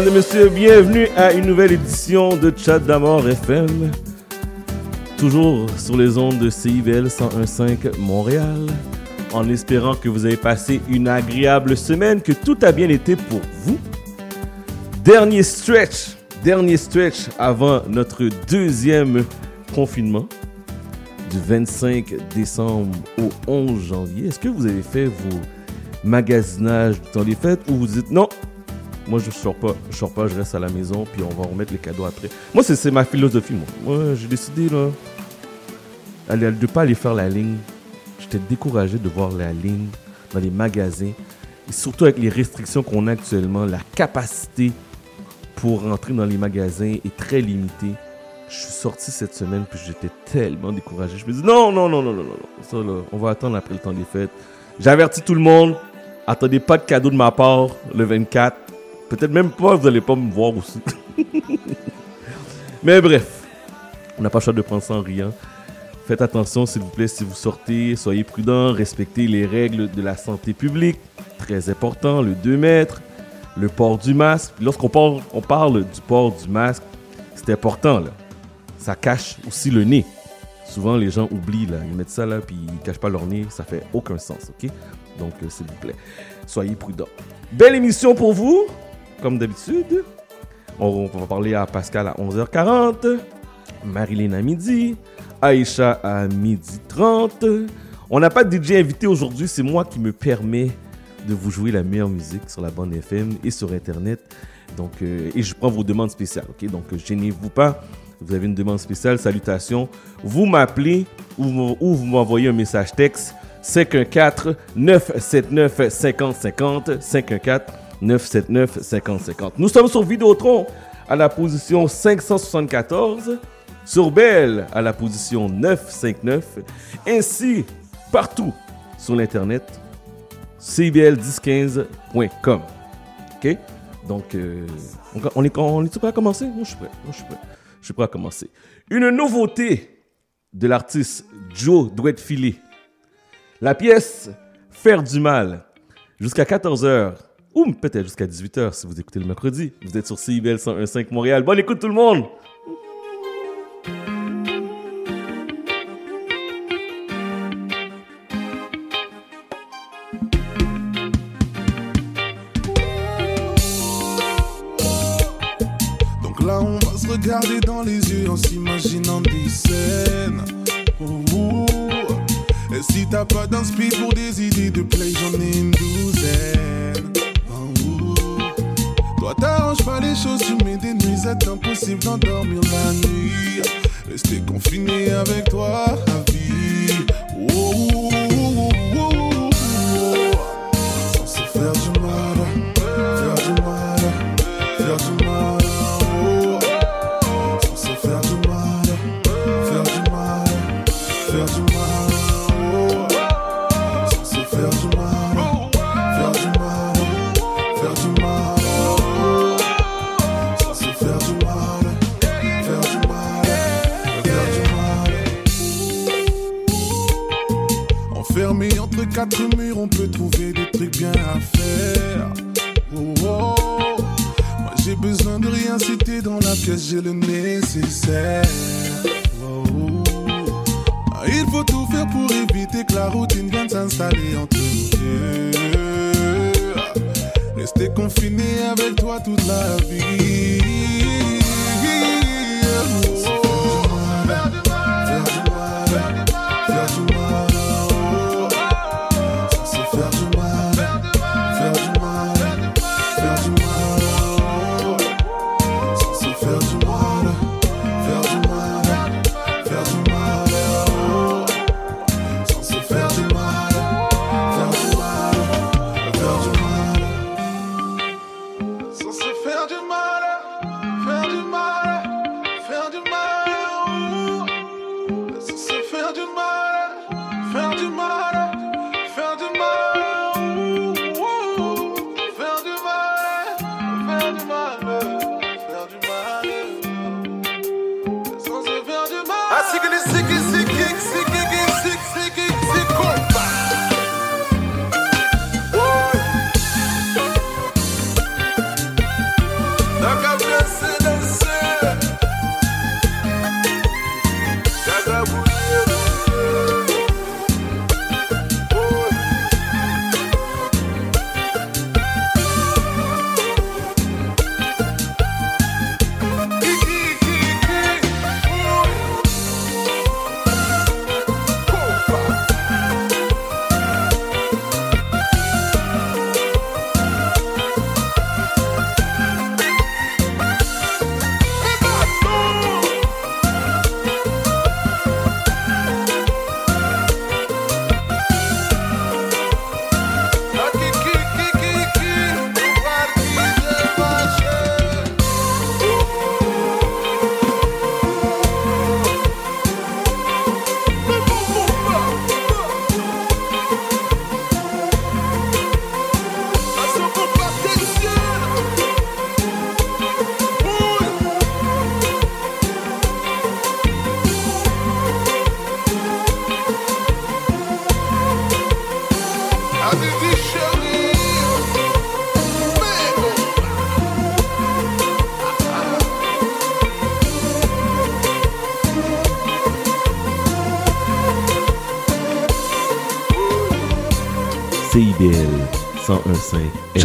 Mesdames et messieurs, bienvenue à une nouvelle édition de Chat d'Amour FM. Toujours sur les ondes de CIVL 101.5 Montréal. En espérant que vous avez passé une agréable semaine, que tout a bien été pour vous. Dernier stretch, dernier stretch avant notre deuxième confinement du 25 décembre au 11 janvier. Est-ce que vous avez fait vos magasinages dans les fêtes ou vous dites non, moi je sors pas, je sors pas, je reste à la maison puis on va remettre les cadeaux après. Moi c'est ma philosophie moi. Moi j'ai décidé là aller, de pas aller faire la ligne. J'étais découragé de voir la ligne dans les magasins et surtout avec les restrictions qu'on a actuellement, la capacité pour rentrer dans les magasins est très limitée. Je suis sorti cette semaine puis j'étais tellement découragé. Je me dis non non non non non non, non. Ça, là, on va attendre après le temps des fêtes. J'avertis tout le monde. Attendez pas de cadeau de ma part le 24. Peut-être même pas, vous allez pas me voir aussi. Mais bref, on n'a pas le choix de prendre ça en riant. Faites attention, s'il vous plaît, si vous sortez, soyez prudents, respectez les règles de la santé publique. Très important, le 2 mètres, le port du masque. Lorsqu'on parle, du port du masque, c'est important, là. Ça cache aussi le nez. Souvent, les gens oublient, là. Ils mettent ça là, puis ils cachent pas leur nez. Ça fait aucun sens, ok? Donc, euh, s'il vous plaît, soyez prudents. Belle émission pour vous, comme d'habitude. On, va parler à Pascal à 11h40, Marilyn à midi, Aïcha à midi 30. On n'a pas de DJ invité aujourd'hui, c'est moi qui me permets de vous jouer la meilleure musique sur la bande FM et sur Internet. Donc, euh, et je prends vos demandes spéciales, ok? Donc, euh, gênez-vous pas. Vous avez une demande spéciale, salutations. Vous m'appelez ou, vous- ou vous m'envoyez un message texte 514 979 5050 514 979 5050. Nous sommes sur Vidéotron à la position 574, sur Bell à la position 959, ainsi partout sur l'internet cbl1015.com. OK? Donc euh, on, est on est prêt à commencer? Moi je suis prêt. Je suis prêt. Je suis prêt à commencer. Une nouveauté de l'artiste Joe Douette-Filé. La pièce Faire du mal. Jusqu'à 14h, ou peut-être jusqu'à 18h si vous écoutez le mercredi. Vous êtes sur CIBL 101.5 Montréal. Bonne écoute tout le monde! Donc là, on va se regarder dans les yeux en s'imaginant des scènes. Et si t'as pas d'inspi pour des idées de play, j'en ai une douzaine. Toi, t'arranges pas les choses, tu mets des nuisettes, impossible d'endormir la nuit. Rester confiné avec toi à vie. Oh, oh, oh, dans la pièce, j'ai le nécessaire. Il faut tout faire pour éviter que la routine vienne s'installer entre nous. Rester confiné avec toi toute la vie.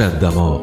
Chat d'amour.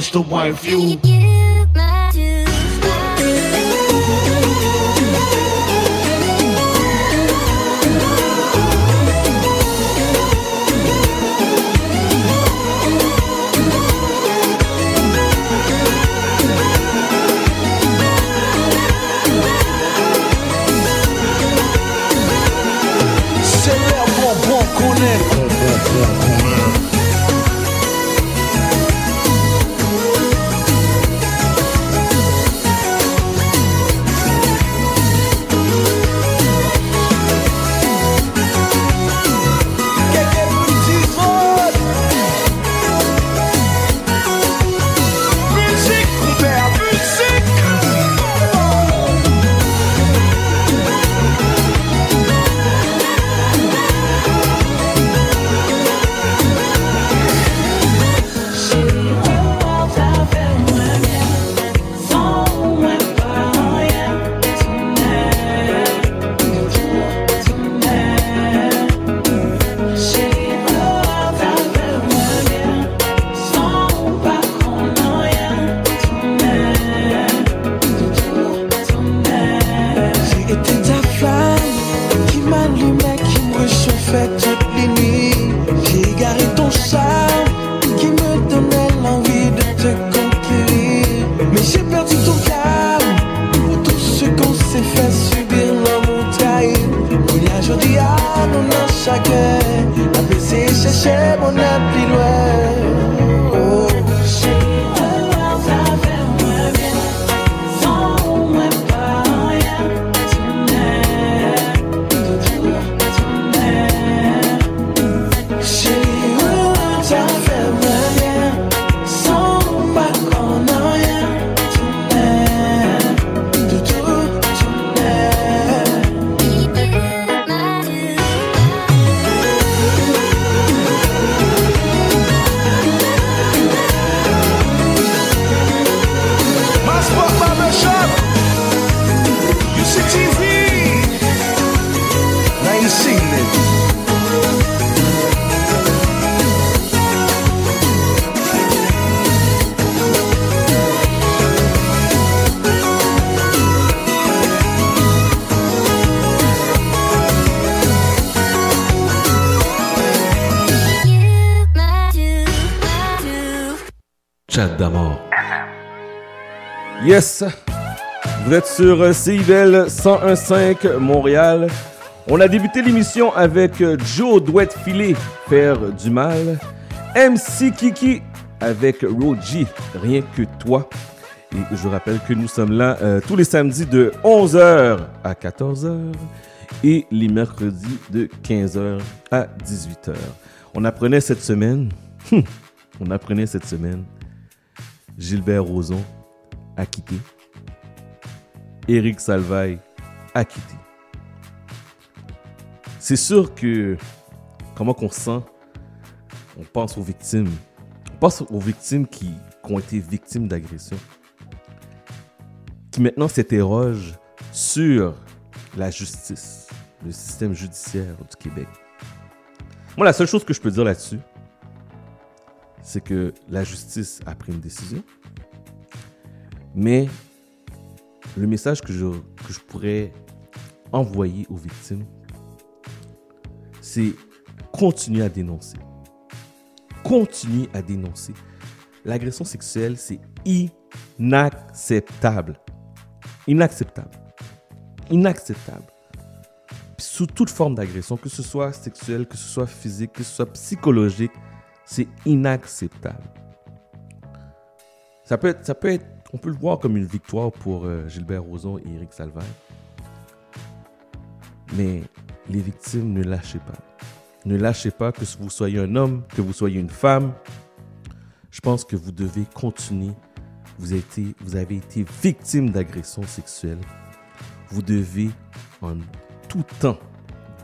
And I promise to Vous êtes sur CIVEL 101.5 Montréal. On a débuté l'émission avec Joe Douette Filet, Faire du mal. MC Kiki avec Roji, Rien que toi. Et je rappelle que nous sommes là euh, tous les samedis de 11h à 14h et les mercredis de 15h à 18h. On apprenait cette semaine, on apprenait cette semaine, Gilbert Rozon a quitté, Éric Salvaille a quitté. C'est sûr que comment qu'on sent, on pense aux victimes, on pense aux victimes qui, qui ont été victimes d'agression, qui maintenant s'interrogent sur la justice, le système judiciaire du Québec. Moi, la seule chose que je peux dire là-dessus, c'est que la justice a pris une décision. Mais le message que je, que je pourrais envoyer aux victimes, c'est continuer à dénoncer. Continuer à dénoncer. L'agression sexuelle, c'est inacceptable. Inacceptable. Inacceptable. Sous toute forme d'agression, que ce soit sexuelle, que ce soit physique, que ce soit psychologique, c'est inacceptable. Ça peut, ça peut être, on peut le voir comme une victoire pour euh, Gilbert Rozon et Eric Salvaire. Mais les victimes, ne lâchez pas. Ne lâchez pas que vous soyez un homme, que vous soyez une femme. Je pense que vous devez continuer. Vous avez été, victime d'agression sexuelle. Vous devez en tout temps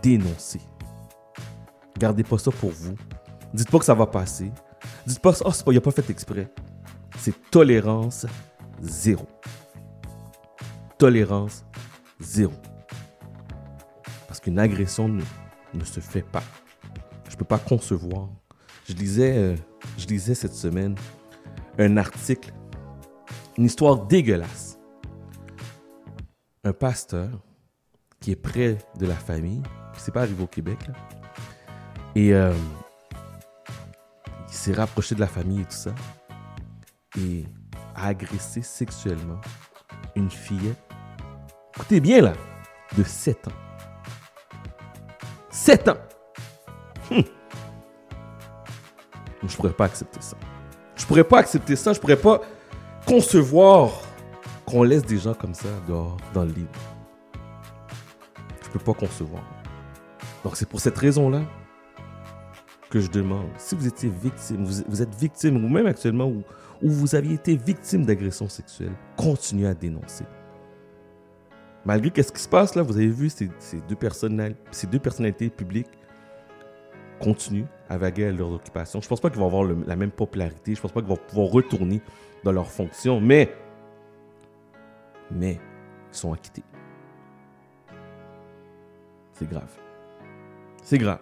dénoncer. Gardez pas ça pour vous. Dites pas que ça va passer. Dites pas, oh, il a pas fait exprès. C'est tolérance zéro. Tolérance zéro. Parce qu'une agression ne, ne se fait pas. Je peux pas concevoir. Je lisais, euh, je lisais cette semaine un article, une histoire dégueulasse. Un pasteur qui est près de la famille, c'est pas arrivé au Québec, et euh, s'est rapproché de la famille et tout ça, et a agressé sexuellement une fillette, écoutez bien là, de 7 ans. 7 ans! Hum. Je pourrais pas accepter ça. Je pourrais pas accepter ça, je pourrais pas concevoir qu'on laisse des gens comme ça dehors, dans le lit. Je peux pas concevoir. Donc c'est pour cette raison-là que je demande, si vous étiez victime, vous, vous êtes victime, ou même actuellement, où, où vous aviez été victime d'agression sexuelle, continuez à dénoncer. Malgré qu'est-ce qui se passe là, vous avez vu ces, deux, personnalités publiques continuent à vaguer à leurs occupations. Je pense pas qu'ils vont avoir la même popularité, je pense pas qu'ils vont pouvoir retourner dans leurs fonctions, mais, mais, ils sont acquittés. C'est grave. C'est grave.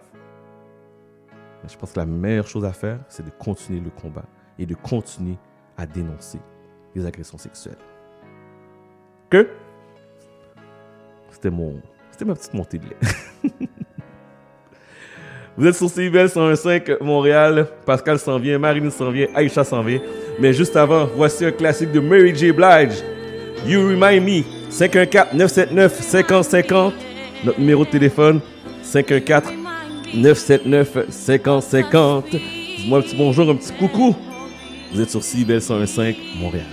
Je pense que la meilleure chose à faire, c'est de continuer le combat et de continuer à dénoncer les agressions sexuelles. Que? C'était mon, c'était ma petite montée de lait. Vous êtes sur CIBL 101.5 Montréal. Pascal s'en vient, Marine s'en vient, Aïcha s'en vient. Mais juste avant, voici un classique de Mary J. Blige. You Remind Me. 514-979-5050. Notre numéro de téléphone, 514-979-5050. Dis-moi un petit bonjour, un petit coucou. Vous êtes sur CIBL 101.5 Montréal.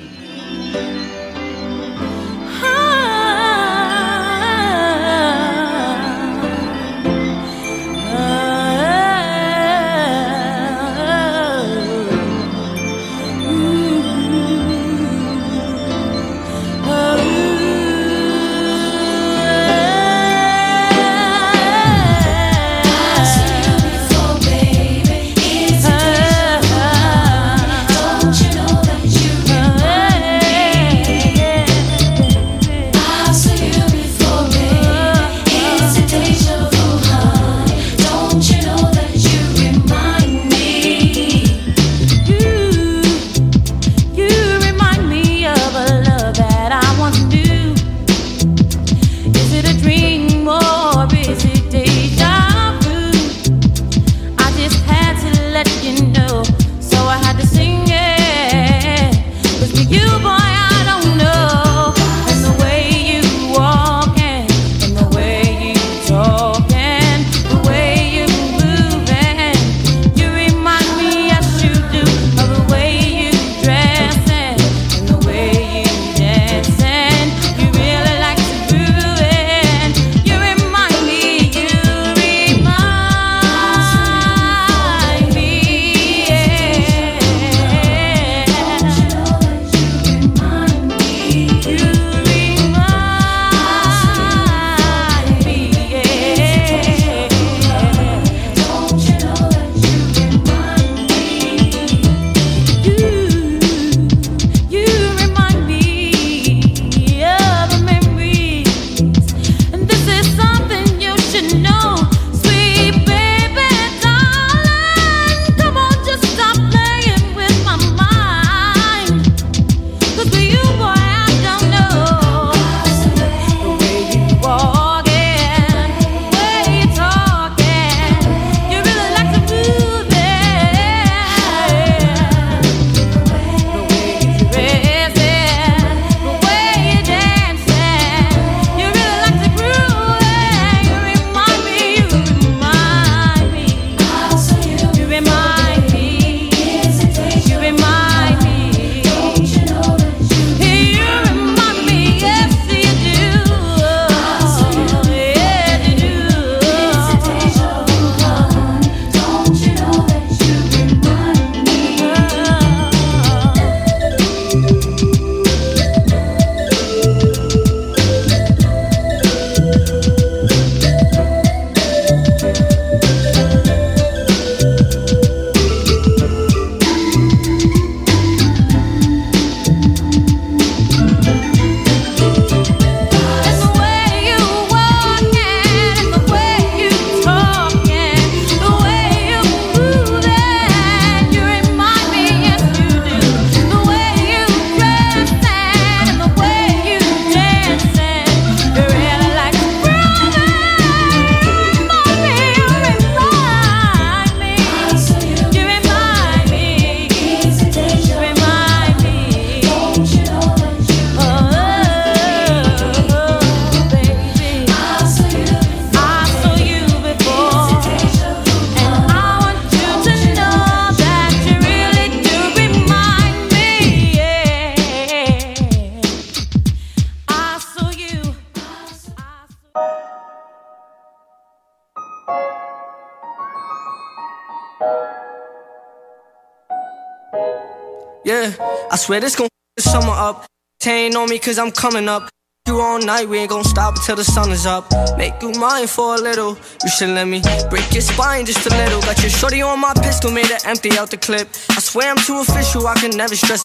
Swear this gon' summer up. Ain't on me cause I'm coming up. You all night, we ain't gon' stop until the sun is up. Make you mine for a little. You should let me break your spine just a little. Got your shorty on my pistol, made her empty out the clip. I swear I'm too official, I can never stress.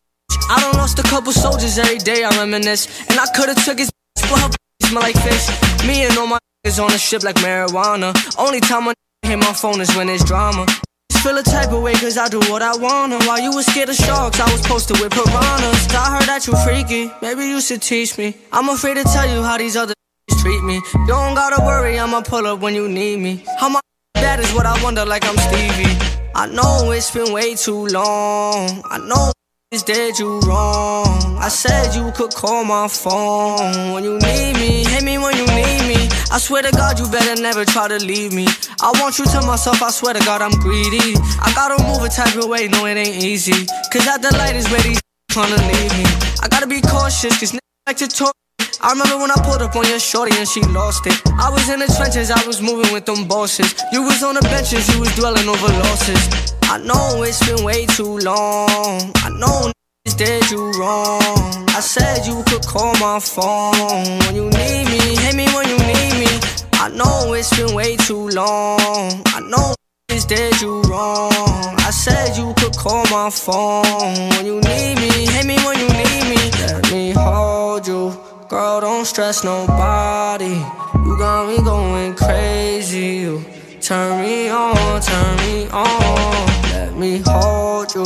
I done lost a couple soldiers every day, I reminisce. And I could've took his but her smell like fish. Me and all my niggas on a ship like marijuana. Only time I hit my phone is when it's drama. Feel a type of way cause I do what I wanna. While you was scared of sharks, I was posted with piranhas. I heard that you freaky, maybe you should teach me. I'm afraid to tell you how these other treat me. You don't gotta worry, I'ma pull up when you need me. How my that is what I wonder, like I'm Stevie. I know it's been way too long. I know is dead, you wrong. I said you could call my phone when you need me. Hit me when you need me. I swear to God, you better never try to leave me. I want you to myself, I swear to God, I'm greedy. I gotta move a type of way, no, it ain't easy. Cause at the light is trying to leave me. I gotta be cautious, cause niggas like to talk. I remember when I pulled up on your shorty and she lost it. I was in the trenches, I was moving with them bosses. You was on the benches, you was dwelling over losses. I know it's been way too long. I know niggas did you wrong. I said you could call my phone when you need me. Hit me when you need me. I know it's been way too long. I know niggas did you wrong. I said you could call my phone when you need me. Hit me when you need me. Let me hold you. Girl, don't stress nobody. You got me going crazy. You turn me on, turn me on. Let me hold you.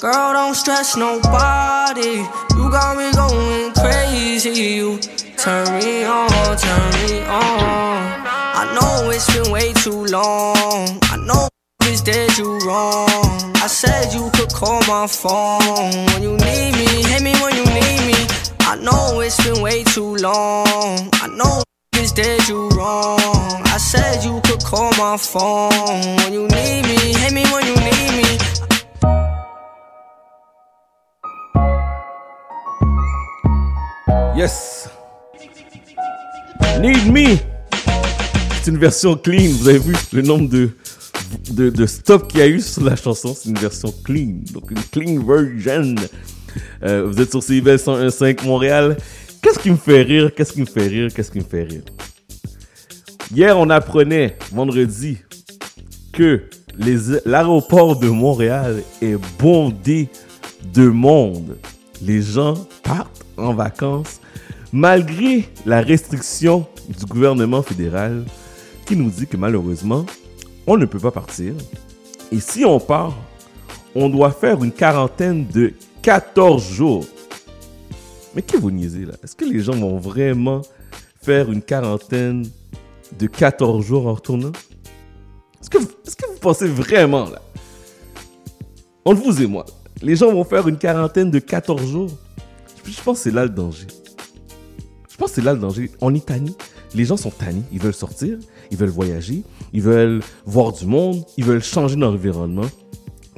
Girl, don't stress nobody. You got me going crazy. You turn me on, turn me on. I know it's been way too long. I know it's dead, you wrong. I said you could call my phone when you need me. Hit me when you need me. I know it's been way too long. I know it's dead, you wrong. I said you could call my phone when you need me. Hit me when you need me. Yes. Need Me. C'est une version clean. Vous avez vu le nombre de, de, stops qu'il y a eu sur la chanson. C'est une version clean. Donc une clean version. Euh, vous êtes sur CIBL 101.5 Montréal. Qu'est-ce qui me fait rire? Qu'est-ce qui me fait rire? Qu'est-ce qui me fait rire? Hier, on apprenait, vendredi, que l'aéroport de Montréal est bondé de monde. Les gens partent en vacances malgré la restriction du gouvernement fédéral qui nous dit que malheureusement, on ne peut pas partir. Et si on part, on doit faire une quarantaine de 14 jours. Mais que vous niaisez là? Est-ce que les gens vont vraiment faire une quarantaine de 14 jours en retournant? Est-ce que, vous- pensez vraiment là? Entre vous et moi, les gens vont faire une quarantaine de 14 jours? Je pense que c'est là le danger. Je pense que c'est là le danger. En Italie, les gens sont tannés. Ils veulent sortir, ils veulent voyager, ils veulent voir du monde, ils veulent changer d'environnement.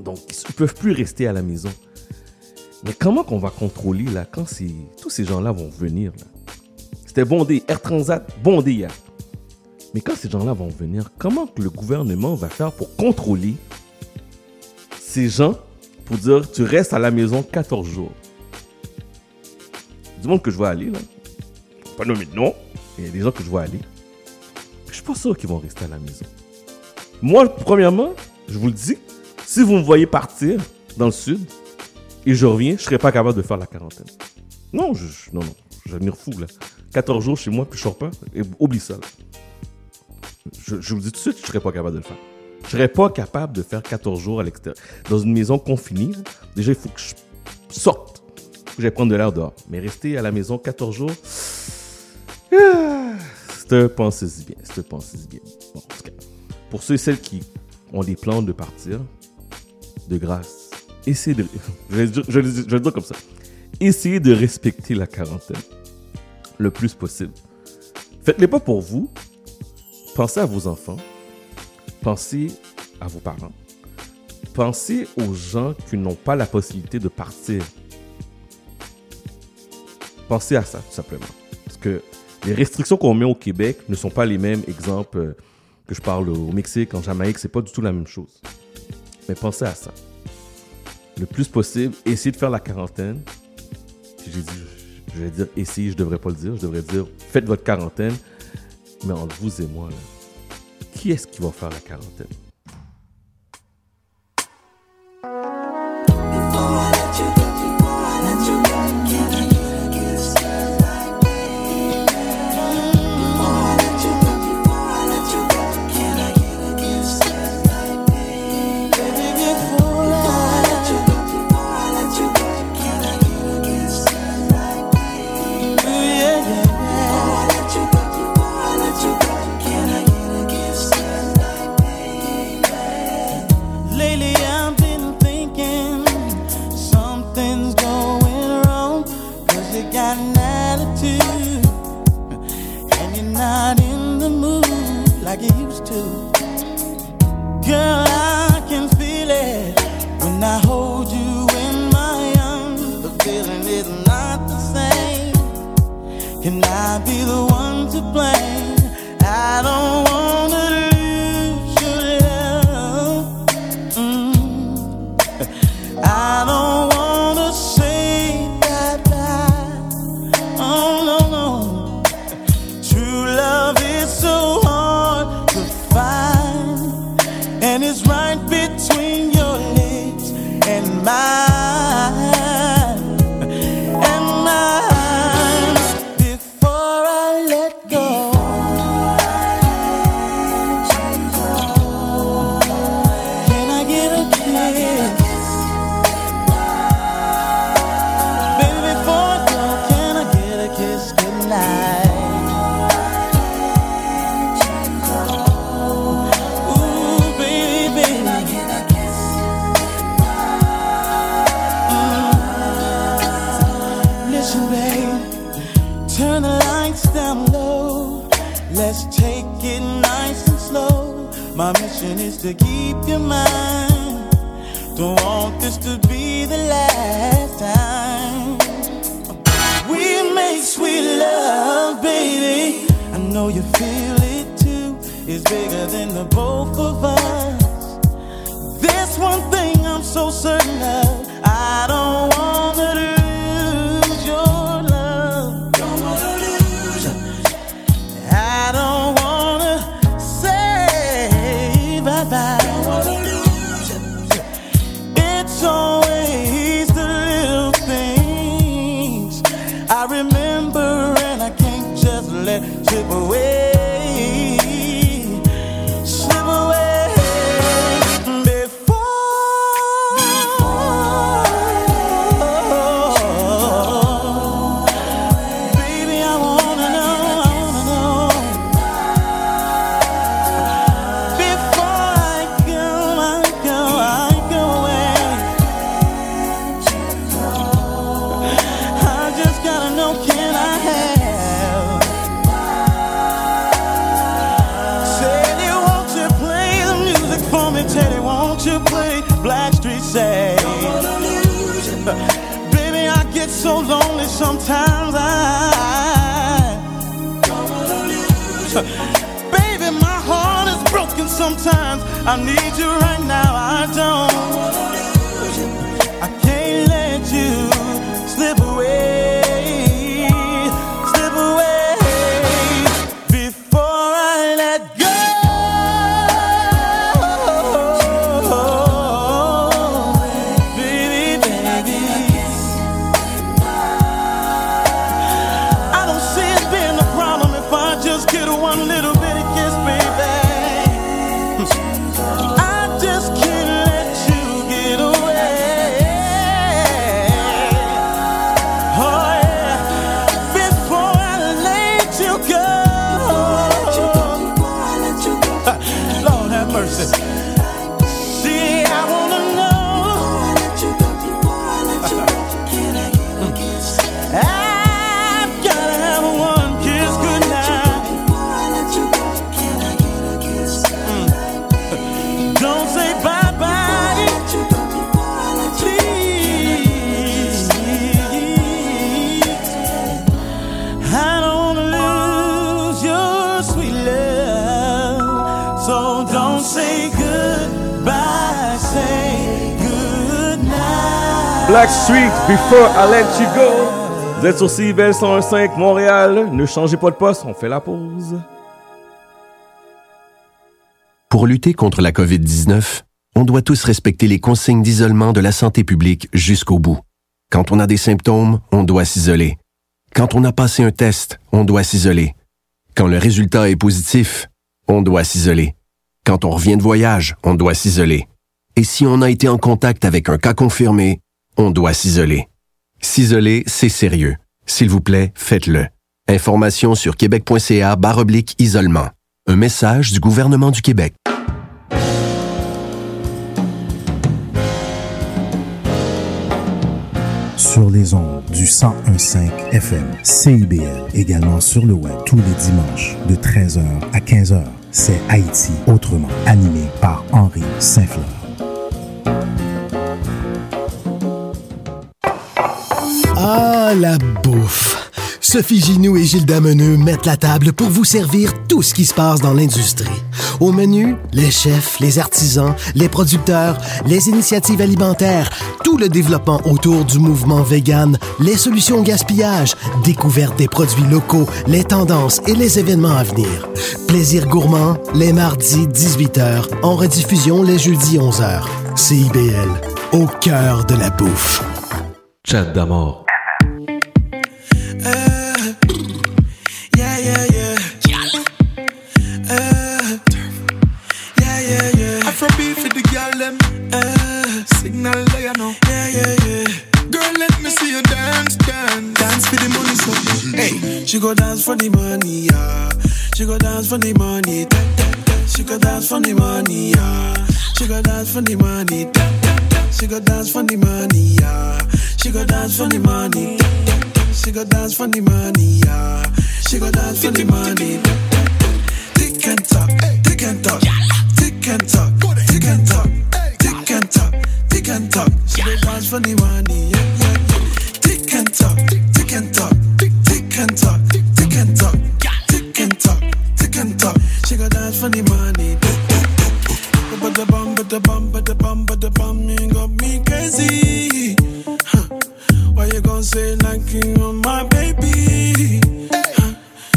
Donc, ils ne peuvent plus rester à la maison. Mais comment qu'on va contrôler là quand tous ces gens-là vont venir là? C'était bondé, Air Transat bondé hier. Mais quand ces gens-là vont venir, comment que le gouvernement va faire pour contrôler ces gens pour dire tu restes à la maison 14 jours? Du monde que je vois aller là, pas nommer de nom, il y a des gens que je vois aller. Je suis pas sûr qu'ils vont rester à la maison. Moi, premièrement, je vous le dis, si vous me voyez partir dans le sud et je reviens, je serai pas capable de faire la quarantaine. Non, je, non, non, je vais fou là. 14 jours chez moi, puis je sors pas. Oublie ça. là. Je, je vous dis tout de suite, je serais pas capable de le faire. Je serais pas capable de faire 14 jours à l'extérieur. Dans une maison confinée, déjà, il faut que je sorte. Faut que j'aille prendre de l'air dehors. Mais rester à la maison 14 jours, un pensez-y bien. Un pensez-y bien. Bon, en tout cas, pour ceux et celles qui ont des plans de partir, de grâce, essayez de. Je vais, dire comme ça. Essayez de respecter la quarantaine le plus possible. Faites-les pas pour vous. Pensez à vos enfants. Pensez à vos parents. Pensez aux gens qui n'ont pas la possibilité de partir. Pensez à ça, tout simplement. Parce que les restrictions qu'on met au Québec ne sont pas les mêmes. Exemple, euh, que je parle au Mexique, en Jamaïque, c'est pas du tout la même chose. Mais pensez à ça. Le plus possible, essayez de faire la quarantaine. J'ai dit, je vais dire essayez, je devrais pas le dire. Je devrais dire faites votre quarantaine. Mais entre vous et moi, qui est-ce qui va faire la quarantaine? to blame. your mind. Don't want this to be the last time. We make sweet love, baby. I know you feel it too. It's bigger than the both of us. There's one thing I'm so certain of. I don't Before I Let You Go. Vous êtes sur CIBL 101.5 Montréal. Ne changez pas poste, on fait la pause. Pour lutter contre la COVID-19, on doit tous respecter les consignes d'isolement de la santé publique jusqu'au bout. Quand on a des symptômes, on doit s'isoler. Quand on a passé un test, on doit s'isoler. Quand le résultat est positif, on doit s'isoler. Quand on revient de voyage, on doit s'isoler. Et si on a été en contact avec un cas confirmé, on doit s'isoler. S'isoler, c'est sérieux. S'il vous plaît, faites-le. Information sur québec.ca oblique isolement. Un message du gouvernement du Québec. Sur les ondes du 1015 FM, CIBL, également sur le web tous les dimanches de 13h à 15h. C'est Haïti autrement, animé par Henri Saint-Fleur. La bouffe! Sophie Ginou et Gilles Dameneux mettent la table pour vous servir tout ce qui se passe dans l'industrie. Au menu, les chefs, les artisans, les producteurs, les initiatives alimentaires, tout le développement autour du mouvement vegan, les solutions gaspillage, découverte des produits locaux, les tendances et les événements à venir. Plaisir gourmand, les mardis 18h, en rediffusion les jeudis 11h. CIBL, au cœur de la bouffe. Chat d'amour. She go dance for the money, yeah. She go dance for the money, da, da, da. She go dance for the money, yeah. She go dance for the money, da, da, da. She go dance for the money, yeah. She go dance for the money, da, da, da. She go dance for the money, yeah. She go dance for the money, da, da, da. Tick and talk, tick and talk, tick and talk, tick and talk, tick and talk tick and talk. She dey dance for the money, yeah, yeah, yeah. Tick and talk, tick and talk, tick and talk, She go dance for the money. But the bum, but the bum, but the bum, but the bum, you got me crazy. Huh. Why you gonna say like you on my baby? Huh.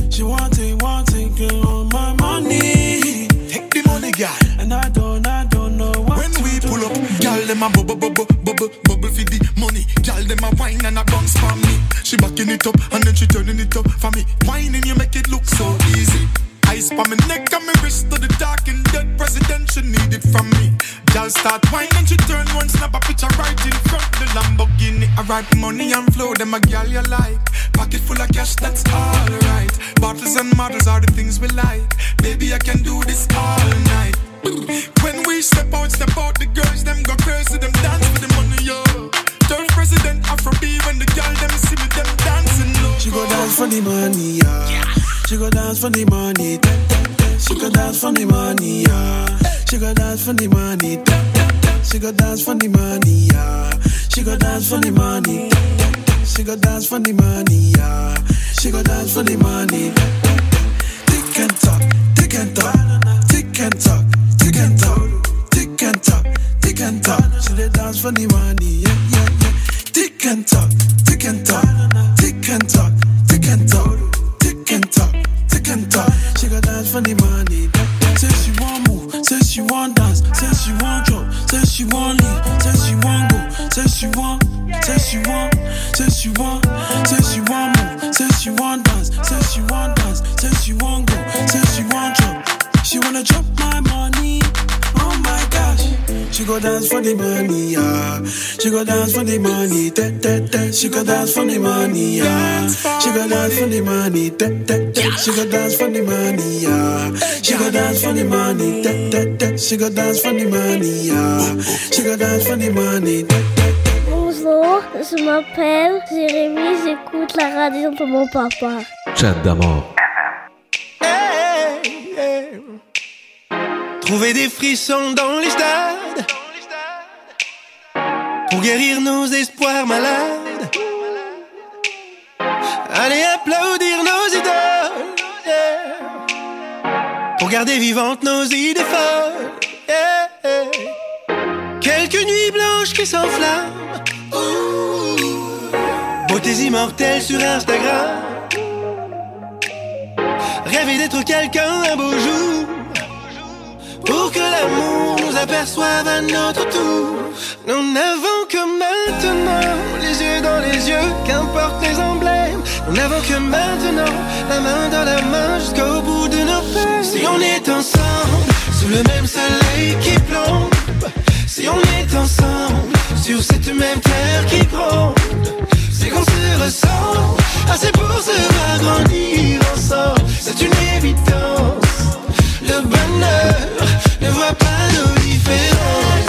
She want it, want it, girl, on my money. Take the money, girl. And I don't, I don't know what When we pull up, gal them a bubble, bubble, bubble, bubble for the money. Gal them a wine and a bounce for me. She backing it up and then she turning it up for me. And wrist to the dark and dead president she need it from me. Gal start whining and she turn one snap a picture right in front the Lamborghini. I write money and flow them a gal you like. Pocket full of cash that's alright. Bottles and models are the things we like. Baby I can do this all night. When we step out, step out, the girls them go crazy, them dance for the money, yo. Turn president Afro B when the girl them see me, them dancing. She go dance for the money, yeah. She go dance for the money, da, da. She go dance for the money, yeah. She go dance for the money. She go dance for the money, yeah. She go dance for the money. She go dance for the money, yeah. She go dance for the money. Tick and talk, tick and talk, tick and talk, tick and talk, tick and talk, tick and talk. She dey dance for the money, yeah, yeah, yeah. Tick and talk, tick and talk, She go dance for the money, da, da, da. She go dance for the money, yeah. She go dance for the money, da, da, da. She go dance for the money, yeah. She go dance for the money, da, da, da. She go dance for the money, yeah. She go dance for the money, da, da, da. Bonjour, je m'appelle Jérémy, j'écoute la radio de mon papa. Chat d'amour. Trouver des frissons dans les stades pour guérir nos espoirs malades. Allez applaudir nos idoles pour garder vivantes nos idées folles. Quelques nuits blanches qui s'enflamment. Ouh. fantaisie mortelle sur Instagram. Rêver d'être quelqu'un un beau jour. Pour que l'amour nous aperçoive à notre tour. Nous n'avons que maintenant les yeux dans les yeux, qu'importe les emblèmes. Nous n'avons que maintenant la main dans la main jusqu'au bout de nos peines. Si on est ensemble, sous le même soleil qui plombe. Si on est ensemble, sur cette même terre qui gronde. C'est qu'on se ressent, assez pour se agrandir ensemble. C'est une évidence. Le bonheur ne voit pas nos différences.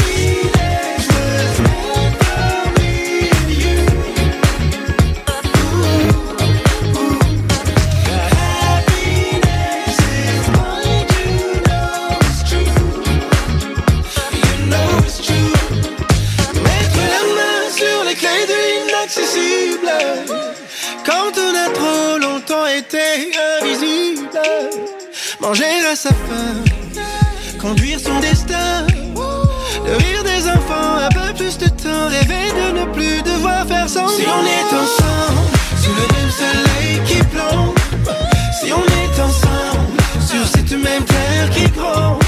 Mettre la main sur les clés de l'inaccessible Quand on a trop longtemps été invisible Manger à sa faim Conduire son destin. Le rire des enfants Un peu plus de temps. Rêver de ne plus devoir faire semblant. Si on est ensemble Sous le même soleil qui plombe. Si on est ensemble Sur cette même terre qui gronde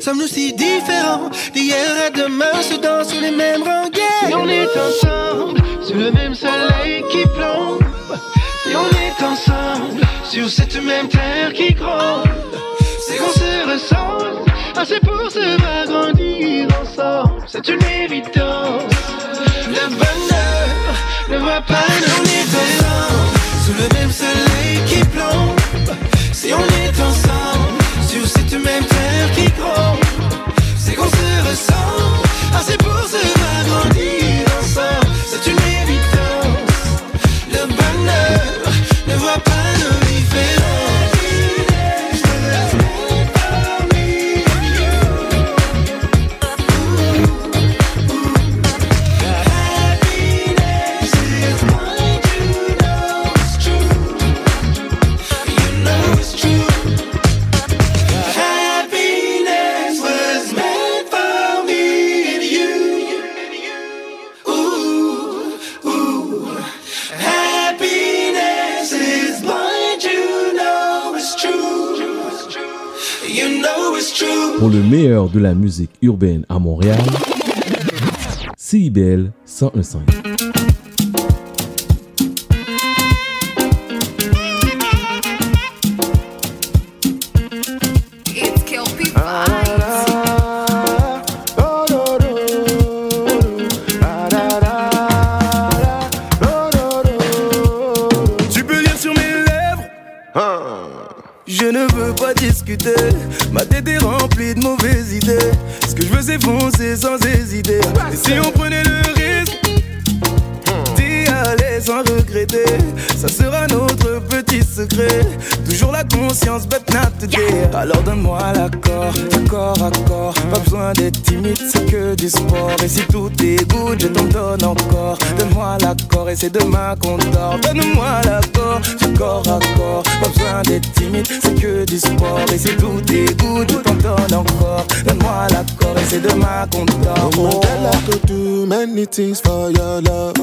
Sommes-nous si différents D'hier à demain se dansent sur les mêmes rengaines? Si on est ensemble Sous le même soleil qui plombe Si on est ensemble Sur cette même terre qui gronde C'est qu'on se ressemble. Assez pour se agrandir ensemble C'est une évidence. Le bonheur ne voit pas nos différences Sous le même soleil qui plombe Si on est ensemble Sur cette même terre qui gronde C'est qu'on se ressent. Assez pour se agrandir ensemble. C'est une évidence. Le bonheur ne voit pas Le meilleur de la musique urbaine à Montréal, CIBL 1015. Donne-moi l'accord et c'est demain qu'on dort Donne-moi l'accord, du corps à corps Pas besoin d'être timide, c'est que du sport Et si tout est good, je t'en donne encore Donne-moi l'accord et c'est demain qu'on dort Oh, girl, I could do many things for your love.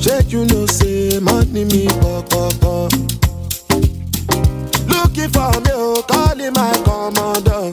Check, you know, say money me pop pop pop. Looking for me, oh, calling my commander.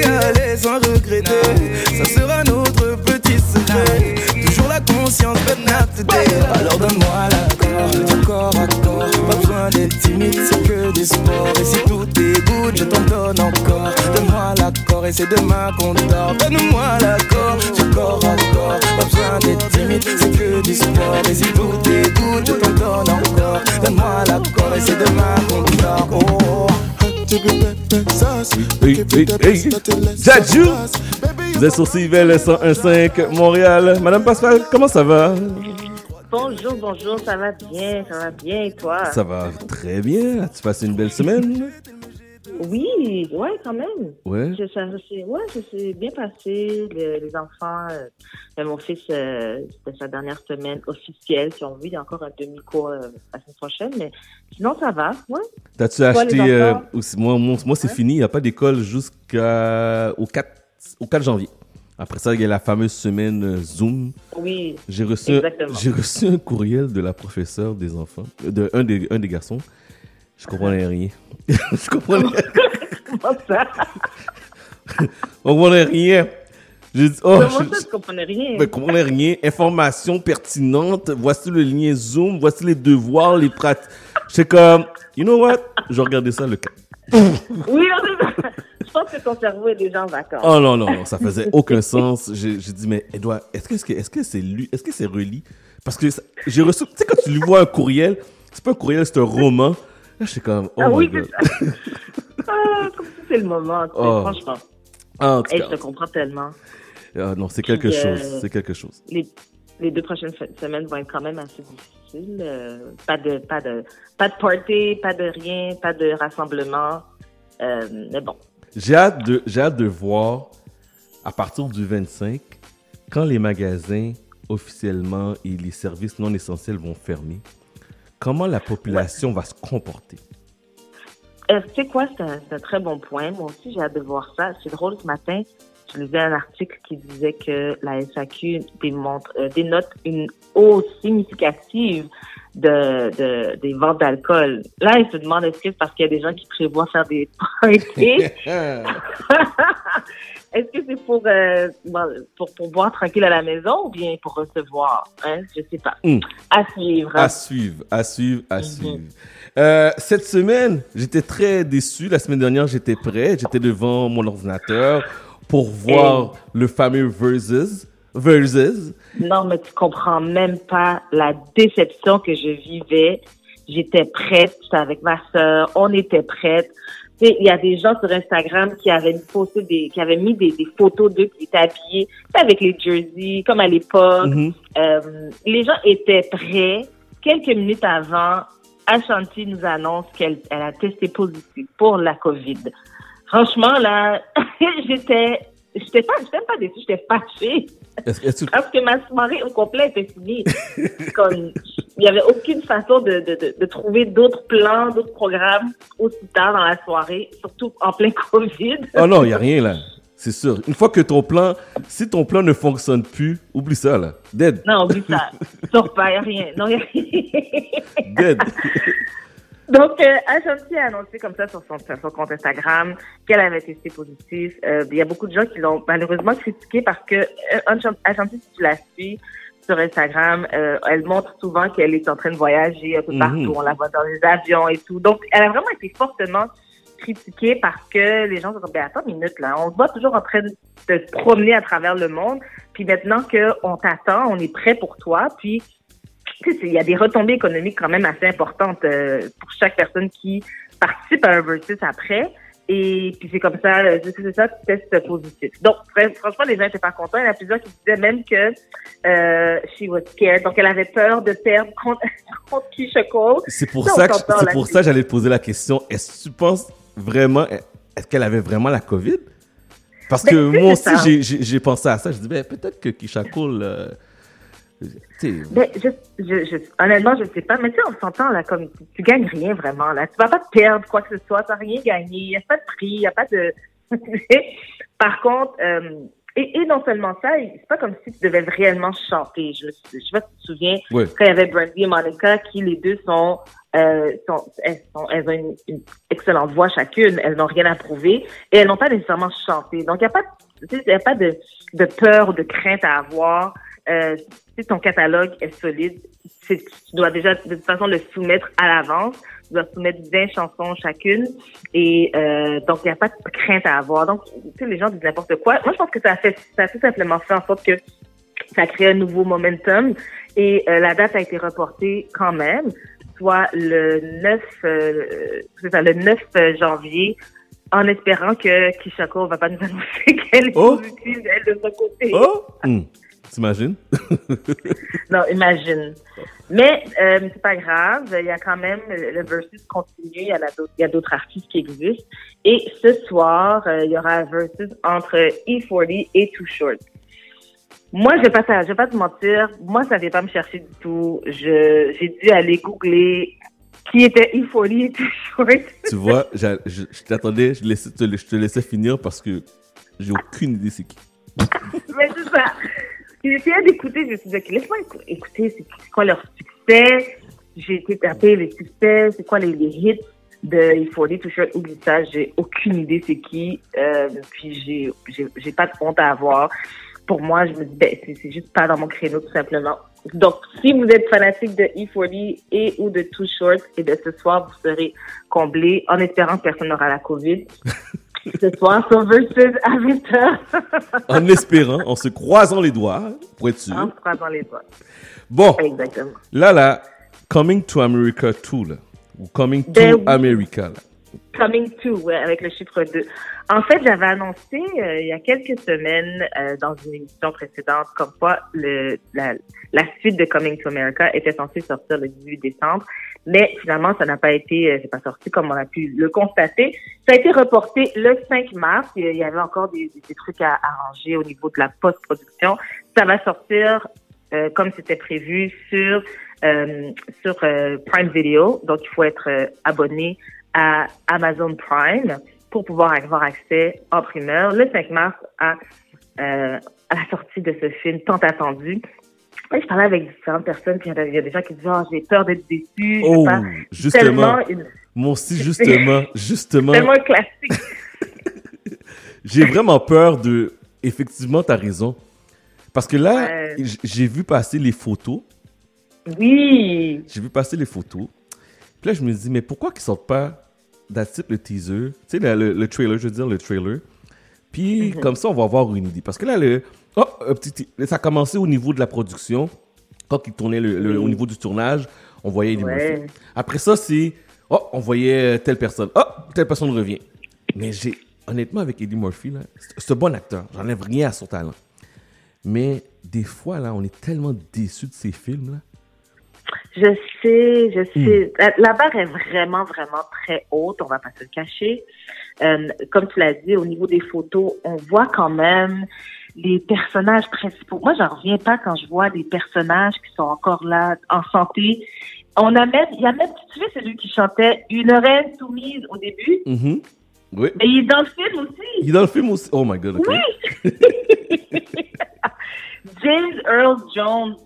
d'y aller sans regretter, ça sera notre petit secret. Toujours la conscience, but not. Alors donne-moi l'accord, corps à corps. Pas besoin d'être timide, c'est que du sport. Et si tout est je t'en donne encore. Donne-moi l'accord et c'est demain qu'on dort. Donne-moi l'accord, du corps à corps. Pas besoin d'être timide, c'est que du sport. Et si tout est je t'en donne encore. Donne-moi l'accord et c'est demain qu'on dort. Hey, hey, hey. Jadju Vous êtes sur CIVL 101.5 Montréal. Madame Pascal, comment ça va? Bonjour, bonjour, ça va bien, ça va bien et toi? Ça va très bien. As-tu passé une belle semaine? Oui, ouais, quand même. Ouais. Je, ça, je- ouais, ça s'est bien passé. Le- les enfants, euh, ben, mon fils, euh, c'était sa dernière semaine officielle, si on veut. Il y a encore un demi-cours euh, la semaine prochaine, mais sinon, ça va, ouais. T'as-tu acheté. euh, aussi- moi, moi, moi, c'est fini. Il n'y a pas d'école jusqu'au 4, au 4 janvier. Après ça, il y a la fameuse semaine Zoom. Oui, J'ai reçu, j'ai reçu un courriel de la professeure des enfants, de un des, un des garçons. Je comprenais rien. je comprenais, Comment ça? je comprenais rien. J'ai dit, oh, Comment je, ça, comprenais rien? je comprenais rien. Information pertinente. Voici le lien Zoom. Voici les devoirs, les pratiques. J'étais comme, you know what? Je regardais ça le cas. Oui, c'est. Je pense que ton cerveau est déjà en vacances. Oh non, non, non, ça faisait aucun sens. J'ai dit, mais Edouard, est-ce que c'est est -ce c'est lu, est-ce que c'est relié? Parce que j'ai reçu, tu sais, quand tu lui vois un courriel, c'est pas un courriel, c'est un roman. Je suis comme, oh ah my oui, god. c'est ça. Ah, comme si c'est le moment, tu sais, Oh. franchement. Ah, en tout Hey, cas. je te comprends tellement. Ah, non, c'est quelque euh, chose, c'est quelque chose. Les, les deux prochaines semaines vont être quand même assez difficiles. euh, pas de pas de pas de party, pas de rien, pas de rassemblement. Euh, mais bon. J'ai hâte de, j'ai hâte de voir, à partir du 25, quand les magasins officiellement et les services non essentiels vont fermer, comment la population va se comporter? Euh, tu sais quoi, c'est un, très bon point. Moi aussi, j'ai hâte de voir ça. C'est drôle, ce matin, je lisais un article qui disait que la SAQ démontre, euh, dénote une hausse significative de, de, des ventes d'alcool. Là, ils se demandent est-ce que c'est parce qu'il y a des gens qui prévoient faire des parties? est-ce que c'est pour, euh, pour, pour boire tranquille à la maison ou bien pour recevoir? Hein? Je sais pas. Hmm. À suivre. À suivre, à suivre, Mhm. à suivre. Euh, cette semaine, j'étais très déçu. La semaine dernière, j'étais prêt. J'étais devant mon ordinateur pour voir le fameux Versus. Versus. Non, mais tu comprends même pas la déception que je vivais. J'étais prête, j'étais avec ma sœur, on était prête. Il y a des gens sur Instagram qui avaient posté des, qui avaient mis des, des photos d'eux qui étaient habillés avec les jerseys, comme à l'époque. Mhm. Euh, les gens étaient prêts. Quelques minutes avant, Ashanti nous annonce qu'elle elle a testé positif pour la COVID. Franchement, là, j'étais, j'étais pas, j'étais pas déçue, j'étais fâchée. Est-ce Parce que ma soirée au complet était finie. Comme, il n'y avait aucune façon de, de, de, de trouver d'autres plans, d'autres programmes aussi tard dans la soirée, surtout en plein COVID. Oh non, il n'y a rien là. C'est sûr. Une fois que ton plan, si ton plan ne fonctionne plus, oublie ça là. Dead. Non, oublie ça. Sors pas, il n'y a rien. Non, il n'y a rien. Dead. Donc, euh, Ashanti a annoncé comme ça sur son, sur son compte Instagram qu'elle avait testé positif. Euh, Il y a beaucoup de gens qui l'ont malheureusement critiqué parce que euh, Ashanti, si tu la suis sur Instagram, euh, elle montre souvent qu'elle est en train de voyager un peu Mhm. partout. On la voit dans les avions et tout. Donc, elle a vraiment été fortement critiquée parce que les gens se disent, ben attends une minute là, on se voit toujours en train de se promener à travers le monde. Puis maintenant qu'on t'attend, on est prêt pour toi. Puis il y a des retombées économiques quand même assez importantes euh, pour chaque personne qui participe à un versus après. Et puis c'est comme ça, euh, c'est ça, tu testes positif. Donc, fr- franchement, les gens n'étaient pas contents. Il y en a plusieurs qui disaient même que euh, she was scared. Donc, elle avait peur de perdre contre, contre Keisha Cole. C'est pour ça que c'est pour ça j'allais te poser la question. Est-ce que tu penses vraiment est-ce qu'elle avait vraiment la Covid? Parce Ben, que moi aussi j'ai- pensé à ça. Je dis ben peut-être que Kisha Cole, euh, Ben, je, je, je, honnêtement, je sais pas. Mais tu sais, on s'entend, là, comme tu, tu gagnes rien vraiment, là. Tu vas pas perdre quoi que ce soit. Tu n'as rien gagné. Il n'y a pas de prix. Il n'y a pas de. Par contre, euh, Et, et non seulement ça, c'est pas comme si tu devais réellement chanter. Je, je sais pas si tu te souviens, quand il y avait Brandy et Monica, qui les deux sont, euh, sont, elles, sont- elles ont une, une excellente voix chacune, elles n'ont rien à prouver, et elles n'ont pas nécessairement chanté. Donc, il n'y a pas, y a pas de, de peur ou de crainte à avoir. Euh, si ton catalogue est solide, tu dois déjà de toute façon le soumettre à l'avance. Tu dois soumettre 20 chansons chacune. Et euh, donc, il n'y a pas de crainte à avoir. Donc, tu sais, les gens disent n'importe quoi. Moi, je pense que ça a, fait, ça a tout simplement fait en sorte que ça a créé un nouveau momentum. Et euh, la date a été reportée quand même, soit le 9, euh, c'est ça, le 9 janvier, en espérant que Kishako va pas nous annoncer qu'elle est Oh! positive, elle, de son côté. Oh! T'imagines? Non, imagine. Mais euh, c'est pas grave, il y a quand même le versus continue, il y, en a d'autres- il y a d'autres artistes qui existent. Et ce soir, euh, il y aura un versus entre E40 et Too Short. Moi, je vais pas, je vais pas te mentir, moi, ça vient pas me chercher du tout. Je, j'ai dû aller googler qui était E40 et Too Short. tu vois, je, je t'attendais, je, laissais te- je te laissais finir parce que j'ai aucune idée c'est qui. Mais c'est ça. Essayé d'écouter, je me suis dit, ok, laisse-moi écou- écouter, c'est quoi leur succès? J'ai été taper les succès, c'est quoi les, hits de E40 Too Short, oublie ça, j'ai aucune idée c'est qui. Euh, puis j'ai, pas de honte à avoir. Pour moi, je me dis, ben, c'est juste pas dans mon créneau, tout simplement. Donc, si vous êtes fanatique de E40 et ou de Too Short, et de ce soir, vous serez comblé en espérant que personne n'aura la COVID. ce soir, sur Versus à 20h. En espérant, en se croisant les doigts, pour être sûr. En se croisant les doigts. Bon, Exactement. là, là, Coming to America 2, là, ou Coming to Ben oui. America, là. Coming to, avec le chiffre 2. En fait, j'avais annoncé euh, il y a quelques semaines euh, dans une émission précédente comme quoi le, la, la suite de Coming to America était censée sortir le 18 décembre, mais finalement, ça n'a pas été, euh, c'est pas sorti comme on a pu le constater. Ça a été reporté le 5 mars. Il y avait encore des, des- trucs à arranger au niveau de la post-production. Ça va sortir euh, comme c'était prévu sur euh, sur euh, Prime Video. Donc, il faut être abonné à Amazon Prime pour pouvoir avoir accès en primeur le 5 mars à, euh, à la sortie de ce film tant attendu. Je parlais avec différentes personnes, puis il y a- des gens qui disent oh, j'ai peur d'être déçu. Oh, justement. Une- Moi aussi, justement, justement. tellement classique. J'ai vraiment peur de. Effectivement, t'as raison. Parce que là, j'ai vu passer les photos. Oui. J'ai vu passer les photos. Puis là, je me dis, mais pourquoi qu'ils sortent pas it, le teaser, tu sais, le, le- le trailer, je veux dire, le trailer. Puis Mhm. comme ça, on va avoir une idée. Parce que là, le, oh, un petit, ça a commencé au niveau de la production. Quand ils tournaient le, le- au niveau du tournage, on voyait Eddie Ouais. Murphy. Après ça, c'est, oh, on voyait telle personne. Oh, telle personne revient. Mais j'ai, honnêtement, avec Eddie Murphy, c'est un bon acteur. J'enlève rien à son talent. Mais des fois, là, on est tellement déçus de ces films, là. Je sais, je Hmm. sais. La, la barre est vraiment, vraiment très haute, on va pas se le cacher. Euh, comme tu l'as dit, au niveau des photos, on voit quand même les personnages principaux. Moi, j'en reviens pas quand je vois des personnages qui sont encore là, en santé. On a même, il y a même, tu sais, celui qui chantait Une reine soumise au début. Mhm. Oui. Mais il est dans le film aussi. Il est dans le film aussi. Oh my god. Oui. James Earl Jones,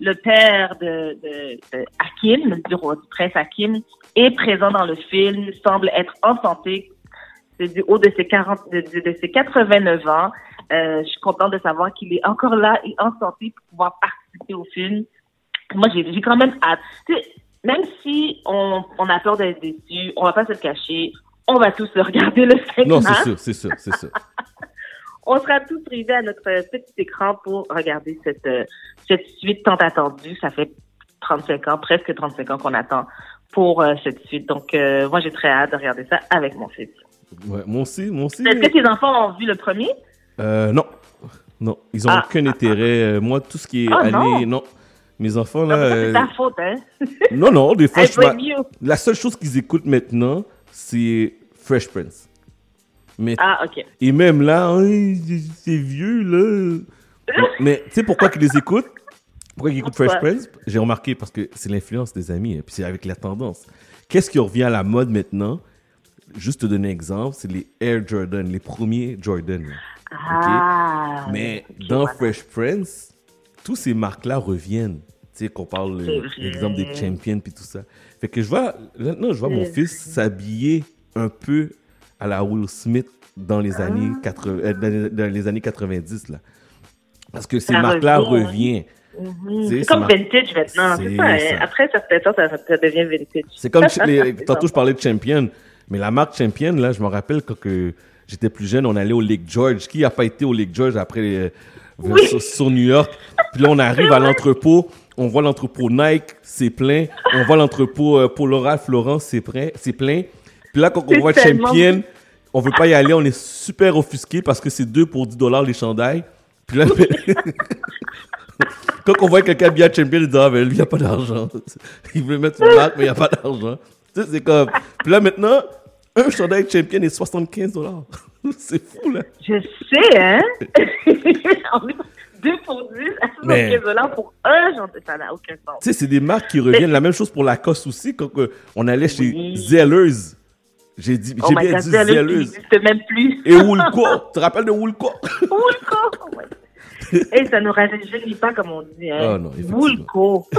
le père de, de, de Hakim, du roi du prince Hakim, est présent dans le film, semble être en santé. C'est du haut de ses 40, de, de- ses 89 ans. Euh, je suis contente de savoir qu'il est encore là et en santé pour pouvoir participer au film. Moi, j'ai quand même hâte. Tu sais, même si on, on a peur d'être déçu, on va pas se le cacher. On va tous le regarder le 5 Non, c'est sûr, c'est sûr, c'est sûr. on sera tous privés à notre petit écran pour regarder cette, euh, cette suite tant attendue. Ça fait 35 ans, presque 35 ans qu'on attend pour euh, cette suite. Donc, euh, moi, j'ai très hâte de regarder ça avec mon fils. Ouais, moi aussi, moi aussi. Est-ce que tes enfants ont vu le premier? Euh, non. Non, ils ont Ah. aucun intérêt. Moi, tout ce qui est Ah, année, non. non. Mes enfants, là. C'est ta faute, hein? Non, non, des fois, je. La seule chose qu'ils écoutent maintenant, c'est Fresh Prince. Mais, Ah, OK. Et même là, Hey, c'est vieux, là. Mais tu sais pourquoi qu'ils les écoutent? Pourquoi ils écoutent Fresh? Prince? J'ai remarqué parce que c'est l'influence des amis, et puis c'est avec la tendance. Qu'est-ce qui revient à la mode maintenant? Juste te donner un exemple, c'est les Air Jordan, les premiers Jordan. Ah, Mais dans voilà. Fresh Prince, tous ces marques-là reviennent. Tu sais, qu'on parle, euh, l'exemple des champions puis tout ça. Fait que je vois, maintenant, je vois mon fils s'habiller un peu à la Will Smith dans les Ah. années 80, euh, dans, les- dans les années 90, là. Parce que ces marques-là reviennent. Mhm. C'est comme vintage maintenant. C'est C'est ça. hein. ça. Après, ça temps, ça, ça devient vintage. C'est comme les, tantôt je parlais de Champion, mais la marque Champion là, je me rappelle quand que j'étais plus jeune, on allait au Lake George. Qui a pas été au Lake George après euh, Oui. sur, sur New York? Puis là on arrive à l'entrepôt, on voit l'entrepôt Nike, c'est plein. On voit l'entrepôt euh, c'est plein, c'est plein. Puis là quand on voit tellement- Champion, on veut pas y aller, on est super offusqué parce que c'est deux pour 10 dollars les chandails. Puis là quand on voit quelqu'un bien Champion, il dit ah ben lui il a pas d'argent. Il veut mettre une marque mais il a pas d'argent. Tu sais, c'est comme. Puis là maintenant, un chandail Champion est 75 dollars. c'est fou là. Je sais, hein? On est deux pour 10 à 75 Mais- dollars pour un, sais, ça n'a aucun sens. Tu sais, c'est des marques qui reviennent. La même chose pour Lacoste aussi. Quand euh, on allait chez Zellers, j'ai dit, Oh j'ai bien dit n'existe même plus. Et Woolco. tu te rappelles de Woolco? Woolco! Oh my- Et ça nous rajeunit pas, comme on dit. Hein? Ah non. Woolco.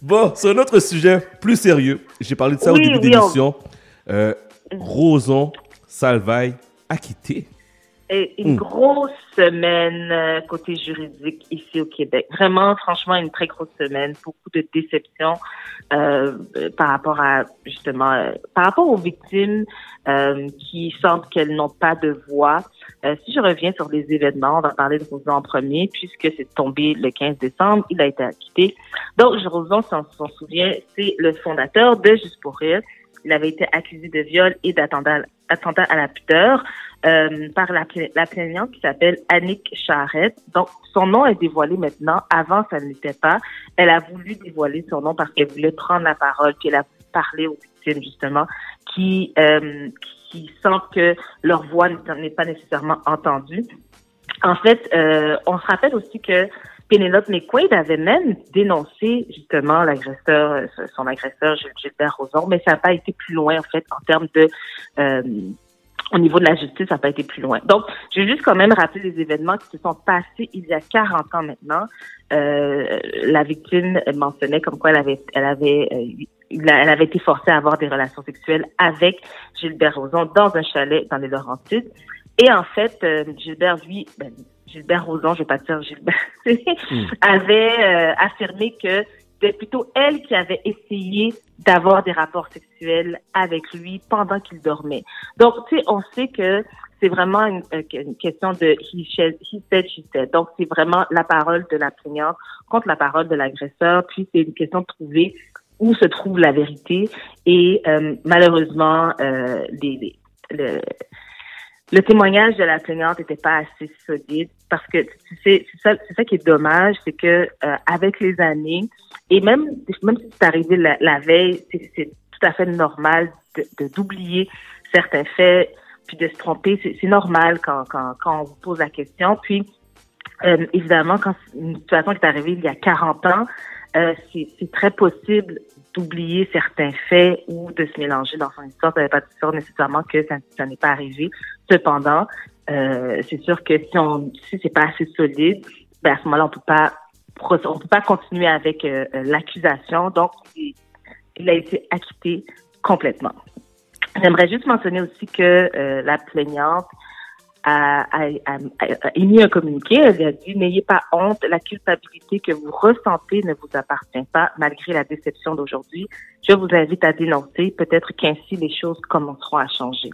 Bon, sur un autre sujet plus sérieux, j'ai parlé de ça Oui, au début oui, d'émission. Euh, Roson Salvaille acquitté. Et une Hmm. grosse semaine euh, côté juridique ici au Québec. Vraiment, franchement, une très grosse semaine. Beaucoup de déceptions euh, euh, par rapport à justement euh, par rapport aux victimes euh, qui sentent qu'elles n'ont pas de voix. Euh, si je reviens sur les événements, on va parler de Roson en premier, puisque c'est tombé le 15 décembre, il a été acquitté. Donc, Roson, si on s'en souvient, c'est le fondateur de Juste pour rire. Il avait été accusé de viol et d'attentat attentat à la pudeur euh, par la, pla- la plaignante qui s'appelle Annick Charette. Donc, son nom est dévoilé maintenant. Avant, ça ne l'était pas. Elle a voulu dévoiler son nom parce qu'elle voulait prendre la parole, puis elle a parler aux victimes, justement, qui, euh, qui sentent que leur voix n'est pas nécessairement entendue. En fait, euh, on se rappelle aussi que Pénélope McQuaid avait même dénoncé justement l'agresseur, euh, son agresseur Gilbert Rozon, mais ça n'a pas été plus loin en fait en termes de euh, au niveau de la justice, ça n'a pas été plus loin. Donc, je vais juste quand même rappeler les événements qui se sont passés il y a 40 ans maintenant. Euh, la victime mentionnait comme quoi elle avait, elle avait, euh, elle avait été forcée à avoir des relations sexuelles avec Gilbert Rozon dans un chalet dans les Laurentides. Et en fait, euh, Gilbert, lui, ben, Gilbert Rozon, je vais pas dire Gilbert, avait euh, affirmé que c'était plutôt elle qui avait essayé d'avoir des rapports sexuels avec lui pendant qu'il dormait. Donc, tu sais, on sait que c'est vraiment une, euh, une question de he said, he said, she said. Donc, c'est vraiment la parole de la plaignante contre la parole de l'agresseur. Puis, c'est une question de trouver où se trouve la vérité. Et euh, malheureusement, euh, les, les- le, le témoignage de la plaignante n'était pas assez solide parce que c'est ça, ça qui est dommage, c'est que euh, avec les années et même même si c'est arrivé la, veille, c'est, tout à fait normal de, de- d'oublier certains faits puis de se tromper. C'est, normal quand, quand quand on vous pose la question. Puis euh, évidemment, quand une situation qui est arrivée il y a 40 ans, euh, c'est, très possible d'oublier certains faits ou de se mélanger dans son histoire. Ça ne veut pas dire nécessairement que ça n'est pas arrivé. Cependant, euh, c'est sûr que si on si c'est pas assez solide, ben à ce moment-là, on peut pas on peut pas continuer avec euh, l'accusation. Donc, il, a été acquitté complètement. J'aimerais juste mentionner aussi que euh, la plaignante a, a, a- a émis un communiqué. Elle a dit N'ayez pas honte, la culpabilité que vous ressentez ne vous appartient pas, malgré la déception d'aujourd'hui. Je vous invite à dénoncer. Peut-être qu'ainsi les choses commenceront à changer.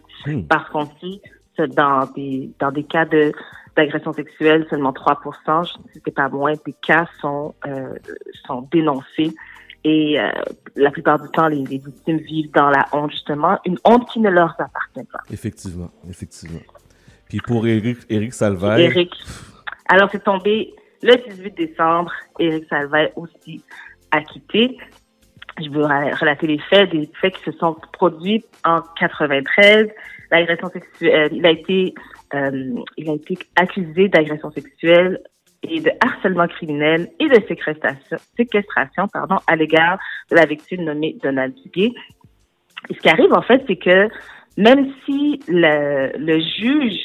Parce qu'on sait dans des dans des cas de d'agression sexuelle, seulement 3 je ne sais pas moins, des cas sont euh, sont dénoncés. Et euh, la plupart du temps, les, les victimes vivent dans la honte, justement, une honte qui ne leur appartient pas. Effectivement, effectivement. Puis pour Eric, Eric Salvaille, Eric. Alors, c'est tombé le 18 décembre. Eric Salvaille aussi acquitté. Je veux relater les faits, des faits qui se sont produits en 93. L'agression sexuelle, il a été, euh, il a été accusé d'agression sexuelle et de harcèlement criminel et de séquestration, pardon, à l'égard de la victime nommée Donald Duguay. Ce qui arrive, en fait, c'est que même si le, juge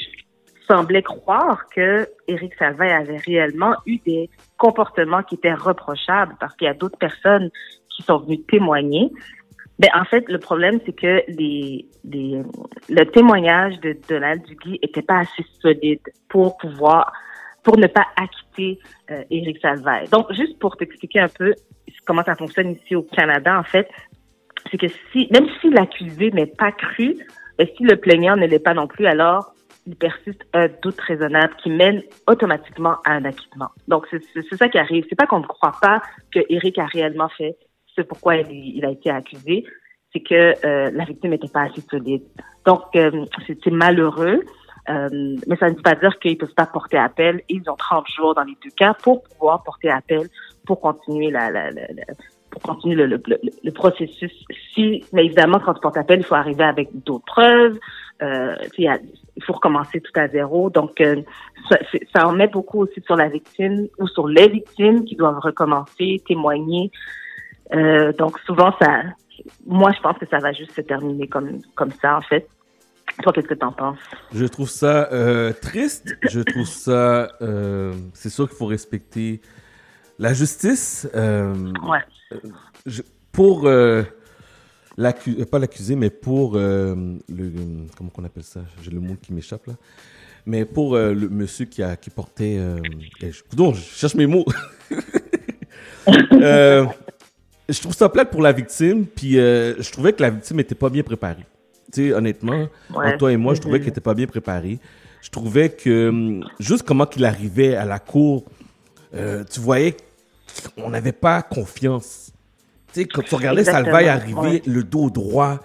semblait croire que Éric Salvaille avait réellement eu des comportements qui étaient reprochables parce qu'il y a d'autres personnes qui sont venues témoigner. Ben, en fait, le problème, c'est que les, les, le témoignage de Donald Duguay était pas assez solide pour pouvoir, pour ne pas acquitter euh, Éric Salvaille. Donc, juste pour t'expliquer un peu comment ça fonctionne ici au Canada, en fait, c'est que si, même si l'accusé n'est pas cru, et si le plaignant ne l'est pas non plus, alors il persiste un doute raisonnable qui mène automatiquement à un acquittement. Donc, c'est ça qui arrive. C'est pas qu'on ne croit pas que Eric a réellement fait pourquoi il, a été accusé, c'est que euh, la victime n'était pas assez solide. Donc, euh, c'est malheureux, euh, mais ça ne veut pas dire qu'ils ne peuvent pas porter appel. Ils ont 30 jours dans les deux cas pour pouvoir porter appel, pour continuer le, processus. Si, mais évidemment, quand tu portes appel, il faut arriver avec d'autres preuves. Euh, il faut recommencer tout à zéro. Donc, ça, en met beaucoup aussi sur la victime ou sur les victimes qui doivent recommencer, témoigner. Euh, donc, souvent, ça, moi, je pense que ça va juste se terminer comme, comme ça, en fait. Toi, qu'est-ce que t'en penses? Je trouve ça euh, triste. Je trouve ça... Euh, c'est sûr qu'il faut respecter la justice. Euh, ouais. Je, pour euh, l'accusé, pas l'accusé, mais pour le... Comment qu'on appelle ça? J'ai le mot qui m'échappe, là. Mais pour le monsieur qui, a, qui portait... Eh, je, donc, je cherche mes mots. je trouve ça plate pour la victime, puis euh, je trouvais que la victime était pas bien préparée. Tu sais, honnêtement, ouais. toi et moi, je trouvais mm -hmm. qu'elle était pas bien préparée. Je trouvais que hum, juste comment qu'il arrivait à la cour, euh, tu voyais qu'on n'avait pas confiance. Tu sais, quand tu regardais Salvaille arriver, ouais. le dos droit,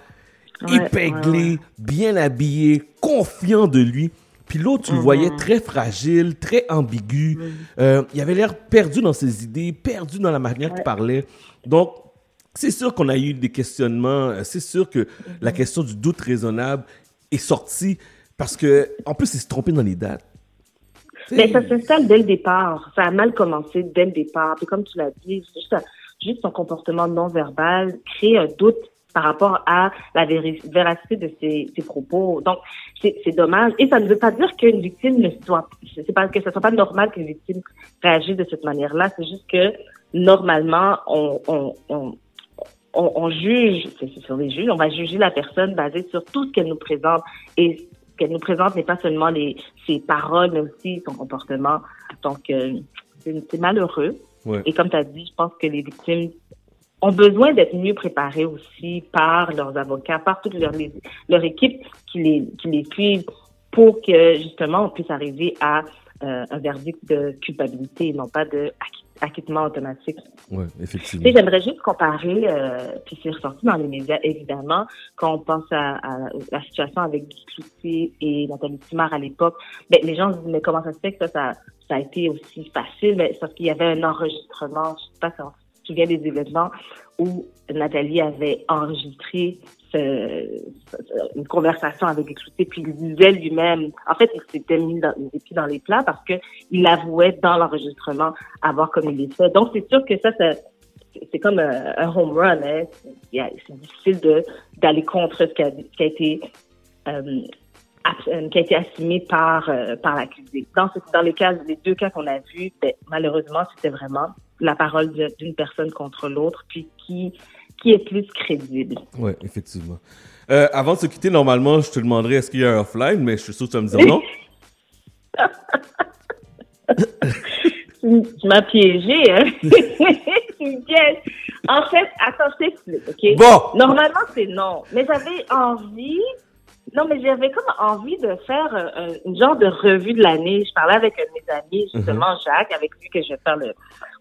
Ouais, épinglé, bien habillé, confiant de lui. Puis l'autre, tu le Mhm. voyais très fragile, très ambigu. Euh, il avait l'air perdu dans ses idées, perdu dans la manière qu'il parlait. Donc, c'est sûr qu'on a eu des questionnements. Euh, C'est sûr que la question du doute raisonnable est sortie parce que, en plus, il se trompait dans les dates. Mais ça s'installe dès le départ. Ça a mal commencé dès le départ. Puis comme tu l'as dit, juste, juste son comportement non verbal crée un doute par rapport à la véracité de ses, ses propos. Donc, c'est dommage. Et ça ne veut pas dire qu'une victime ne soit, c'est pas que ce soit pas normal qu'une victime réagisse de cette manière-là. C'est juste que, normalement, on, on, on, on, juge, c'est sur les juges, on va juger la personne basée sur tout ce qu'elle nous présente. Et ce qu'elle nous présente n'est pas seulement les, ses paroles, mais aussi son comportement. Donc, euh, c'est c'est malheureux. Ouais. Et comme tu as dit, je pense que les victimes ont besoin d'être mieux préparées aussi par leurs avocats, par toute leur, leur équipe qui les, qui les suivent pour que justement on puisse arriver à euh, un verdict de culpabilité et non pas de acqui- acquittement automatique. Tu effectivement. j'aimerais juste comparer, euh, puis c'est ressorti dans les médias évidemment, quand on pense à, à la situation avec Guy Cloutier et Nathalie Simard à l'époque, ben, les gens se disent mais comment ça se fait que ça, ça, ça a été aussi facile? Ben, sauf qu'il y avait un enregistrement, je sais pas si on se souvient des événements où Nathalie avait enregistré une conversation avec Cloutier, puis il disait lui-même, en fait, il s'était mis dans, les pieds dans les plats parce que il avouait dans l'enregistrement avoir commis les faits. Donc, c'est sûr que ça, ça c'est comme un, home run. Hein. C'est difficile d'aller contre ce qui a, qui a été euh, qui a été assumé par euh, par l'accusé. Dans ce- dans les cas, les deux cas qu'on a vus, ben, malheureusement, c'était vraiment la parole d'une personne contre l'autre, puis qui qui est plus crédible. Ouais, effectivement. Euh, avant de se quitter, normalement, je te demanderais est-ce qu'il y a un offline, mais je suis sûr que tu vas me dire non. tu m'as piégé, hein? pièges. En fait, attends, je t'explique, OK? Bon. Normalement, c'est non. Mais j'avais envie... Non, mais j'avais comme envie de faire euh, un- une genre de revue de l'année. Je parlais avec un de mes amis, justement, Jacques, avec lui que je vais faire le...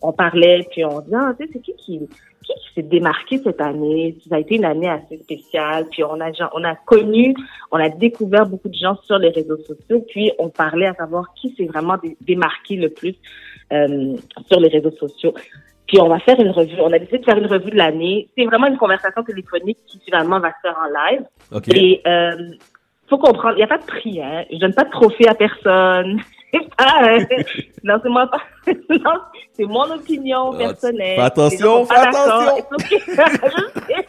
On parlait, puis on dit, ah, tu sais, c'est qui qui, qui, qui s'est démarqué cette année? Ça a été une année assez spéciale. Puis on a, genre- on a connu, on a découvert beaucoup de gens sur les réseaux sociaux. Puis on parlait à savoir qui s'est vraiment dé- démarqué le plus euh, sur les réseaux sociaux. Puis on va faire une revue. On a décidé de faire une revue de l'année. C'est vraiment une conversation téléphonique qui finalement va se faire en live. OK. Et euh, faut comprendre, il n'y a pas de prix. Hein. Je donne pas de trophée à personne. Pas, euh, non, c'est moi pas. non, c'est mon opinion personnelle. fais attention, fais attention. Okay. Je sais.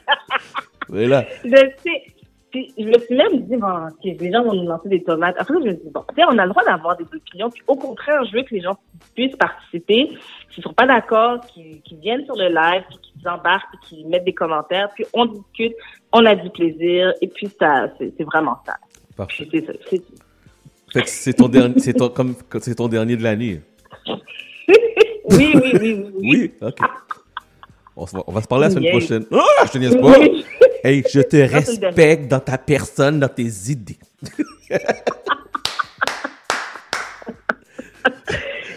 Voilà. Je sais. Puis je me suis même dit, bon, les gens vont nous lancer des tomates. Après, je me dit, bon, on a le droit d'avoir des opinions. Puis au contraire, je veux que les gens puissent participer. S'ils sont pas d'accord, qu'ils viennent sur le live, puis qu'ils embarquent, puis qu'ils mettent des commentaires. Puis on discute, on a du plaisir. Et puis ça, c'est vraiment ça. Parfait. C'est ça. c'est. Fait ton dernier, c'est ton, comme, ton dernier de l'année. Oui, oui, oui, oui. oui. Oui, ok. On se va, on va se parler la semaine prochaine. Ah, je te niaise pas. Oui. Hey, je te respecte dans ta personne, dans tes idées.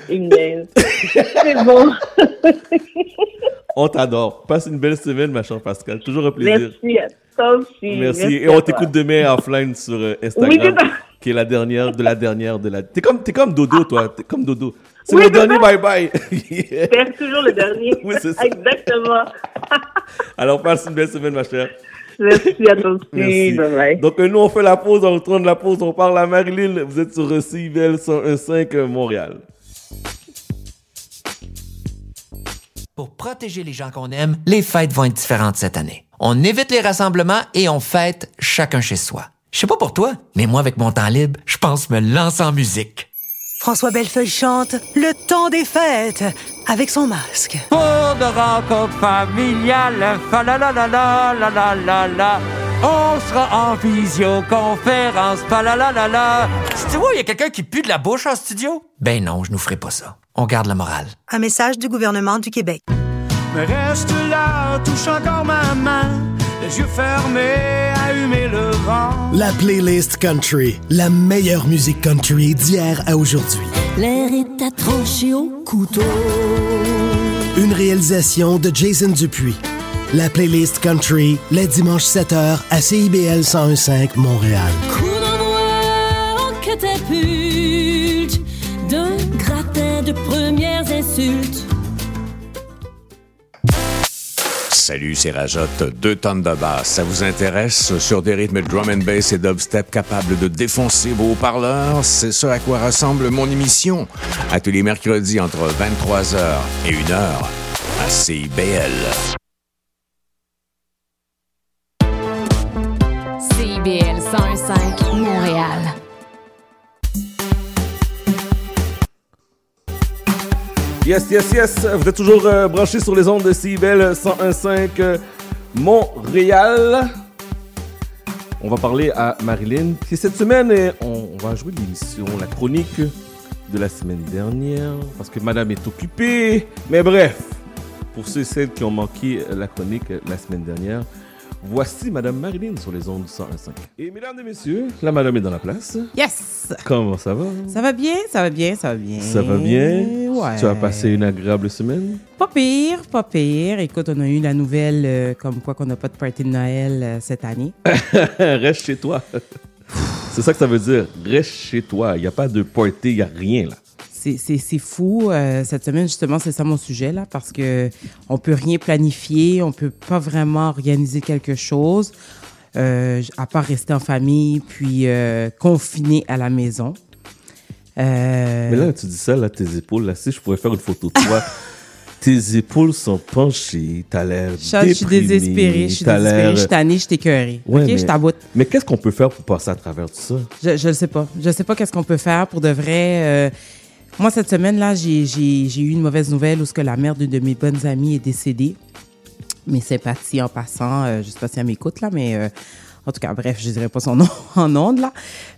C'est bon. On t'adore. Passe une belle semaine, ma chère Pascal. Toujours un plaisir. Merci à toi aussi. Merci. Et à on t'écoute demain offline sur euh, Oui, Instagram, ça. Qui est la dernière de la dernière de la. T'es comme, t'es comme Dodo, toi. T'es comme Dodo. C'est Oui, le dernier ça. bye bye. C'est toujours le dernier. Oui, c'est ça. Exactement. Alors, passe une belle semaine, ma chère. Merci à toi aussi. Merci. Bye bye. Donc, euh, nous, on fait la pause. On retourne de la pause. On parle à Marilyn. Vous êtes sur CIBL 101.5 euh, Montréal. Pour protéger les gens qu'on aime, les fêtes vont être différentes cette année. On évite les rassemblements et on fête chacun chez soi. Je sais pas pour toi, mais moi, avec mon temps libre, je pense me lancer en musique. François Bellefeuille chante Le temps des fêtes avec son masque. Pour de rencontres familiales, fa la la la la la la la la. On sera en visioconférence, fa la la la la. Tu vois, il y a quelqu'un qui pue de la bouche en studio? Ben non, je nous ferai pas ça. On garde la morale. Un message du gouvernement du Québec. Mais reste là, touche encore ma main, les yeux fermés, à humer le vent. La playlist country, la meilleure musique country d'hier à aujourd'hui. L'air est à trancher au couteau. Une réalisation de Jason Dupuis. La playlist country, les dimanches 7h à CIBL 1015 Montréal. Coup d'envoi en catapulte d'un gratin de premières insultes. Salut, c'est Rajot, deux tonnes de basse. Ça vous intéresse? Sur des rythmes drum and bass et dubstep capables de défoncer vos parleurs, c'est ce à quoi ressemble mon émission. À tous les mercredis entre 23h et 1h à CIBL. CIBL 101.5 Montréal. Yes, yes, yes. Vous êtes toujours euh, branchés sur les ondes de CIBEL 101.5 euh, Montréal. On va parler à Marilyn. Cette semaine, on, on va jouer l'émission, la chronique de la semaine dernière, parce que Madame est occupée. Mais bref, pour ceux et celles qui ont manqué la chronique la semaine dernière, voici Madame Marilyn sur les ondes du 101.5. Et mesdames et messieurs, la Madame est dans la place. Yes! Comment ça va? Ça va bien, ça va bien, ça va bien. Ça va bien? Ouais. Tu as passé une agréable semaine? Pas pire, pas pire. Écoute, on a eu la nouvelle euh, comme quoi qu'on n'a pas de party de Noël euh, cette année. Reste chez toi. C'est ça que ça veut dire. Reste chez toi. Il n'y a pas de party, il n'y a rien là. C'est- fou. euh, cette semaine, justement, c'est ça mon sujet, là, parce que on peut rien planifier, on peut pas vraiment organiser quelque chose, euh, à part rester en famille, puis euh, confiné à la maison. Euh, Mais là, tu dis ça, là, tes épaules, là, si je pourrais faire une photo de toi, tes épaules sont penchées, t'as l'air je suis désespérée, je suis désespérée, je suis tannée, je suis écœurée. Ouais, ok, mais, je t'aboute. mais qu'est-ce qu'on peut faire pour passer à travers tout ça? Je, le sais pas. Je sais pas qu'est-ce qu'on peut faire pour de vrai. euh, moi, cette semaine-là, j'ai eu une mauvaise nouvelle où ce que la mère d'une de mes bonnes amies est décédée. Mes sympathies en passant. euh, je sais pas si elle m'écoute, là, mais euh, en tout cas, bref, je dirais pas son nom en ondes, là.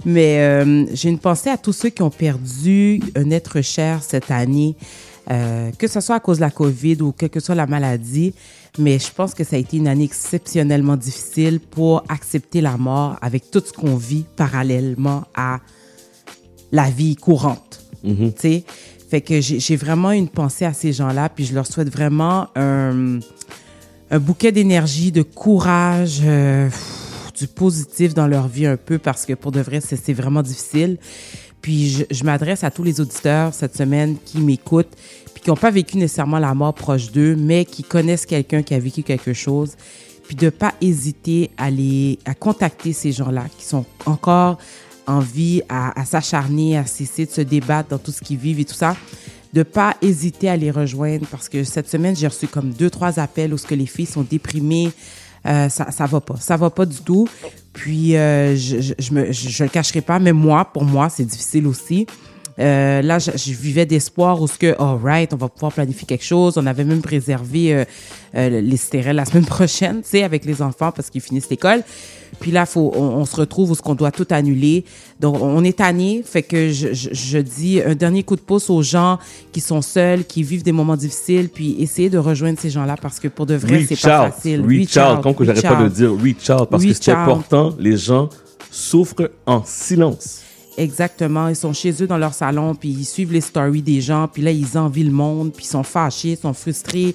Mais euh, j'ai une pensée à tous ceux qui ont perdu un être cher cette année, euh, que ce soit à cause de la COVID ou quelle que soit la maladie. Mais je pense que ça a été une année exceptionnellement difficile pour accepter la mort avec tout ce qu'on vit parallèlement à la vie courante. Sais? Fait que j'ai vraiment une pensée à ces gens-là, puis je leur souhaite vraiment un, bouquet d'énergie, de courage, euh, du positif dans leur vie un peu, parce que pour de vrai, c'est c'est vraiment difficile. Puis je, je m'adresse à tous les auditeurs cette semaine qui m'écoutent, puis qui n'ont pas vécu nécessairement la mort proche d'eux, mais qui connaissent quelqu'un qui a vécu quelque chose, puis de pas hésiter à les à contacter ces gens-là qui sont encore en vie à, s'acharner, à cesser de se débattre dans tout ce qu'ils vivent et tout ça, de pas hésiter à les rejoindre parce que cette semaine j'ai reçu comme deux trois appels où ce que les filles sont déprimées, euh, ça ça va pas, ça va pas du tout. Puis, euh, je, je le cacherai pas, mais moi, pour moi, c'est difficile aussi. Euh, là, je, je vivais d'espoir où ce que, all right, on va pouvoir planifier quelque chose. On avait même réservé euh, euh, les stérelles la semaine prochaine, tu sais, avec les enfants parce qu'ils finissent l'école. Puis là, faut, on, on se retrouve où ce qu'on doit tout annuler. Donc, on est tanné. Fait que je, je, je dis un dernier coup de pouce aux gens qui sont seuls, qui vivent des moments difficiles, puis essayer de rejoindre ces gens-là parce que pour de vrai, c'est pas out. facile. Reach out. Comme que j'arrête pas de out. dire reach out parce que c'est out. important. Les gens souffrent en silence. Exactement. Ils sont chez eux dans leur salon, puis ils suivent les stories des gens, puis là, ils envient le monde, puis ils sont fâchés, ils sont frustrés.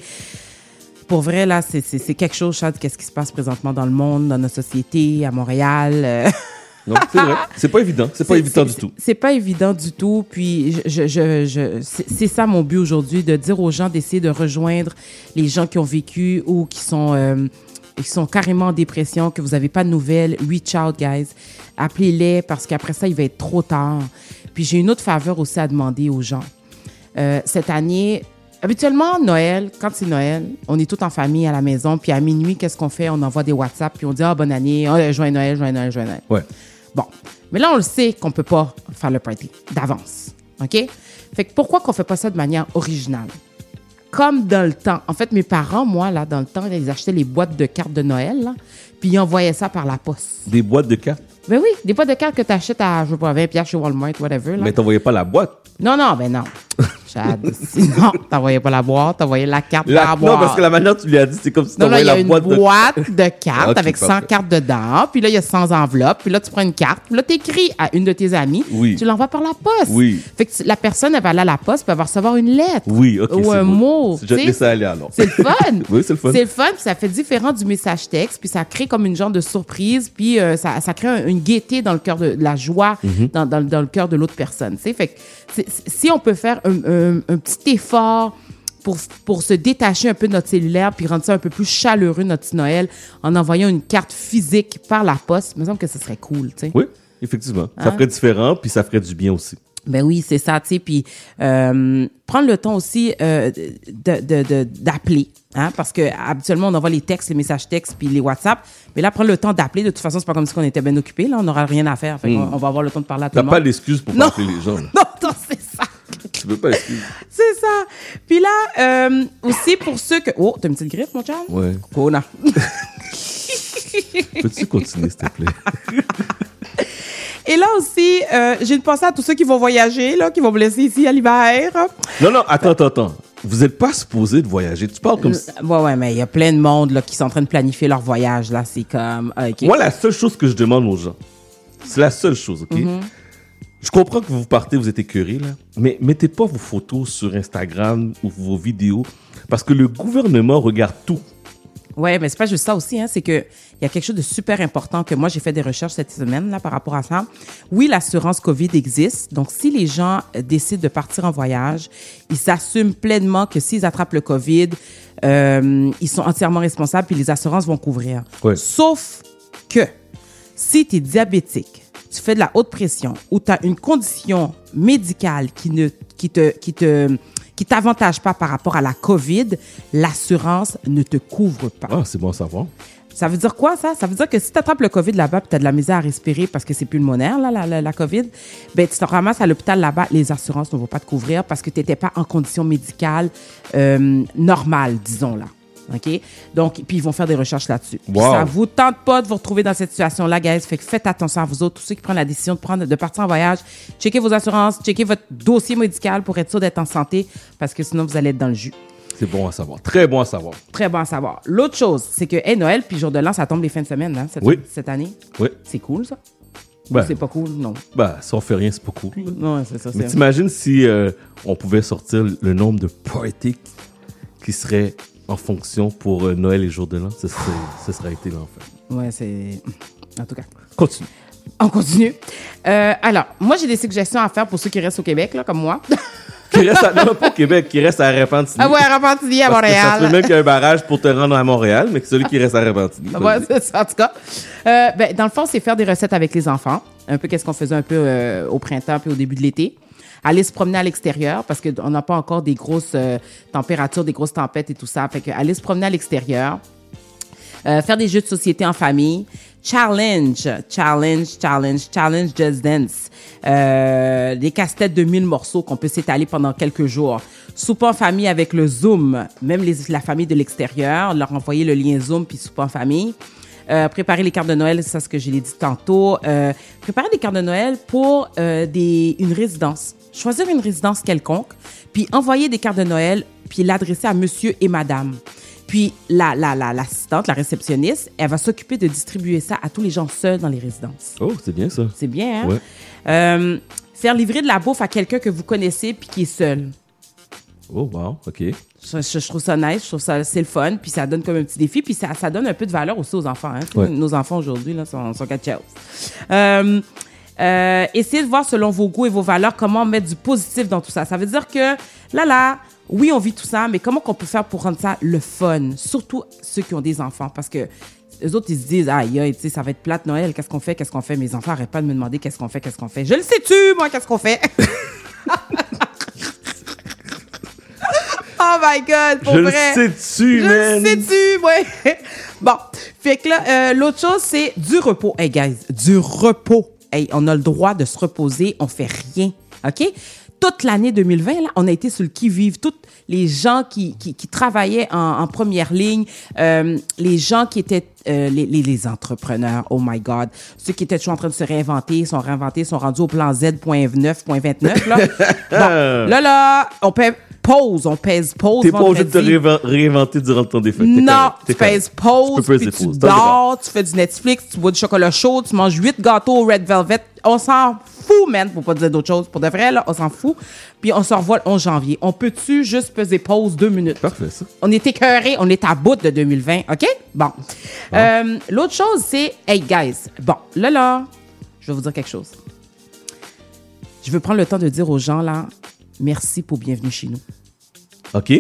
Pour vrai, là, c'est- quelque chose, Chad, qu'est-ce qui se passe présentement dans le monde, dans notre société, à Montréal. euh. Non, c'est vrai. C'est pas évident. C'est pas évident du tout. C'est pas évident du tout. Puis, je, je, je, c'est c'est ça mon but aujourd'hui, de dire aux gens d'essayer de rejoindre les gens qui ont vécu ou qui sont, euh, qui sont carrément en dépression, que vous n'avez pas de nouvelles. Reach out, guys. Appelez-les parce qu'après ça, il va être trop tard. Puis, j'ai une autre faveur aussi à demander aux gens. Euh, cette année, habituellement, Noël, quand c'est Noël, on est tout en famille à la maison. Puis à minuit, qu'est-ce qu'on fait? On envoie des WhatsApp, puis on dit Ah, bonne année, oh, joyeux Noël, joyeux Noël, joyeux Noël. Ouais. Bon. Mais là, on le sait qu'on peut pas faire le party d'avance. OK? Fait que pourquoi qu'on fait pas ça de manière originale? Comme dans le temps. En fait, mes parents, moi, là, dans le temps, ils achetaient les boîtes de cartes de Noël, là, puis ils envoyaient ça par la poste. Des boîtes de cartes? Ben oui, des boîtes de cartes que tu achètes à, je sais pas, 20 piastres chez Walmart, whatever. Là. Mais t'envoyais pas la boîte? Non, non, ben non. Chad, sinon, t'envoyais pas la boîte, t'envoyais la carte La- la non, boîte. parce que la manière dont tu lui as dit, c'est comme si Non, là, t'envoyais il y a la une boîte boîte, de... de, cartes avec 100 parfait. cartes dedans. Puis là, il y a 100 enveloppes. Puis là, tu prends une carte. Puis là, tu écris à une de tes amies. Oui. Tu l'envoies par la poste. Oui. Fait que la personne, elle va aller à la poste, puis elle va recevoir une lettre. Oui, ok. Ou un beau. mot. Je vais te laisser aller alors. C'est le fun. oui, c'est le fun. C'est le fun, puis ça fait différent du message texte, puis ça crée comme une genre de surprise, puis euh, ça, ça crée un- une gaieté dans le cœur de, de la joie, Mhm. dans, dans, dans le cœur de l'autre personne. Fait que si on peut faire un, un- un petit effort pour, pour se détacher un peu de notre cellulaire, puis rendre ça un peu plus chaleureux, notre petit Noël, en envoyant une carte physique par la poste, il me semble que ce serait cool. tu sais. Oui, effectivement. Ça Hein? ferait différent, puis ça ferait du bien aussi. Ben oui, c'est ça, tu sais. Puis euh, prendre le temps aussi euh, de- d'appeler, hein, parce que habituellement on envoie les textes, les messages textes, puis les WhatsApp. Mais là, prendre le temps d'appeler. De toute façon, c'est pas comme si on était bien occupé. Là, on n'aura rien à faire. Fait Mm. qu'on- on va avoir le temps de parler à tout T'as le pas monde. d'excuse pour Non. pas appeler les gens. là. Non. Tu peux pas excuse. C'est ça. Puis là, euh, aussi pour ceux que. Oh, t'as une petite griffe, mon chum? Ouais. Kona. Peux-tu continuer, s'il te plaît? Et là aussi, euh, j'ai une pensée à tous ceux qui vont voyager, là, qui vont me laisser ici à l'hiver. Non, non, attends, attends, attends. Vous n'êtes pas supposé de voyager. Tu parles comme si... Euh, Ouais, ouais, mais il y a plein de monde là, qui sont en train de planifier leur voyage. Là, c'est comme. Moi, la seule chose que je demande aux gens, c'est la seule chose, OK? Mhm. Je comprends que vous partez, vous êtes écœurés, là, mais mettez pas vos photos sur Instagram ou vos vidéos parce que le gouvernement regarde tout. Ouais, mais c'est pas juste ça aussi, hein, c'est que il y a quelque chose de super important que moi j'ai fait des recherches cette semaine là par rapport à ça. Oui, l'assurance Covid existe, donc si les gens euh, décident de partir en voyage, ils s'assument pleinement que s'ils attrapent le Covid, euh, ils sont entièrement responsables puis les assurances vont couvrir. Ouais. Sauf que si tu es diabétique, tu fais de la haute pression ou tu as une condition médicale qui ne qui te qui te qui t'avantage pas par rapport à la COVID, l'assurance ne te couvre pas. Ah, c'est bon à savoir. Ça veut dire quoi, ça? Ça veut dire que si tu attrapes le COVID là-bas et tu as de la misère à respirer parce que c'est pulmonaire, là, la, la, la COVID, ben, tu te ramasses à l'hôpital là-bas, les assurances ne vont pas te couvrir parce que tu n'étais pas en condition médicale euh, normale, disons là. OK? Donc, puis ils vont faire des recherches là-dessus. Wow. Ça vous tente pas de vous retrouver dans cette situation-là, guys. Fait que faites attention à vous autres, tous ceux qui prennent la décision de, prendre, de partir en voyage. Checkez vos assurances, checkez votre dossier médical pour être sûr d'être en santé parce que sinon, vous allez être dans le jus. C'est bon à savoir. Très bon à savoir. Très bon à savoir. L'autre chose, c'est que hey, Noël puis jour de l'an, ça tombe les fins de semaine hein, cette, Oui. cette année. Oui. C'est cool, ça? Ben, Ou c'est pas cool? Non. Bah, si on fait rien, c'est pas cool. Non, c'est ça. Mais t'imagines si euh, on pouvait sortir le nombre de parties qui seraient en fonction pour euh, Noël et jour de l'an? Ce serait, ce serait été l'enfer. Ouais, c'est. En tout cas. Continue. On continue. Euh, alors, moi, j'ai des suggestions à faire pour ceux qui restent au Québec, là, comme moi. Qui reste à, non, pas au Québec, qui reste à Repentigny. ah ouais, à Repentigny, à Parce que Ça Montréal. serait même qu'il y a un barrage pour te rendre à Montréal, mais que celui qui reste à Repentigny. Ouais, c'est ça, en tout cas. Euh, ben, dans le fond, c'est faire des recettes avec les enfants. Un peu qu'est-ce qu'on faisait un peu euh, au printemps puis au début de l'été. Aller se promener à l'extérieur parce qu'on n'a pas encore des grosses euh, températures, des grosses tempêtes et tout ça. Fait que aller se promener à l'extérieur. Euh, faire des jeux de société en famille, Challenge, challenge, challenge, challenge Just Dance. Euh, des casse-têtes de 1000 morceaux qu'on peut s'étaler pendant quelques jours. Souper en famille avec le Zoom, même la famille de l'extérieur, leur envoyer le lien Zoom puis souper en famille. Euh, préparer les cartes de Noël, c'est ce que je l'ai dit tantôt. Euh, préparer des cartes de Noël pour euh, des, une résidence. Choisir une résidence quelconque, puis envoyer des cartes de Noël, puis l'adresser à monsieur et madame. Puis la, la, la, l'assistante, la réceptionniste, elle va s'occuper de distribuer ça à tous les gens seuls dans les résidences. Oh, c'est bien ça. C'est bien, hein? Ouais. Euh, faire livrer de la bouffe à quelqu'un que vous connaissez puis qui est seul. Oh, wow, OK. Je, je- je trouve ça nice, je trouve ça c'est le fun, puis ça donne comme un petit défi, puis ça, ça donne un peu de valeur aussi aux enfants. hein? Ouais. Nos enfants aujourd'hui là sont, sont quelque chose. Euh, euh, essayez de voir selon vos goûts et vos valeurs comment mettre du positif dans tout ça. Ça veut dire que là là, oui on vit tout ça, mais comment qu'on peut faire pour rendre ça le fun, surtout ceux qui ont des enfants, parce que les autres, ils se disent, aïe, tu sais, ça va être plate Noël, qu'est-ce qu'on fait, qu'est-ce qu'on fait? Mes enfants arrêtent pas de me demander qu'est-ce qu'on fait, qu'est-ce qu'on fait. Je le sais-tu, moi, qu'est-ce qu'on fait? oh my God, pour Je le vrai. sais-tu, Je man? le sais-tu, ouais. Bon, fait que là, euh, l'autre chose, c'est du repos. Hey, guys, du repos. Hey, on a le droit de se reposer, on fait rien, OK? Toute l'année 2020, là, on a été sur le qui-vive. Tous les gens qui, qui, qui travaillaient en, en première ligne, euh, les gens qui étaient euh, les, les, les entrepreneurs, oh my God, ceux qui étaient toujours en train de se réinventer, sont réinventés, sont rendus au plan Z.9.29, là. bon, là, là, on pèse pause, on pèse pause. T'es pas obligé de te réinventer durant fêtes. T'es Non, tu pèses pause, Tu tu dors, tu fais du Netflix, tu bois du chocolat chaud, tu manges huit gâteaux au Red Velvet. On s'en fout, man, pour pas dire d'autre chose. Pour de vrai, là, on s'en fout. Puis on se revoit le 11 janvier. On peut-tu juste peser pause deux minutes? Parfait, ça. On est écœurés, on est à bout de 2020, OK? Bon. Euh, L'autre chose, c'est, hey, guys, bon, là, là, je vais vous dire quelque chose. Je veux prendre le temps de dire aux gens, là, merci pour bienvenue chez nous. OK?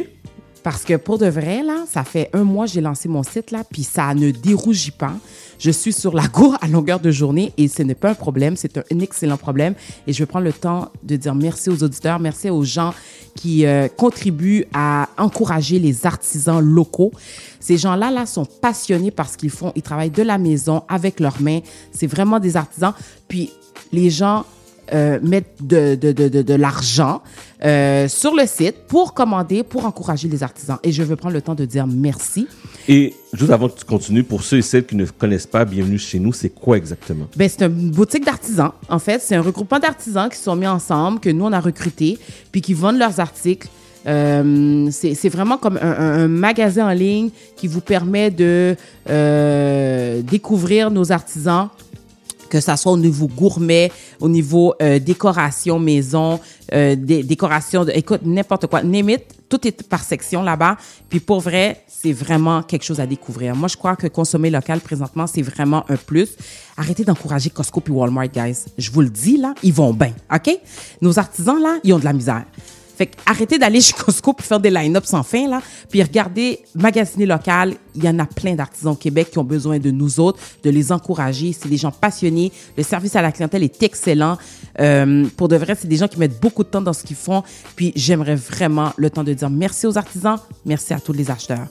Parce que pour de vrai, là, ça fait un mois que j'ai lancé mon site, là, puis ça ne dérougit pas. Je suis sur la cour à longueur de journée et ce n'est pas un problème, c'est un excellent problème. Et je vais prendre le temps de dire merci aux auditeurs, merci aux gens qui euh, contribuent à encourager les artisans locaux. Ces gens-là, là, sont passionnés par ce qu'ils font. Ils travaillent de la maison avec leurs mains. C'est vraiment des artisans. Puis les gens euh, mettre de, de, de, de, de l'argent euh, sur le site pour commander, pour encourager les artisans. Et je veux prendre le temps de dire merci. Et juste avant que tu continues, pour ceux et celles qui ne connaissent pas, bienvenue chez nous, c'est quoi exactement? Ben, c'est une boutique d'artisans. En fait, c'est un regroupement d'artisans qui se sont mis ensemble, que nous, on a recruté, puis qui vendent leurs articles. Euh, c'est c'est vraiment comme un, un- un magasin en ligne qui vous permet de euh, découvrir nos artisans, que ça soit au niveau gourmet, au niveau euh, décoration maison, euh, dé- décoration, de, écoute, n'importe quoi, it, tout est par section là-bas. Puis pour vrai, c'est vraiment quelque chose à découvrir. Moi, je crois que consommer local présentement, c'est vraiment un plus. Arrêtez d'encourager Costco puis Walmart, guys. Je vous le dis, là, ils vont bien, OK? Nos artisans, là, ils ont de la misère. Fait que arrêtez d'aller chez Costco puis faire des line-up sans fin, là. Puis regardez, magasiner local, il y en a plein d'artisans au Québec qui ont besoin de nous autres, de les encourager. C'est des gens passionnés. Le service à la clientèle est excellent. Euh, pour de vrai, c'est des gens qui mettent beaucoup de temps dans ce qu'ils font. Puis j'aimerais vraiment le temps de dire merci aux artisans, merci à tous les acheteurs.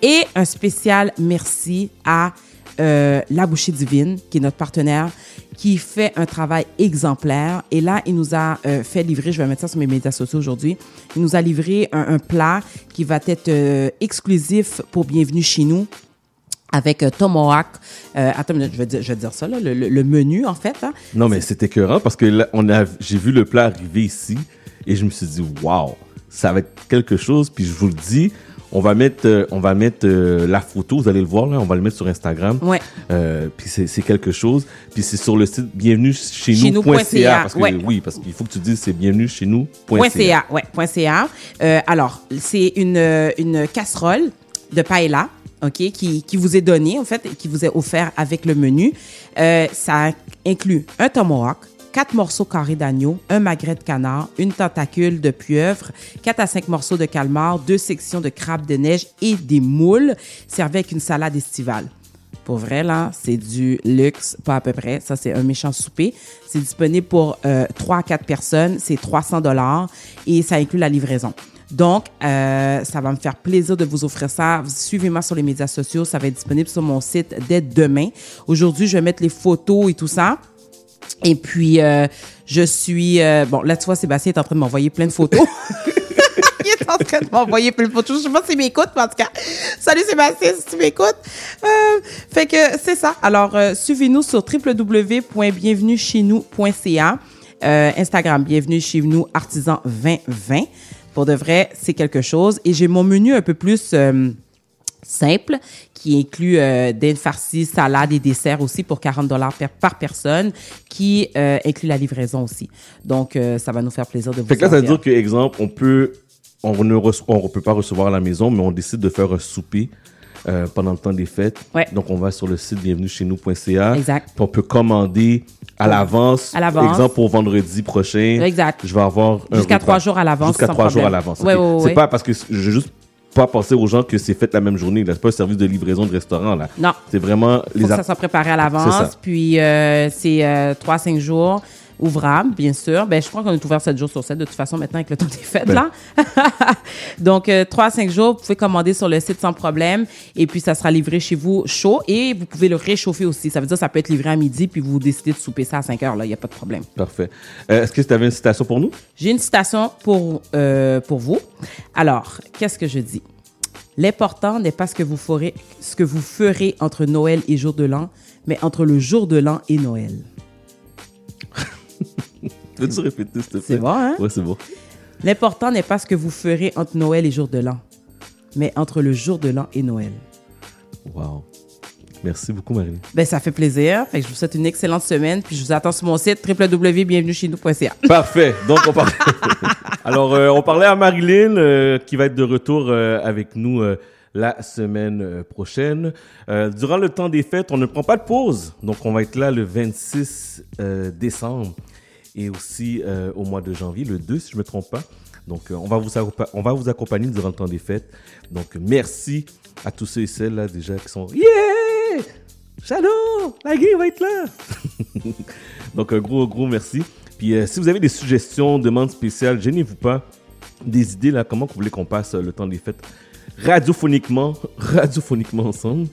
Et un spécial merci à euh, La Bouchée Divine, qui est notre partenaire, qui fait un travail exemplaire. Et là, il nous a euh, fait livrer, je vais mettre ça sur mes médias sociaux aujourd'hui, il nous a livré un, plat qui va être euh, exclusif pour Bienvenue chez nous avec tomahawk. Euh, attends je vais dire, je vais dire ça, là, le, menu, en fait. hein. Non, mais c'est écœurant parce que là, on a, j'ai vu le plat arriver ici et je me suis dit, waouh, ça va être quelque chose. Puis je vous le dis, on va mettre, euh, on va mettre euh, la photo, vous allez le voir là, on va le mettre sur Instagram. Ouais. Euh, puis c'est, quelque chose. Puis c'est sur le site bienvenue chez Chez nous.ca. nous.ca, Parce que, ouais. Oui, parce qu'il faut que tu dises c'est bienvenue chez nous. Point .ca, ouais, .ca. Alors, c'est une, une casserole de paella, OK, qui, qui vous est donnée, en fait, et qui vous est offert avec le menu. Euh, ça inclut un tomahawk, quatre morceaux carrés d'agneau, un magret de canard, une tentacule de pieuvre, quatre à cinq morceaux de calmar, deux sections de crabe de neige et des moules, servis avec une salade estivale. Pour vrai, là, c'est du luxe, pas à peu près. Ça, c'est un méchant souper. C'est disponible pour euh, 3 à 4 personnes. C'est 300 dollars et ça inclut la livraison. Donc, euh, ça va me faire plaisir de vous offrir ça. Suivez-moi sur les médias sociaux. Ça va être disponible sur mon site dès demain. Aujourd'hui, je vais mettre les photos et tout ça. Et puis, euh, je suis... euh, bon, là, tu vois, Sébastien est en train de m'envoyer plein de photos. Il est en train de m'envoyer plein de photos. Je sais pas s'il m'écoute, mais en tout cas, salut Sébastien, si tu m'écoutes. Euh, fait que c'est ça. Alors, euh, suivez-nous sur www.bienvenuechez-nous.ca. Euh, Instagram, bienvenue chez nous, artisan 2020. Pour de vrai, c'est quelque chose. Et j'ai mon menu un peu plus euh, simple qui inclut euh, des farcis, salades et desserts aussi pour 40 dollars par personne, qui euh, inclut la livraison aussi. Donc, euh, ça va nous faire plaisir de vous Fait que là, ça veut dire que, exemple, on peut, on ne on peut pas recevoir à la maison, mais on décide de faire un souper euh, pendant le temps des fêtes. Donc, on va sur le site bienvenue chez nous.ca. Exact. Puis on peut commander à l'avance. À l'avance. Exemple, pour vendredi prochain. Exact. Je vais avoir Jusqu'à trois jours à l'avance, Jusqu'à trois jours à l'avance. Ouais, ok. ouais, C'est pas parce que je juste pas penser aux gens que c'est fait la même journée. là. C'est pas un service de livraison de restaurant, là. Non. C'est vraiment Faut les que ça soit préparé à l'avance. Puis, euh, c'est euh, 3-5 jours ouvrables, bien sûr. Ben, je crois qu'on est ouvert 7 jours sur 7, de toute façon, maintenant, avec le temps des fêtes, Ben. là. Donc, euh, 3 à 5 jours, vous pouvez commander sur le site sans problème. Et puis, ça sera livré chez vous chaud. Et vous pouvez le réchauffer aussi. Ça veut dire que ça peut être livré à midi, puis vous décidez de souper ça à 5 heures, là. Il n'y a pas de problème. Parfait. Euh, Est-ce que tu avais une citation pour nous? J'ai une citation pour, euh, pour vous. Alors, qu'est-ce que je dis? L'important n'est pas ce que vous ferez, ce que vous ferez entre Noël et jour de l'an, mais entre le jour de l'an et Noël. Peux-tu répéter, s'il te plaît? C'est bon, hein? Ouais, c'est bon. L'important n'est pas ce que vous ferez entre Noël et jour de l'an, mais entre le jour de l'an et Noël. Wow. Merci beaucoup, Marie. Ben, ça fait plaisir. Fait que je vous souhaite une excellente semaine. Puis je vous attends sur mon site www.bienvenuechez-nous.ca. Parfait. Donc, on parlait, Alors, euh, on parlait à Marilyn, euh, qui va être de retour euh, avec nous la semaine prochaine. Euh, durant le temps des fêtes, on ne prend pas de pause. Donc, on va être là le 26 euh, décembre et aussi euh, au mois de janvier, le 2, si je ne me trompe pas. Donc, euh, on, va vous on va vous accompagner durant le temps des fêtes. Donc, merci à tous ceux et celles là déjà qui sont Yeah! Shadow! La va être là! Donc, un gros, gros merci. Puis, euh, si vous avez des suggestions, demandes spéciales, gênez-vous pas. Des idées, là, comment vous voulez qu'on passe le temps des fêtes radiophoniquement, radiophoniquement ensemble.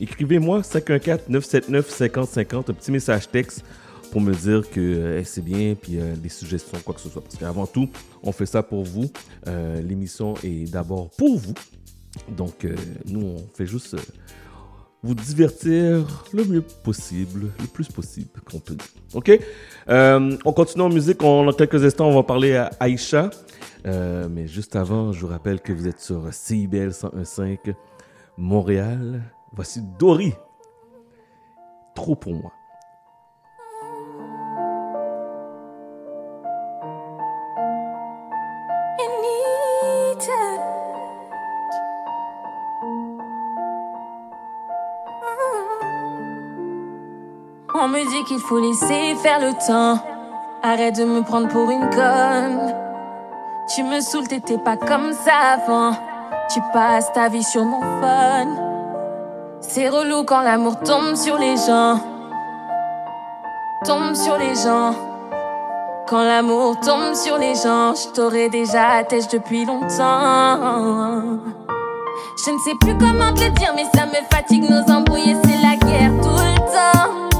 Écrivez-moi 514-979-5050, un petit message texte pour me dire que euh, c'est bien, puis euh, des suggestions, quoi que ce soit. Parce qu'avant tout, on fait ça pour vous. Euh, L'émission est d'abord pour vous. Donc, euh, nous, on fait juste vous divertir le mieux possible, le plus possible qu'on peut. OK? On continue en musique. On, dans quelques instants, on va parler à Aïcha. Mais juste avant, je vous rappelle que vous êtes sur CIBL 101.5 Montréal. Voici Dory. Trop pour moi. On me dit qu'il faut laisser faire le temps. Arrête de me prendre pour une conne. Tu me saoules, t'étais pas comme ça avant. Tu passes ta vie sur mon phone. C'est relou quand l'amour tombe sur les gens. Tombe sur les gens. Quand l'amour tombe sur les gens, je t'aurais déjà attaché depuis longtemps. Je ne sais plus comment te le dire, mais ça me fatigue nos embrouilles c'est la guerre tout le temps.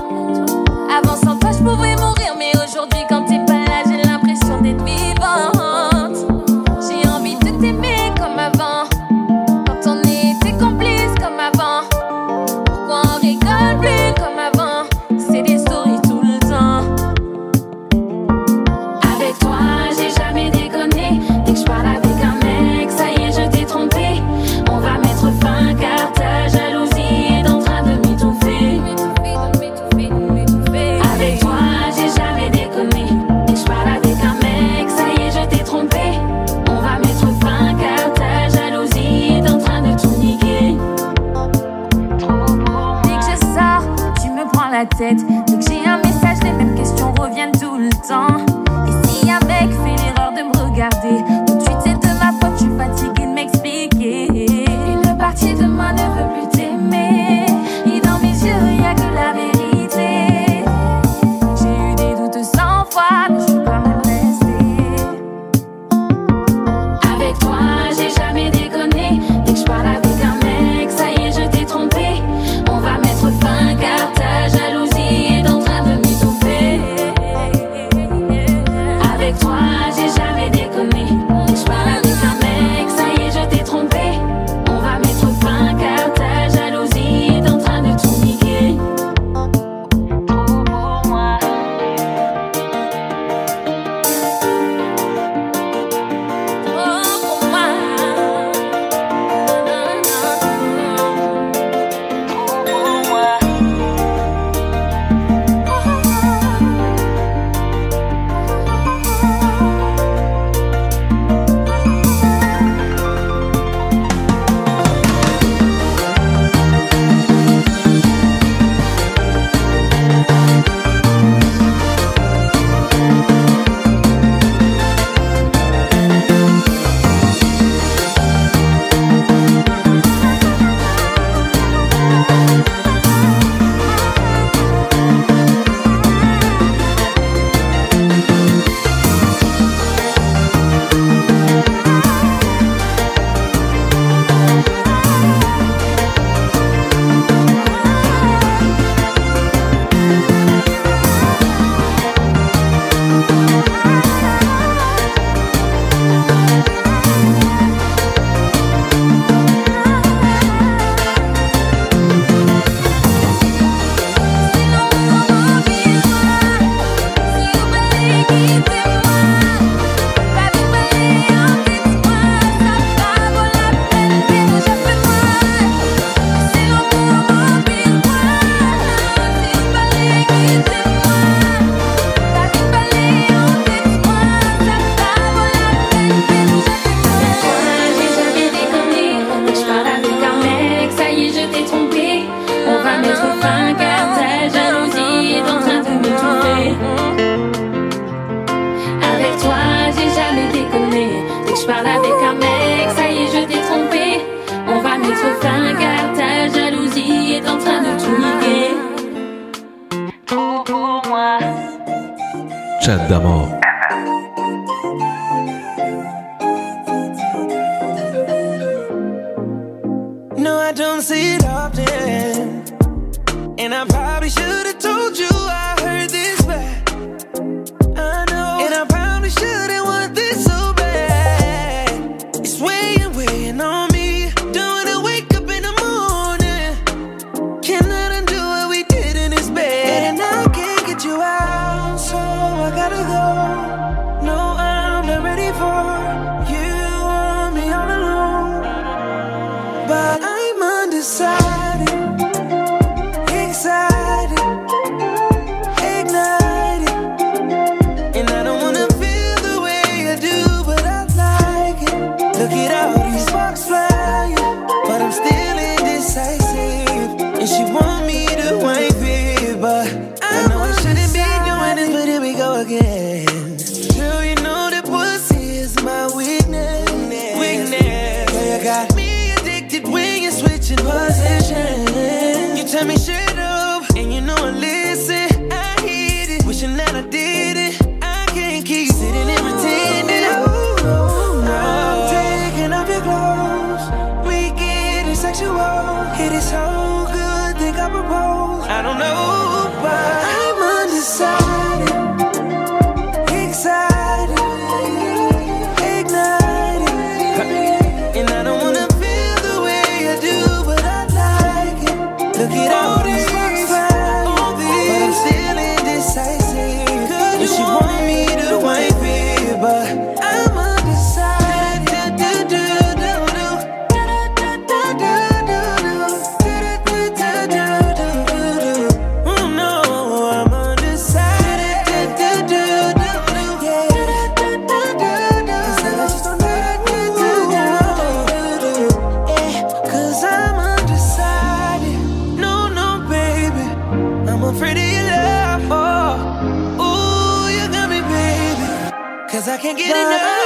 I can't get enough.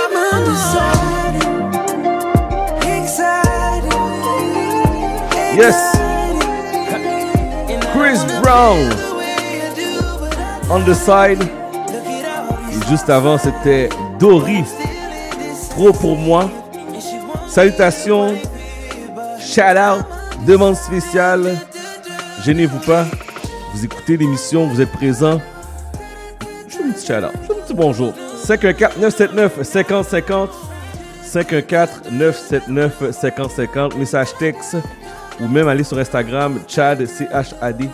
Yes. Chris Brown. On the side. Et juste avant, c'était Doris. Trop pour moi. Salutations. Shout out. Demande spéciale. Gênez-vous pas. Vous écoutez l'émission, vous êtes présent. Je vous dis shout out. Je vous dis bonjour. 514 979 5050 514 979 5050 message texte ou même aller sur Instagram Chad C H A D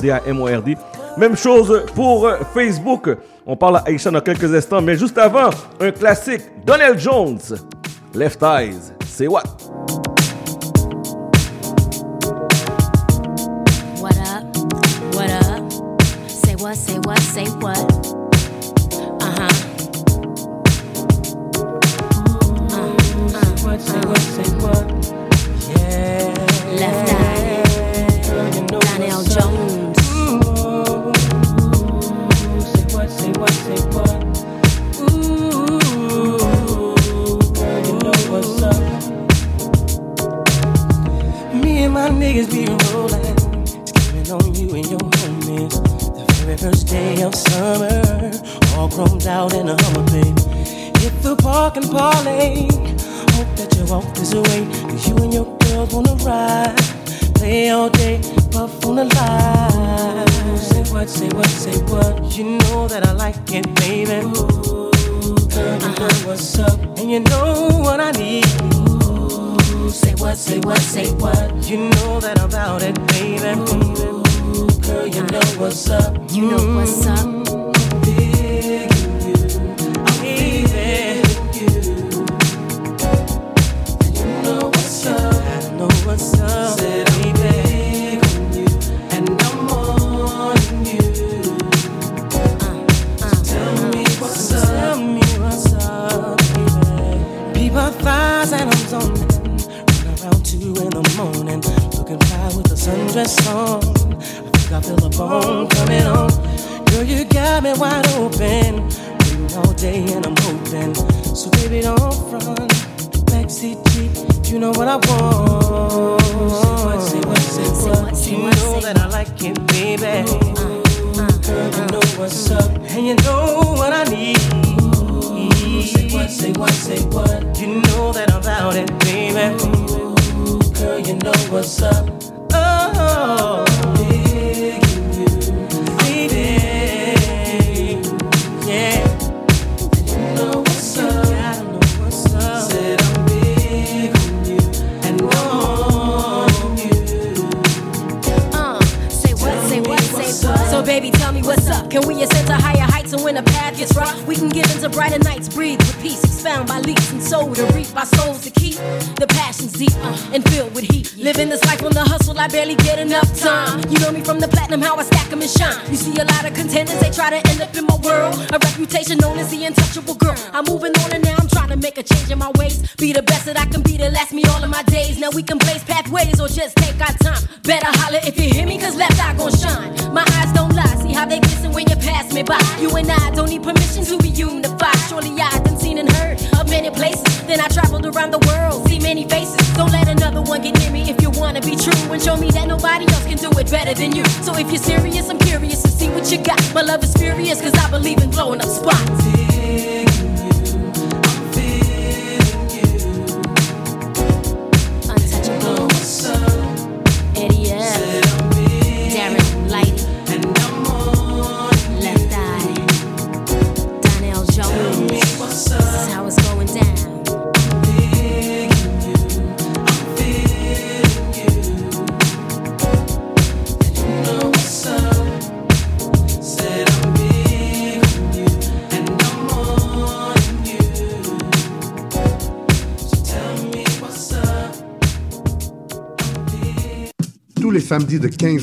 D A M O R D. Même chose pour euh, Facebook. On parle à Aisha dans quelques instants, mais juste avant, un classique Donald Jones Left Eyes. C'est what? What up? What up? Say what say say what?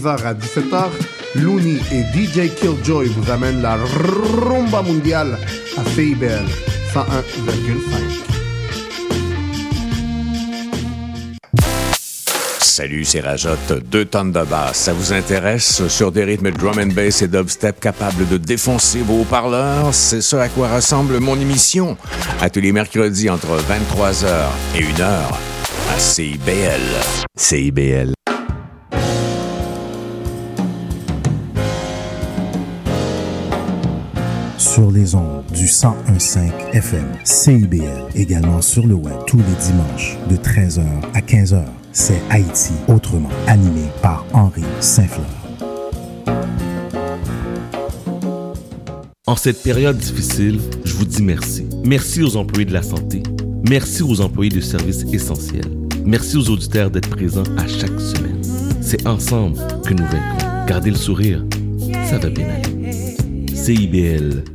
Samedis de 15h à 17h, Looney et DJ Killjoy vous amènent la rumba mondiale à CIBL 101,5. Salut, c'est Rajot. Deux tonnes de basse. Ça vous intéresse? Sur des rythmes drum and bass et dubstep capables de défoncer vos haut-parleurs? C'est ce à quoi ressemble mon émission. À tous les mercredis entre 23h et 1h à CIBL. CIBL. 1015 FM, CIBL, également sur le web tous les dimanches de 13h à 15h. C'est Haïti autrement, animé par Henri Saint-Fleur. En cette période difficile, je vous dis merci. Merci aux employés de la santé. Merci aux employés de services essentiels. Merci aux auditeurs d'être présents à chaque semaine. C'est ensemble que nous vaincrons. Gardez le sourire. Ça va bien aller. CIBL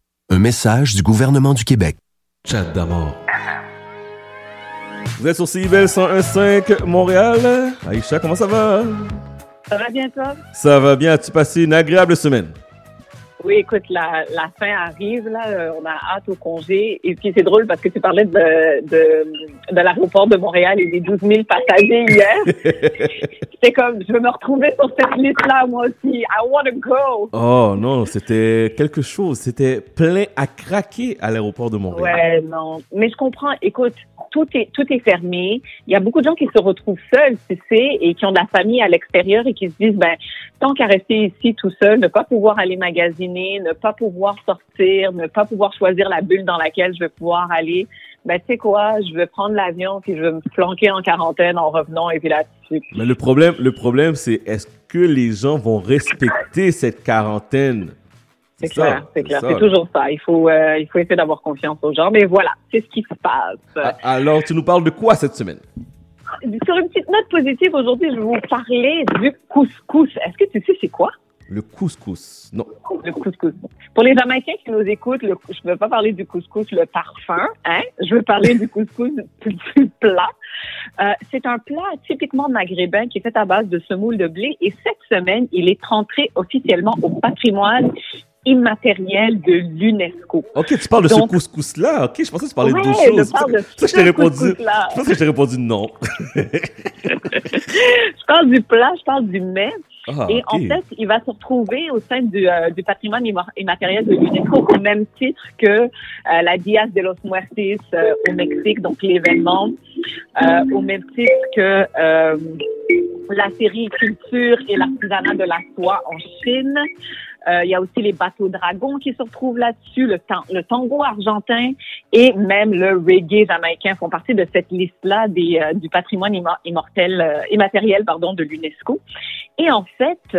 Un message du gouvernement du Québec. Chat d'amour. Vous êtes sur CIBL 101.5 Montréal. Aïcha, comment ça va? Ça va bien, toi? Ça va bien. As-tu passé une agréable semaine? Oui, écoute, la, la fin arrive, là, euh, on a hâte au congé. Et puis, c'est drôle parce que tu parlais de, de, de l'aéroport de Montréal et des 12 000 passagers hier. C'était comme, je veux me retrouver sur cette liste-là, moi aussi. I want to go. Oh non, c'était quelque chose. C'était plein à craquer à l'aéroport de Montréal. Ouais, non. Mais je comprends. Écoute, tout est, tout est fermé. Il y a beaucoup de gens qui se retrouvent seuls, tu sais, et qui ont de la famille à l'extérieur et qui se disent, ben, tant qu'à rester ici tout seul, ne pas pouvoir aller magasiner, ne pas pouvoir sortir, ne pas pouvoir choisir la bulle dans laquelle je vais pouvoir aller, ben, tu sais quoi, je vais prendre l'avion puis je vais me flanquer en quarantaine en revenant et puis là-dessus. Mais le problème, le problème, c'est est-ce que les gens vont respecter cette quarantaine? C'est clair, c'est clair. C'est toujours ça. Il faut, euh, il faut essayer d'avoir confiance aux gens. Mais voilà, c'est ce qui se passe. Ah, Alors, tu nous parles de quoi cette semaine? Sur une petite note positive, aujourd'hui, je vais vous parler du couscous. Est-ce que tu sais c'est quoi? Le couscous. Non. Le couscous. Pour les Jamaïcains qui nous écoutent, le, je ne veux pas parler du couscous, le parfum, hein? Je veux parler du couscous du plat. Euh, c'est un plat typiquement maghrébin qui est fait à base de semoule de blé et cette semaine, il est entré officiellement au patrimoine immatériel de l'UNESCO. Ok, tu parles de Donc- ce couscous-là. Ok, je pensais que tu parlais Ouais, de d'autres je choses. parle de ça je t'ai répondu. Je pense que je t'ai répondu non. je parle du plat, je parle du mets. Ah, et en fait, il va se retrouver au sein du, euh, du patrimoine immatériel de l'UNESCO au même titre que euh, la Diaz de los Muertos euh, au Mexique, donc l'événement, au même titre que la sériculture et l'artisanat de la soie en Chine. Euh, il y a aussi les bateaux dragons qui se retrouvent là-dessus, le, tan- le tango argentin et même le reggae jamaïcain font partie de cette liste-là euh, du patrimoine immo- immortel, euh, immatériel pardon, de l'UNESCO. Et en fait,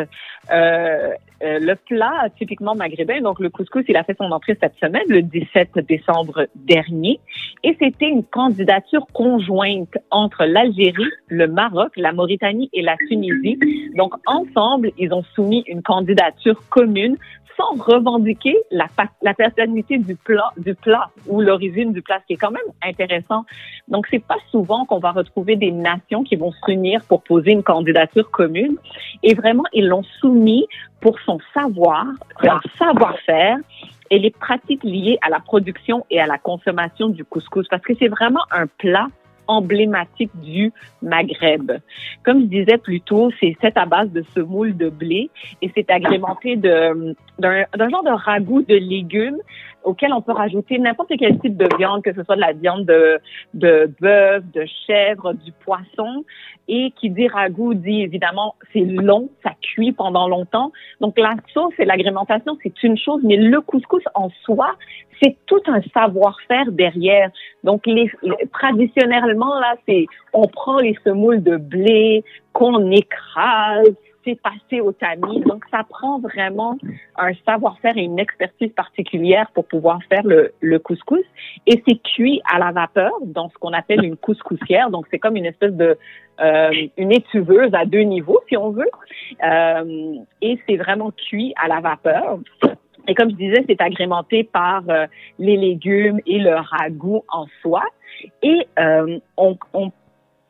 euh, le plat typiquement maghrébin, donc le couscous, il a fait son entrée cette semaine, le 17 décembre dernier, et c'était une candidature conjointe entre l'Algérie, le Maroc, la Mauritanie et la Tunisie. Donc ensemble, ils ont soumis une candidature commune sans revendiquer la, la paternité du plat, du plat ou l'origine du plat, ce qui est quand même intéressant. Donc, c'est pas souvent qu'on va retrouver des nations qui vont s'unir pour poser une candidature commune. Et vraiment, ils l'ont soumis pour son savoir, leur savoir-faire et les pratiques liées à la production et à la consommation du couscous, parce que c'est vraiment un plat emblématique du Maghreb. Comme je disais plus tôt, c'est fait à base de semoule de blé et c'est agrémenté d'un genre de ragoût de légumes auquel on peut rajouter n'importe quel type de viande, que ce soit de la viande de, bœuf, de chèvre, du poisson. Et qui dit ragoût dit évidemment c'est long, ça cuit pendant longtemps. Donc la sauce et l'agrémentation c'est une chose, mais le couscous en soi c'est tout un savoir-faire derrière. Donc traditionnellement là c'est on prend les semoules de blé qu'on écrase, c'est passé au tamis. Donc ça prend vraiment un savoir-faire et une expertise particulière pour pouvoir faire le, couscous. Et c'est cuit à la vapeur dans ce qu'on appelle une couscoussière. Donc c'est comme une espèce de euh, une étuveuse à deux niveaux si on veut. Euh, et c'est vraiment cuit à la vapeur. Et comme je disais, c'est agrémenté par euh, les légumes et le ragoût en soi. Et euh, on, on,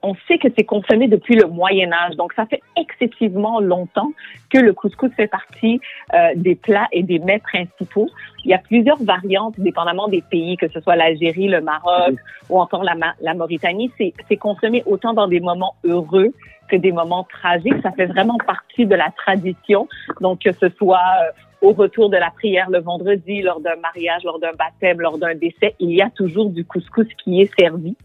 on sait que c'est consommé depuis le Moyen Âge. Donc, ça fait excessivement longtemps que le couscous fait partie euh, des plats et des mets principaux. Il y a plusieurs variantes, dépendamment des pays, que ce soit l'Algérie, le Maroc ou encore la, la Mauritanie. C'est c'est consommé autant dans des moments heureux que des moments tragiques. Ça fait vraiment partie de la tradition. Donc, que ce soit euh, au retour de la prière le vendredi, lors d'un mariage, lors d'un baptême, lors d'un décès, il y a toujours du couscous qui est servi.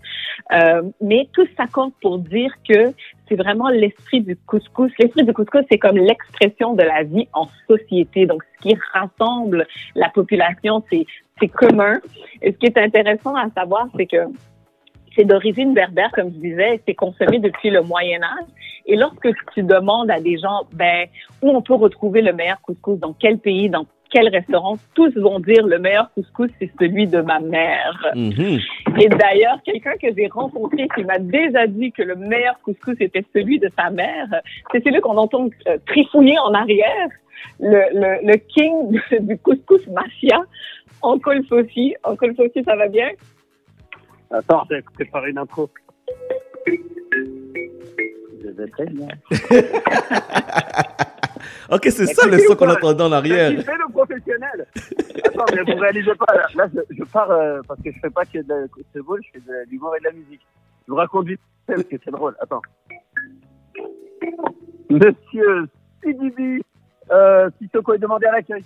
Euh, mais tout s'accorde pour dire que c'est vraiment l'esprit du couscous. L'esprit du couscous, c'est comme l'expression de la vie en société. Donc, ce qui rassemble la population, c'est c'est commun. Et ce qui est intéressant à savoir, c'est que c'est d'origine berbère, comme je disais, c'est consommé depuis le Moyen Âge. Et lorsque tu demandes à des gens, ben, où on peut retrouver le meilleur couscous, dans quel pays, dans quel restaurant, tous vont dire le meilleur couscous, c'est celui de ma mère. Mhm. Et d'ailleurs, quelqu'un que j'ai rencontré qui m'a déjà dit que le meilleur couscous était celui de sa mère, c'est celui qu'on entend euh, trifouiller en arrière, le, le, le king du couscous mafia, Uncle Fossi. Uncle Fossi, ça va bien? Attends, j'ai préparé une intro. Je vais très bien. Ok, c'est ça le son qu'on entendait en arrière. Je fais le professionnel. Attends, mais vous réalisez pas, là, là, je, je pars euh, parce que je fais pas que de la beau, je fais de l'humour et de la musique. Je vous raconte vite parce que c'est drôle. Attends. Monsieur Sidibi, euh, Sissoko est demandé à l'accueil.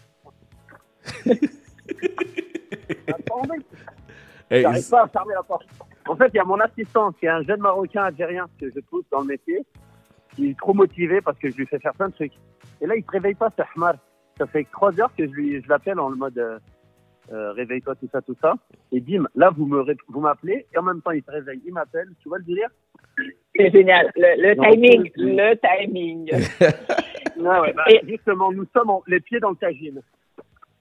Attendez. J'arrive pas à fermer la porte. En fait, il y a mon assistant qui est un jeune Marocain algérien que je pousse dans le métier, qui est trop motivé parce que je lui fais faire plein de trucs. Et là, il se réveille pas, ce Hamar. Ça fait trois heures que je lui, je l'appelle en le mode euh, euh, réveille-toi, tout ça, tout ça. Et bim, là, vous me, vous m'appelez et en même temps, il se réveille, il m'appelle. Tu vois le délire? C'est génial. Le, le Non, timing, c'est- le timing. Non, ouais, bah, Et- justement, nous sommes en- les pieds dans le tagine.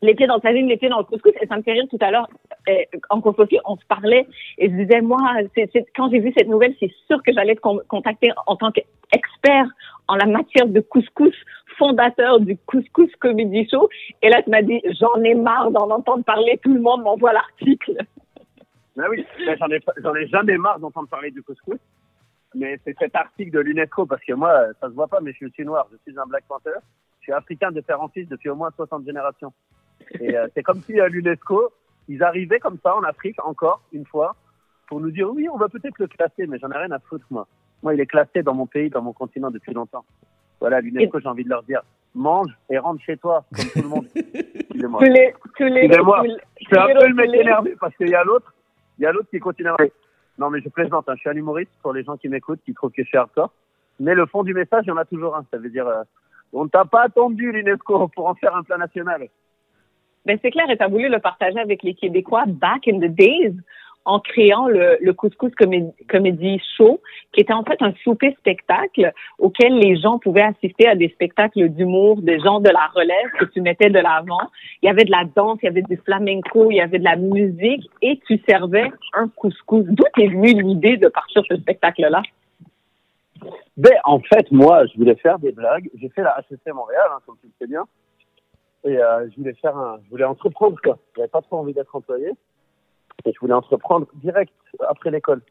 les pieds dans le tagine, les pieds dans le couscous. Et ça me fait rire tout à l'heure. Euh, en Kofofi, on se parlait et je disais, moi, quand j'ai vu cette nouvelle, c'est sûr que j'allais te con- contacter en tant qu'expert en la matière de couscous, fondateur du Couscous Comedy Show. Et là, tu m'as dit, j'en ai marre d'en entendre parler, tout le monde m'envoie l'article. Ah oui, ben, j'en ai, ai jamais marre d'entendre parler du couscous. Mais c'est cet article de l'UNESCO, parce que moi, ça se voit pas, mais je suis noir. Je suis un Black Panther. Je suis africain de père en fils depuis au moins 60 générations. Et euh, c'est comme si à l'UNESCO, ils arrivaient comme ça en Afrique, encore une fois, pour nous dire oui, on va peut-être le classer, mais j'en ai rien à foutre, moi. Moi, il est classé dans mon pays, dans mon continent depuis longtemps. Voilà, l'UNESCO, j'ai envie de leur dire mange et rentre chez toi, comme tout le monde. Excusez-moi. Excusez-moi, je suis un peu le mec énervé parce qu'il y a l'autre, il y a l'autre qui continue à Non, mais je plaisante, hein, je suis un humoriste pour les gens qui m'écoutent, qui trouvent que je suis hardcore. Mais le fond du message, il y en a toujours un. Ça veut dire, euh, on ne t'a pas attendu, l'UNESCO, pour en faire un plan national. Ben, c'est clair, et tu as voulu le partager avec les Québécois back in the days en créant le, le Couscous Comé- Comedy Show, qui était en fait un souper spectacle auquel les gens pouvaient assister à des spectacles d'humour, des gens de la relève que tu mettais de l'avant. Il y avait de la danse, il y avait du flamenco, il y avait de la musique et tu servais un couscous. D'où est venue l'idée de partir ce spectacle-là? Ben, en fait, moi, je voulais faire des blagues. J'ai fait la HEC Montréal, hein, comme tu le sais bien. Et euh, je voulais faire un, je voulais entreprendre, quoi. J'avais pas trop envie d'être employé. Et je voulais entreprendre direct après l'école.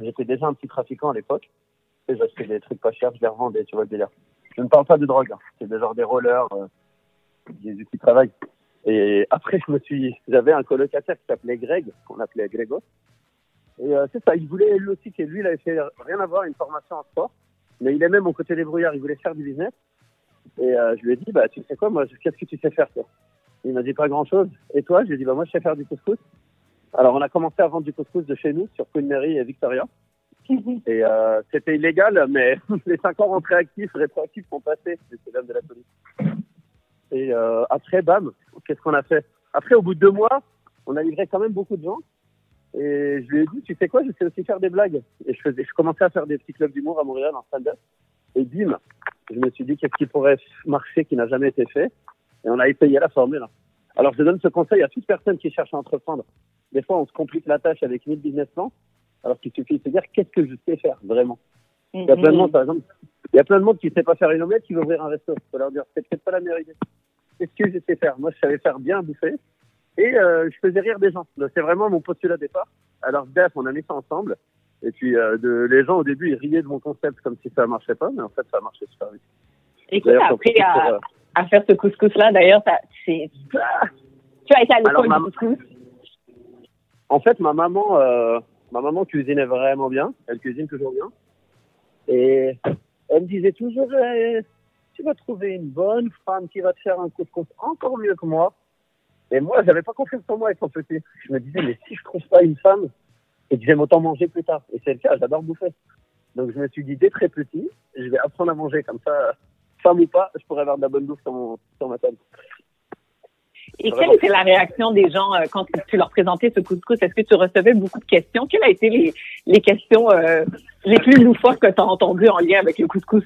J'étais déjà un petit trafiquant à l'époque. Et j'achetais des trucs pas chers, je les revendais, tu vois le délire. Je ne parle pas de drogue, hein. c'est des genre des rollers, euh, des outils de travail. Et après, je me suis, j'avais un colocataire qui s'appelait Greg, qu'on appelait Grégo. Et euh, c'est ça, il voulait lui aussi, que lui, il avait fait rien à voir, une formation en sport. Mais il aimait mon côté débrouillard, il voulait faire du business. Et euh, je lui ai dit, bah, tu sais quoi, moi, qu'est-ce que tu sais faire, toi? Il m'a dit pas grand-chose. Et toi? Je lui ai dit, bah, moi, je sais faire du couscous. Alors, on a commencé à vendre du couscous de chez nous, sur Queen Mary et Victoria. Et euh, c'était illégal, mais les cinq ans rentrés actifs, rétroactifs sont passés, c'est l'homme de la police. Et euh, après, bam, qu'est-ce qu'on a fait? Après, au bout de deux mois, on a livré quand même beaucoup de gens. Et je lui ai dit, tu sais quoi, je sais aussi faire des blagues. Et je, faisais, je commençais à faire des petits clubs d'humour à Montréal en stand-up. Et bim, je me suis dit, qu'est-ce qui pourrait marcher qui n'a jamais été fait? Et on a essayé la formule. Alors, je donne ce conseil à toute personne qui cherche à entreprendre. Des fois, on se complique la tâche avec 1000 business plans, alors qu'il suffit de se dire, qu'est-ce que je sais faire vraiment? Il y a plein de monde, par exemple, il y a plein de monde qui ne sait pas faire une omelette, qui veut ouvrir un resto. Il faut leur dire, c'est peut-être pas la meilleure idée. Qu'est-ce que je sais faire? Moi, je savais faire bien bouffer et euh, je faisais rire des gens. C'est vraiment mon postulat de départ. Alors, Def, on a mis ça ensemble. Et puis, euh, de, les gens, au début, ils riaient de mon concept comme si ça marchait pas, mais en fait, ça marchait super vite. Et qui t'a appris à, euh, à faire ce couscous-là? D'ailleurs, c'est- tu as été à l'école ma- du couscous? En fait, ma maman, euh, ma maman cuisinait vraiment bien. Elle cuisine toujours bien. Et elle me disait toujours, eh, tu vas trouver une bonne femme qui va te faire un couscous encore mieux que moi. Et moi, j'avais pas confiance en moi étant petit. Je me disais, mais si je trouve pas une femme et que j'aime autant manger plus tard. Et c'est le cas, j'adore bouffer. Donc je me suis dit, dès très petit, je vais apprendre à manger comme ça, femme ou pas, je pourrais avoir de la bonne bouffe sur, mon, sur ma table. Et quelle était la réaction des gens euh, quand tu leur présentais ce couscous? Est-ce que tu recevais beaucoup de questions? Quelles ont été les, les questions euh, les plus loufoques que tu as entendues en lien avec le couscous?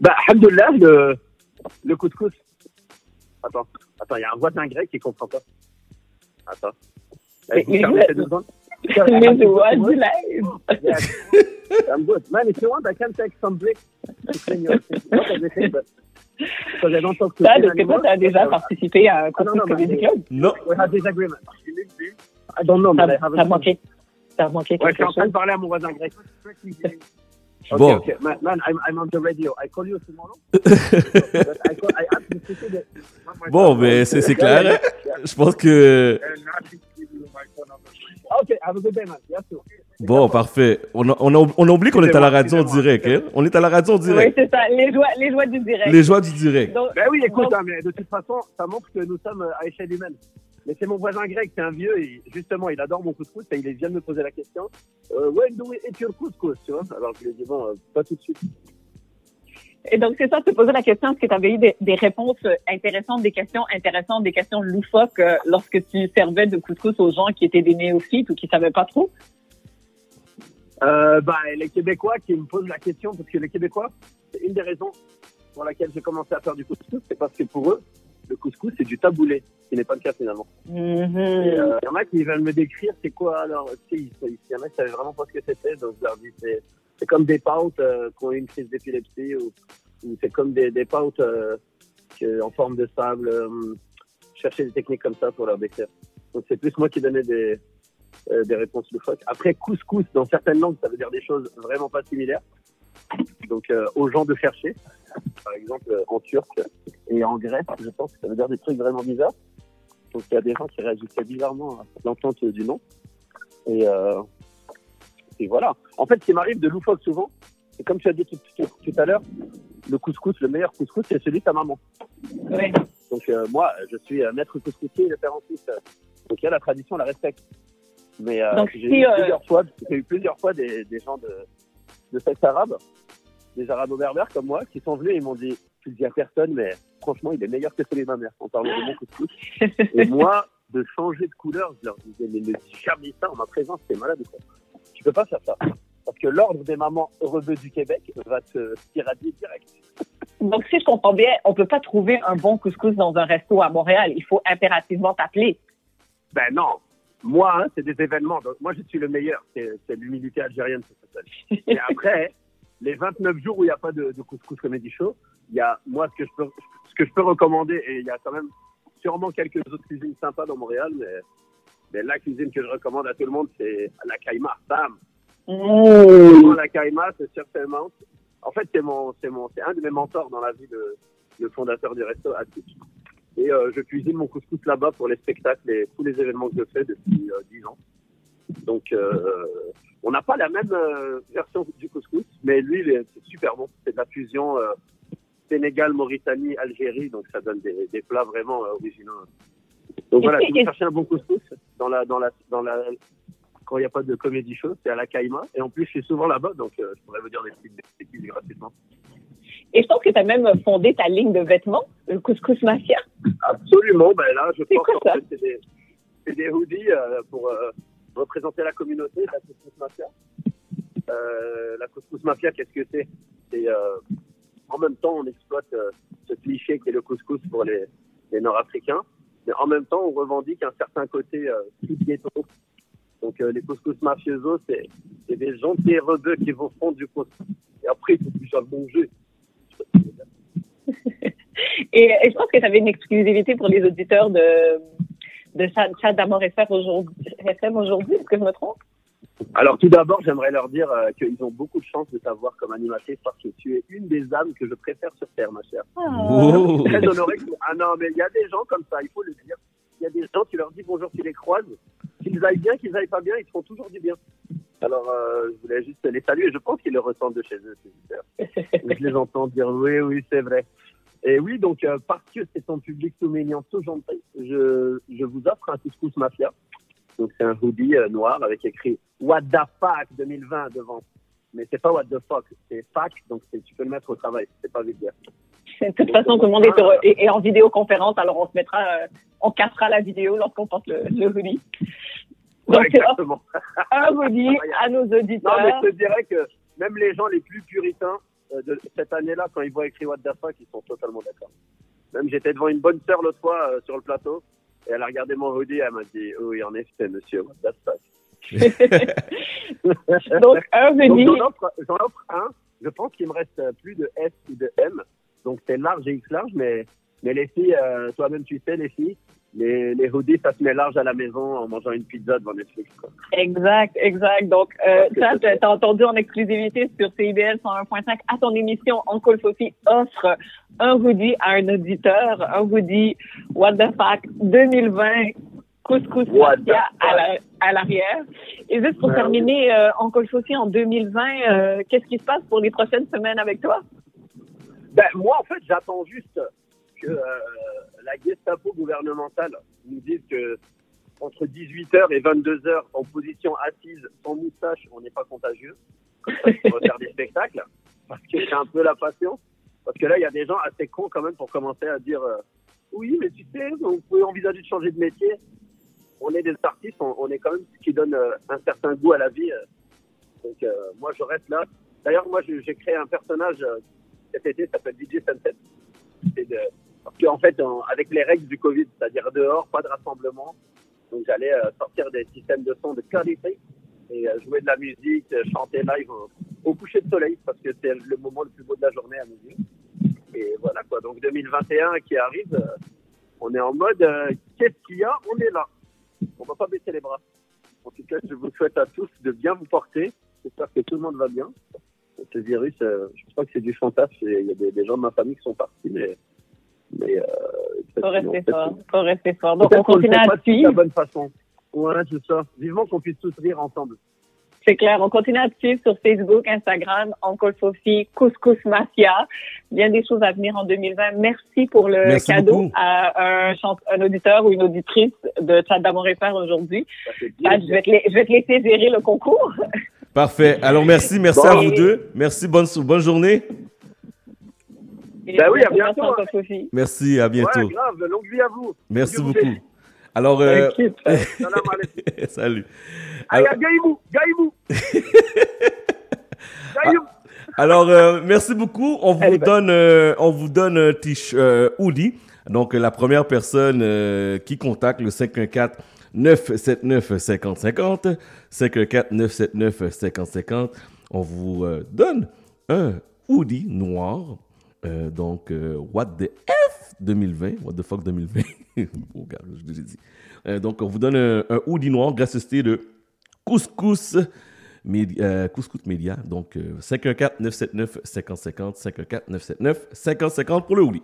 Bah, alhamdoulilah, le, le couscous. Attends, attends, il y a un voisin grec qui comprend pas. Attends. Mais- Vous fermez ces deux secondes. Doigts du lait. Yes. I'm good. Man, if you want, I can take some bricks to clean your Not everything, but because I don't talk to Ça, toi, animals. tu as déjà participé à un non, couscous non, Comedy mais- Club? Non. We have disagreement. I don't know, but I T'as haven't. t'as manqué. T'as manqué Ouais, je suis en train de parler à mon voisin grec. Okay, Bon. okay. Man, man I'm, I'm on the radio. I call you tomorrow? But I, call, I the- Bon, mais c'est c'est clair. hein. Je pense que. Okay, have a good day, man. Yes. Bon, parfait. On a, on a, on a oublié qu'on est à la radio en direct. Hein? On est à la radio en Oui, direct. c'est ça. Les joies, les joies du direct. Les joies du direct. Donc- Ben oui, écoute, donc- hein, mais de toute façon, ça montre que nous sommes à échelle humaine. Mais c'est mon voisin grec, c'est un vieux, et justement, il adore mon couscous, et il vient de me poser la question euh, When do we eat your couscous tu vois? Alors je lui ai dit Bon, euh, pas tout de suite. Et donc, c'est ça, tu te posais la question, est-ce que tu avais eu des, des réponses euh, intéressantes, des questions intéressantes, des questions loufoques euh, lorsque tu servais de couscous aux gens qui étaient des néophytes ou qui savaient pas trop? Euh, bah, les Québécois qui me posent la question, parce que les Québécois, c'est une des raisons pour laquelle j'ai commencé à faire du couscous, c'est parce que pour eux, le couscous, c'est du taboulé, ce qui n'est pas le cas finalement. Mm-hmm. Euh, Il y en a qui veulent me décrire c'est quoi alors. Tu sais, il il y en a qui savaient vraiment pas ce que c'était, donc je leur dis c'est, c'est comme des pâtes euh, qui ont eu une crise d'épilepsie ou, ou c'est comme des, des pâtes euh, en forme de sable. euh, chercher des techniques comme ça pour leur décrire. Donc c'est plus moi qui donnais des, euh, des réponses loufoques. Après, couscous, dans certaines langues, ça veut dire des choses vraiment pas similaires. donc euh, aux gens de chercher. Par exemple, euh, en turc et en grec, je pense que ça veut dire des trucs vraiment bizarres. Donc il y a des gens qui réagissaient bizarrement à l'entente du nom. Et, et voilà. En fait, ce qui m'arrive de loufoque souvent, c'est comme tu as dit tout, tout- tout à l'heure, le couscous, le meilleur couscous, c'est celui de ta maman. Oui. Donc euh, moi, je suis euh, maître couscoussier et le père en Suisse. euh, Donc il y a la tradition, on la respecte. Mais euh, j'ai si, eu, plusieurs fois, eu plusieurs fois des, des gens de, de sexe arabe, des arabo-berbères comme moi, qui sont venus et m'ont dit, tu le dis à personne, mais franchement, il est meilleur que celui de ma mère, en parlant de mon couscous. et moi, de changer de couleur, je leur disais, mais ne dis jamais ça en ma présence, c'est malade quoi Tu peux pas faire ça. Parce que l'ordre des mamans heureux du Québec va te irradier direct. Donc, si je comprends bien, on peut pas trouver un bon couscous dans un resto à Montréal. Il faut impérativement t'appeler. Ben non. Moi, hein, c'est des événements. Donc, moi, je suis le meilleur. C'est c'est l'humilité algérienne, ça s'appelle. Et après, les 29 jours où il n'y a pas de, de couscous comédie show, il y a, moi, ce que, je peux, ce que je peux recommander, et il y a quand même sûrement quelques autres cuisines sympas dans Montréal, mais, mais la cuisine que je recommande à tout le monde, c'est la caïma. Bam! Vraiment, La caïma, c'est certainement. En fait, c'est mon, c'est mon, c'est un de mes mentors dans la vie, de, le fondateur du resto Attic. Et euh, je cuisine mon couscous là-bas pour les spectacles et tous les événements que je fais depuis euh, 10 ans. Donc, euh, on n'a pas la même euh, version du couscous, mais lui, c'est super bon. C'est de la fusion Sénégal, Mauritanie, Algérie, donc ça donne des, des plats vraiment originaux. Donc voilà, si vous cherchez un bon couscous dans la, dans la, dans la, quand il n'y a pas de comédie show, c'est à la Caïma. Et en plus, je suis souvent là-bas, donc euh, je pourrais vous dire des petites bêtises gratuitement. Et je pense que tu as même fondé ta ligne de vêtements, le Couscous Mafia. Absolument, ben là, je pense quoi fait, c'est des, hoodies euh, pour euh, représenter la communauté, la Couscous Mafia. La Couscous Mafia, qu'est-ce que c'est? C'est en même temps, on exploite ce cliché qui est le couscous pour les, les Nord-Africains, mais en même temps, on revendique un certain côté euh, ghetto. Donc, euh, les couscous mafiosos, c'est des gentils rebeux qui vous font du couscous. Et après, il faut plus le manger. Et, et je pense que tu avais une exclusivité pour les auditeurs de, de FM aujourd'hui. FM aujourd'hui, est-ce que je me trompe? Alors tout d'abord, j'aimerais leur dire euh, qu'ils ont beaucoup de chance de t'avoir comme animatrice parce que tu es une des âmes que je préfère sur Terre, ma chère. Oh. Très honoré. que- Ah non, mais il y a des gens comme ça, il faut le dire. Il y a des gens, tu leur dis bonjour, tu les croises. Qu'ils aillent bien, qu'ils aillent pas bien, ils te font toujours du bien. Alors, euh, je voulais juste les saluer. Je pense qu'ils le ressentent de chez eux, ces auditeurs. je les entends dire oui, oui, c'est vrai. Et oui, donc, euh, parce que c'est ton public tout mignon, tout gentil, je, je vous offre un couscous mafia. Donc, c'est un hoodie euh, noir avec écrit What the fuck 2020 devant. Mais c'est pas What the fuck, c'est fuck, donc tu peux le mettre au travail, c'est pas vulgaire. De toute façon, tout le monde est, est- est en vidéoconférence, alors on se mettra, euh, on cassera la vidéo lorsqu'on porte le, le hoodie. Donc, Ouais, exactement. un hoodie à nos Non, mais auditeurs. je te dirais que même les gens les plus puritains euh, de cette année-là, quand ils voient écrit What the fuck, ils sont totalement d'accord. Même j'étais devant une bonne sœur l'autre fois euh, sur le plateau, et elle a regardé mon hoodie elle m'a dit Oui, en effet, monsieur, What the fuck? Donc, un hoodie. J'en offre, un. Je pense qu'il me reste plus de S ou de M. Donc c'est large et X large, mais, mais les filles, euh, toi-même tu sais, les filles, les, les hoodies, ça se met large à la maison en mangeant une pizza devant Netflix. Quoi. Exact, exact. Donc, euh, ça, t'as entendu en exclusivité sur CIBL 101.5 à ton émission Uncle Sophie offre un hoodie à un auditeur, un hoodie What the fuck 2020 couscous mafia à la- à l'arrière. Et juste pour Ben terminer, euh, Uncle Sophie en 2020, euh, qu'est-ce qui se passe pour les prochaines semaines avec toi? Ben, moi, en fait, j'attends juste que euh, la Gestapo gouvernementale nous dise que entre 18h et 22h, en position assise, sans moustache, on n'est pas contagieux. Comme ça, on va faire des spectacles. Parce que c'est un peu la passion. Parce que là, il y a des gens assez cons quand même pour commencer à dire euh, Oui, mais tu sais, vous pouvez envisager de changer de métier. On est des artistes, on, on est quand même ce qui donne euh, un certain goût à la vie. euh. Donc, moi, je reste là. D'ailleurs, moi, j'ai créé un personnage cet été, ça s'appelle DJ Sunset. C'est Parce qu'en fait, avec les règles du Covid, c'est-à-dire dehors, pas de rassemblement, donc j'allais euh, sortir des systèmes de son de qualité et euh, jouer de la musique, euh, chanter live au, au coucher de soleil, parce que c'est le moment le plus beau de la journée à mes yeux. Et voilà quoi, donc 2021 qui arrive, on est en mode qu'est-ce qu'il y a? On est là. On va pas baisser les bras. En tout cas, je vous souhaite à tous de bien vous porter. J'espère que tout le monde va bien. ce virus, je pense pas que c'est du fantasme. Il y a des, des gens de ma famille qui sont partis, mais. Mais euh, Faut rester fort. Faut rester fort. Donc, on continue à pas de suivre. la bonne façon. Ouais, c'est ça. Vivement qu'on puisse tous rire ensemble. C'est clair. On continue à te suivre sur Facebook, Instagram, Uncle Sophie, Couscous Mafia. Bien des choses à venir en 2020. Merci pour le Merci cadeau beaucoup. à un, un auditeur ou une auditrice de Chat d'amour et faire aujourd'hui. Chad, je vais, te je vais te laisser gérer le concours. Parfait. Alors, merci, merci Bon. à vous deux. Merci, bonne, bonne journée. Ben oui, à bientôt. Sophie. Merci, à bientôt. Ouais, grave. Longue vie à vous. Merci Dieu vous beaucoup. bénisse. Alors, euh... Salut. Alors, Gaïmou, Gaïmou. Gaïmou. alors, euh, merci beaucoup. On vous donne, euh, on vous donne un t-shirt euh, hoodie. Donc, la première personne euh, qui contacte le 514 979 5050, 514 979 5050, on vous euh, donne un hoodie noir. Euh, donc, euh, What the F 2020, What the fuck 2020. oh, gars, je l'ai dit. Euh, donc, on vous donne un, un hoodie noir gracieuseté de Couscous Média, euh, Couscous Média. Donc, euh, 514-979-5050, 514-979-5050 pour le hoodie.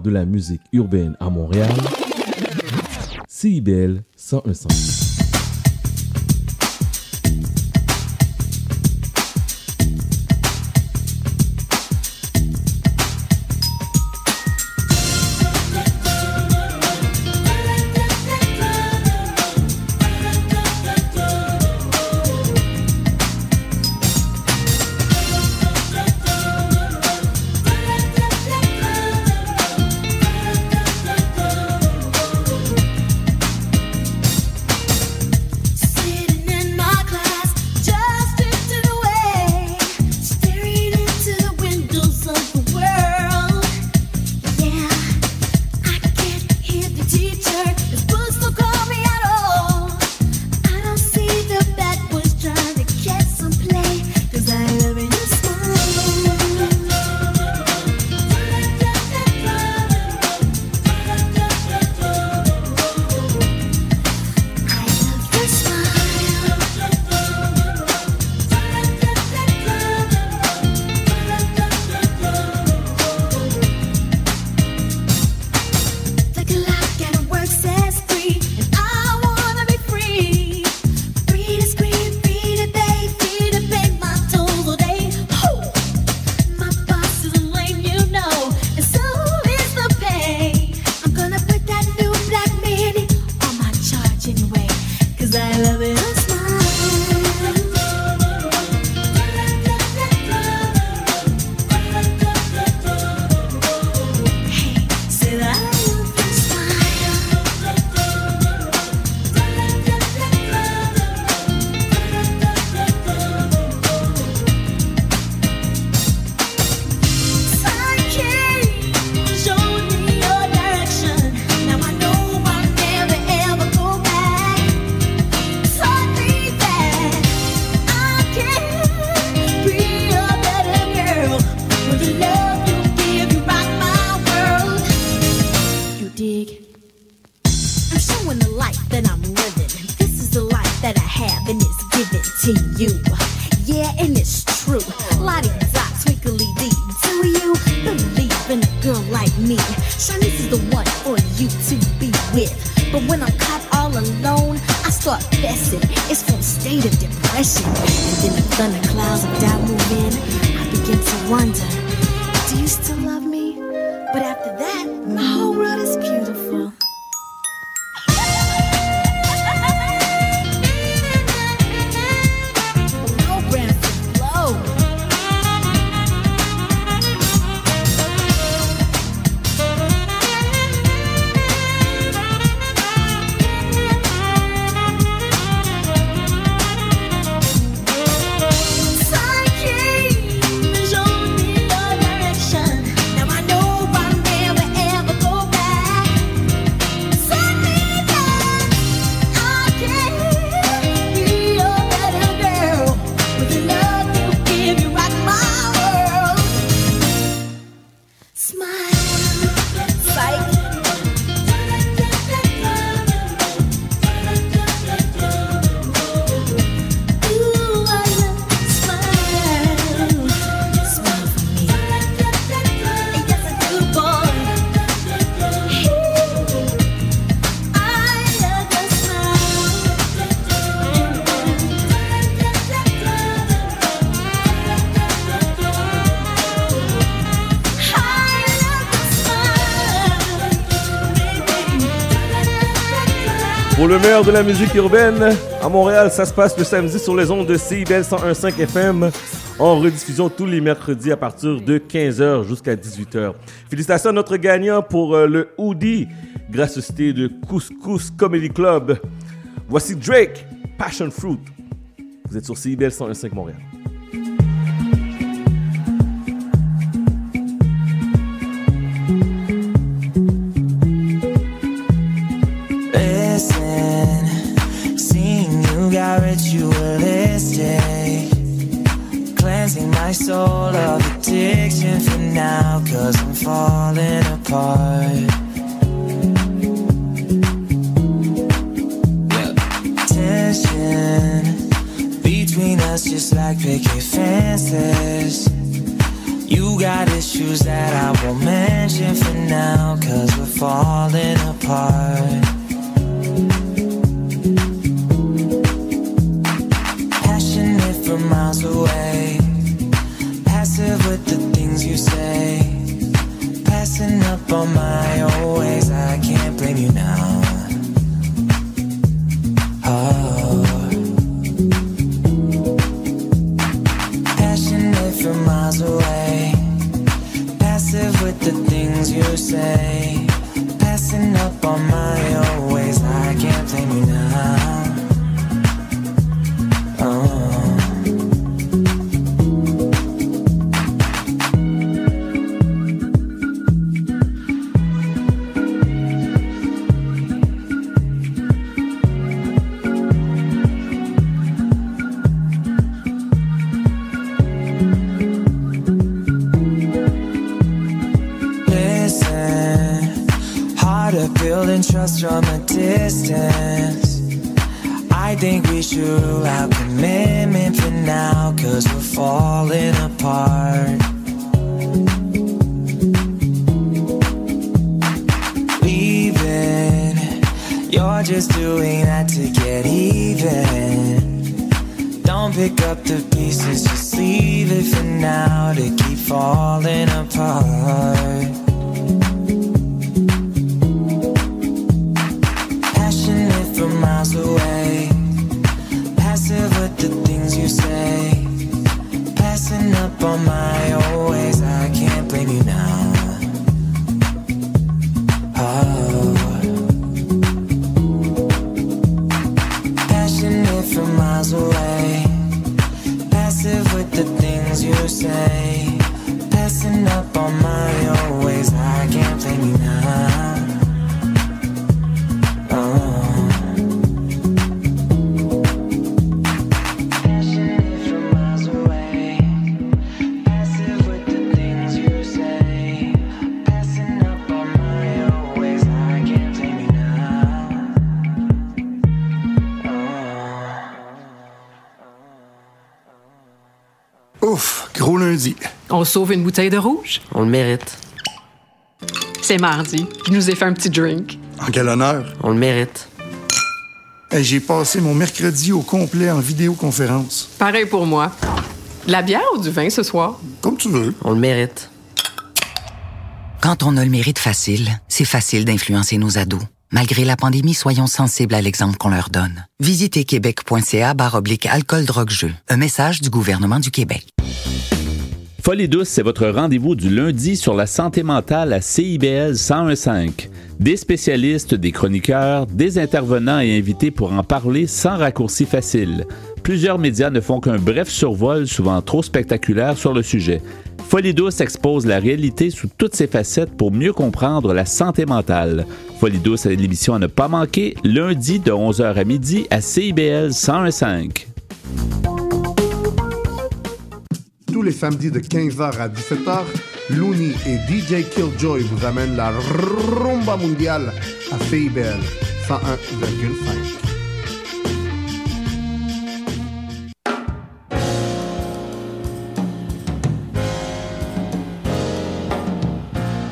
de la musique urbaine à Montréal, CIBL 101.5. Le meilleur de la musique urbaine, à Montréal, ça se passe le samedi sur les ondes de CIBEL 101.5 FM en rediffusion tous les mercredis à partir de 15h jusqu'à 18h. Félicitations à notre gagnant pour euh, le Hoodie, cité de Couscous Comedy Club. Voici Drake, Passion Fruit. Vous êtes sur CIBEL 101.5 Montréal. You got issues that I won't mention for now, cause we're falling apart. Passionate from miles away, passive with the things you say. Passing up on my old ways, I can't blame you now. Sauve une bouteille de rouge? On le mérite. C'est mardi. Je nous ai fait un petit drink. En quel honneur? On le mérite. J'ai passé mon mercredi au complet en vidéoconférence. Pareil pour moi. De la bière ou du vin ce soir? Comme tu veux. On le mérite. Quand on a le mérite facile, c'est facile d'influencer nos ados. Malgré la pandémie, soyons sensibles à l'exemple qu'on leur donne. Visitez québec.ca barre oblique alcool drogue jeu. Un message du gouvernement du Québec. Folie douce, c'est votre rendez-vous du lundi sur la santé mentale à CIBL 1015. Des spécialistes, des chroniqueurs, des intervenants et invités pour en parler sans raccourci facile. Plusieurs médias ne font qu'un bref survol, souvent trop spectaculaire, sur le sujet. Folie douce expose la réalité sous toutes ses facettes pour mieux comprendre la santé mentale. Folie douce est l'émission à ne pas manquer, lundi de 11h à midi à CIBL 1015. Tous les samedis de 15h à 17h, Looney et DJ Killjoy vous amènent la rumba mondiale à CIBL 101,5.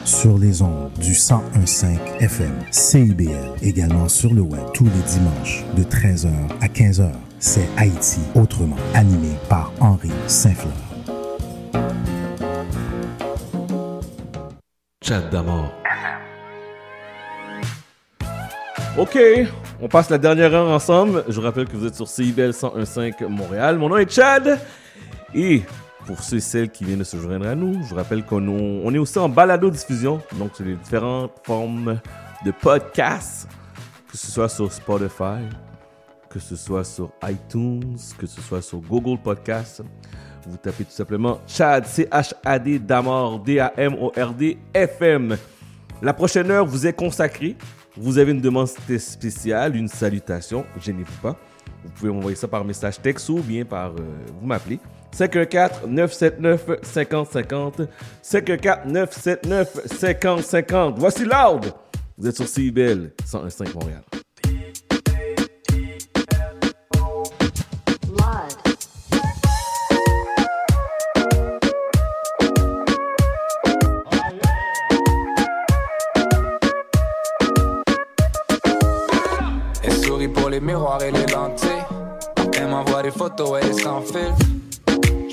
Sur les ondes du 1015 FM, CIBL, également sur le web tous les dimanches de 13h à 15h. C'est Haïti autrement, animé par Henri Saint-Fleur. Chat d'amour. Ok, on passe la dernière heure ensemble. Je vous rappelle que vous êtes sur CIBL 101.5 Montréal. Mon nom est Chad. Et pour ceux et celles qui viennent de se joindre à nous, je vous rappelle qu'on on est aussi en balado-diffusion. Donc, sur les différentes formes de podcasts, que ce soit sur Spotify, que ce soit sur iTunes, que ce soit sur Google Podcasts. Vous tapez tout simplement Chad, C-H-A-D, Damord, D-A-M-O-R-D, FM. La prochaine heure vous est consacrée. Vous avez une demande spéciale, une salutation, gênez-vous pas. Vous pouvez m'envoyer ça par message texte ou bien par. euh, vous m'appelez. 514-979-5050. 514-979-5050. Voici Loud. Vous êtes sur CIBL 101.5 Montréal. Les miroirs et les lentilles. Elle m'envoie des photos, elle est sans fil.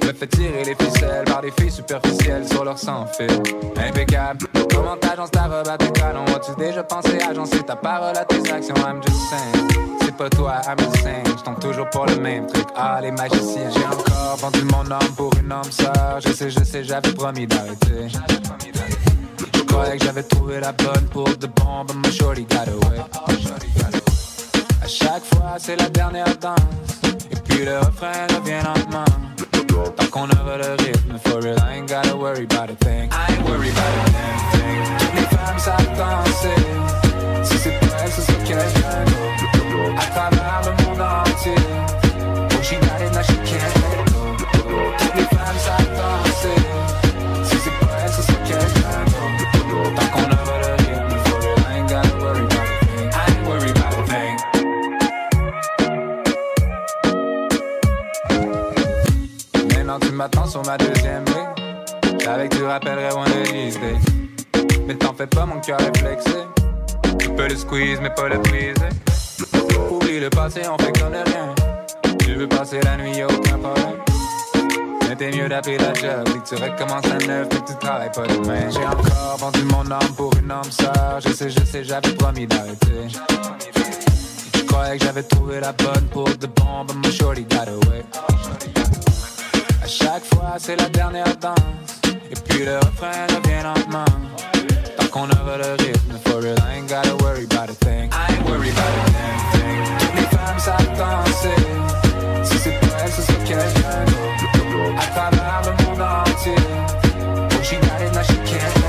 Je me fais tirer les ficelles par des filles superficielles sur leur sans fil. Impeccable. Comment t'agences ta robe à tes talons? As-tu déjà pensé agencer ta parole à tes actions? I'm just saying. C'est pas toi, I'm just saying. Je toujours pour le même truc. Ah, les magiciens. J'ai encore vendu mon âme pour une âme sœur. Je sais, je sais, j'avais promis d'arrêter. Je croyais que j'avais trouvé la bonne pour de bon, but my shorty got away. Chaque fois, c'est la dernière danse. Et puis le refrain revient lentement. Tant qu'on aura le rythme, for real, I ain't gotta worry about a thing. I ain't worried about a thing. Toutes les femmes savent danser. Si c'est pas ce sera quelqu'un d'autre. À travers le monde entier. Oh, she got it, now she can't M'attends sur ma deuxième ligne. J'avais que tu rappellerais these days. Mais t'en fais pas, mon cœur est flexé. Tu peux le squeeze, mais pas le briser. Oublie le passé, on fait comme de rien. Tu veux passer la nuit, y'a aucun problème. Mais t'es mieux d'appeler la job. Dis que tu recommences à neuf, mais tu travailles pas demain. J'ai encore vendu mon âme pour une âme sœur. Je sais, je sais, j'avais promis d'arrêter. Je croyais que j'avais trouvé la bonne pour de bon, but my shorty got away. À chaque fois, c'est la dernière danse. Et puis le refrain revient lentement. Tant qu'on aura le rythme, for real, I ain't gotta worry about a thing. I ain't worried about a damn thing. Toutes les femmes savent danser. Si c'est pas elles, ce sera quelqu'un d'autre. À travers le monde entier. Oh, she got it, now she can't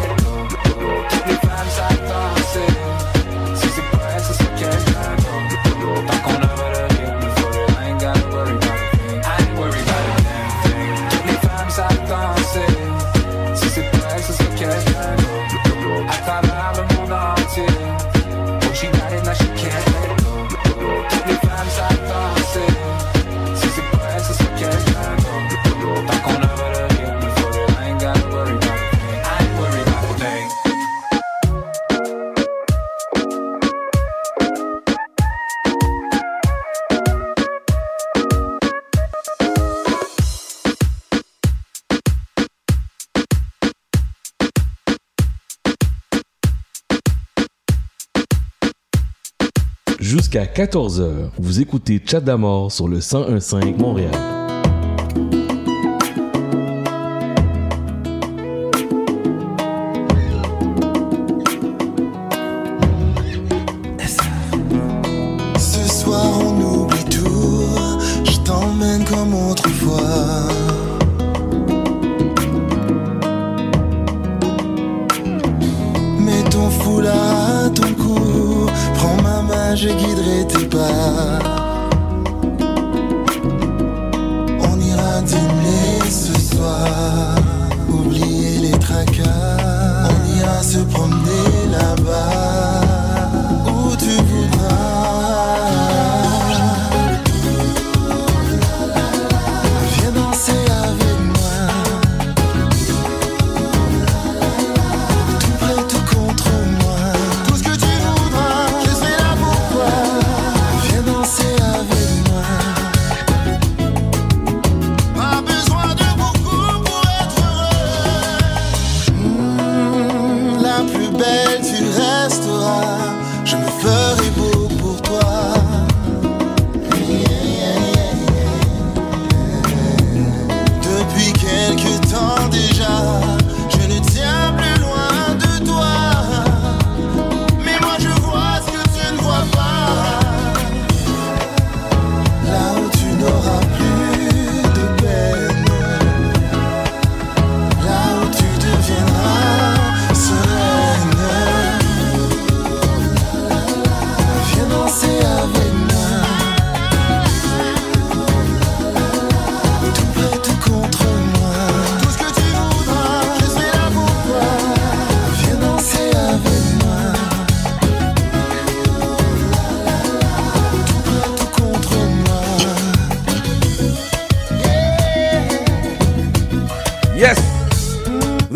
Jusqu'à 14h, vous écoutez Chat d'Amour sur le 1015 Montréal.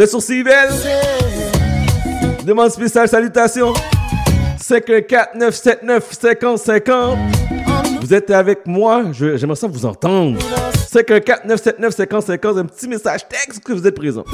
Sur CIBL? Demande spéciale, salutations. 514 979 5050. vous êtes avec moi, j'aimerais ça vous entendre. 514 979 50 50, un petit message texte que vous êtes présent.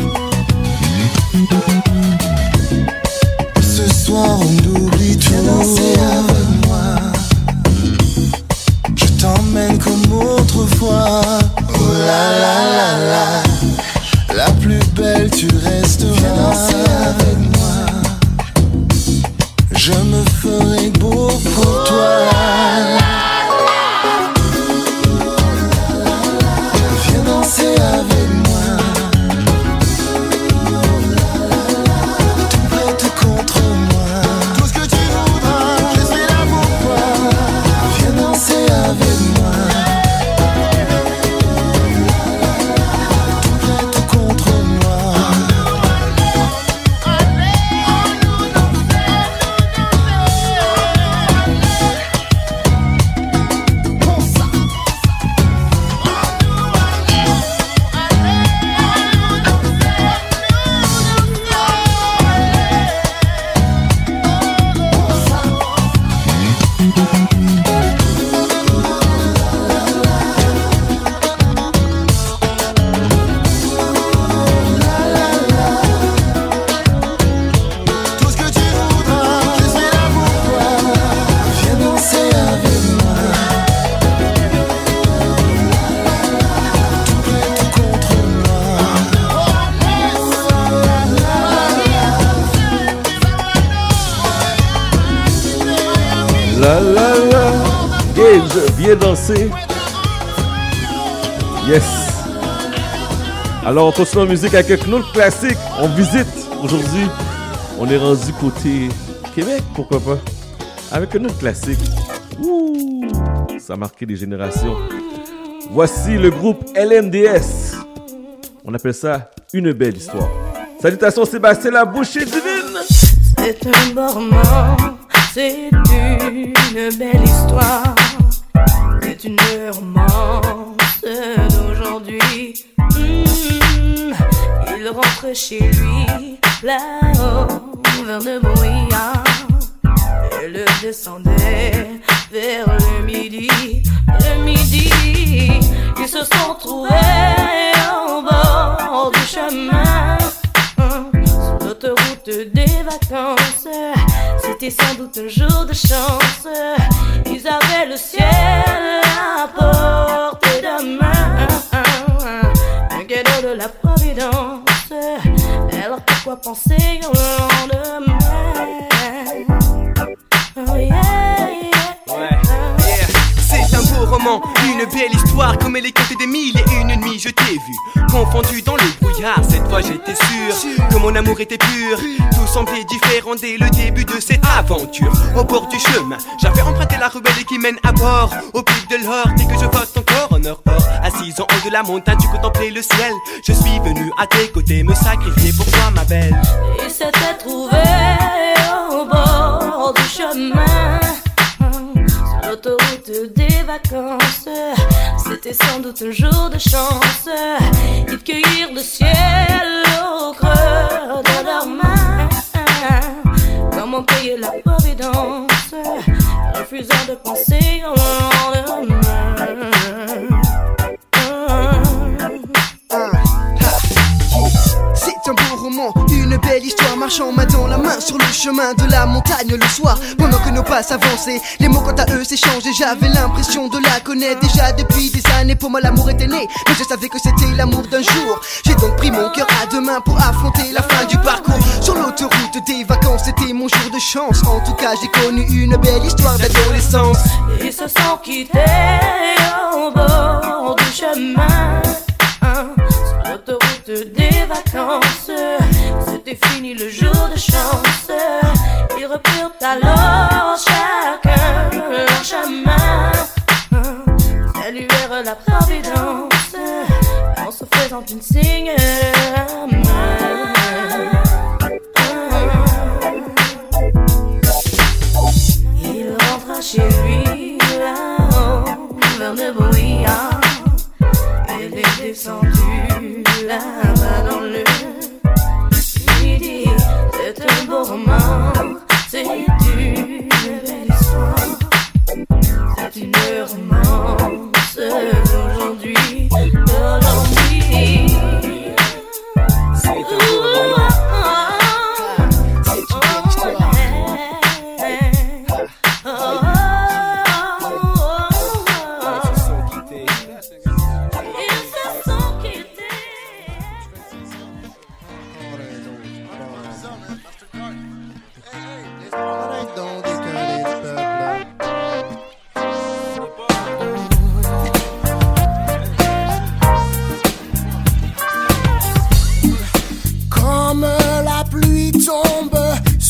Alors, on continue en musique avec un autre classique. On visite aujourd'hui. On est rendu côté Québec, pourquoi pas. Avec un autre classique. Ouh, ça a marqué des générations. Voici le groupe LMDS. On appelle ça une belle histoire. Salutations Sébastien La Bouchée Divine. C'est un roman, c'est une belle histoire. C'est une romance il rentre chez lui là-haut vers le brouillard. Et le descendait vers le midi. Le midi, ils se sont trouvés au bord du chemin. Sur l'autoroute des vacances, c'était sans doute un jour de chance. Ils avaient le ciel à portée de main, un cadeau de la providence. Alors pourquoi penser au lendemain? Oh yeah, yeah. C'est un beau roman, belle histoire comme elle est des mille et une nuit je t'ai vu Confondu dans le brouillard, cette fois j'étais sûr que mon amour était pur. Tout semblait différent dès le début de cette aventure. Au bord du chemin, j'avais emprunté la ruelle qui mène à bord. Au pic de l'or, dès que je ton corps en or or Assise en haut de la montagne, tu contemplais le ciel. Je suis venu à tes côtés me sacrifier pour toi ma belle. Ils s'étaient trouvés au bord du chemin l'autoroute des vacances C'était sans doute un jour de chance. Ils cueillirent le ciel au creux de leurs mains. Comment payer la providence Refusant de penser au lendemain. Beau une belle histoire marchant main dans la main sur le chemin de la montagne le soir. Pendant que nos pas s'avançaient, les mots quant à eux s'échangeaient. J'avais l'impression de la connaître déjà depuis des années. Pour moi, l'amour était né, mais je savais que c'était l'amour d'un jour. J'ai donc pris mon cœur à deux mains pour affronter la fin du parcours. Sur l'autoroute des vacances, c'était mon jour de chance. En tout cas, j'ai connu une belle histoire d'adolescence. Ils se sont quittés au bord du chemin Sur l'autoroute vacances. C'était fini le jour de chance. Ils reprirent alors chacun leur chemin. Saluèrent la providence En se faisant une signe Il rentra chez lui là-haut vers le brouillard. Elle est descendue là-bas c'est une belle histoire, c'est une romance.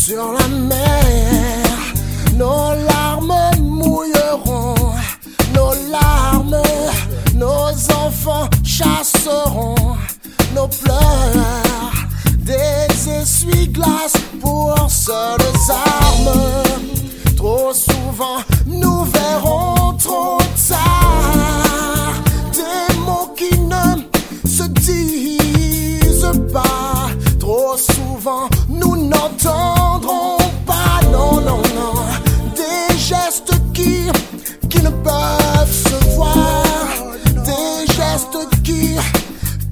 Sur la mer, nos larmes mouilleront, nos larmes, nos enfants chasseront nos pleurs, des essuie-glaces pour seules armes. Trop souvent, nous verrons trop tard des mots qui ne se disent pas. Souvent, nous n'entendrons pas, non, non, non, des gestes qui, qui ne peuvent se voir, des gestes qui,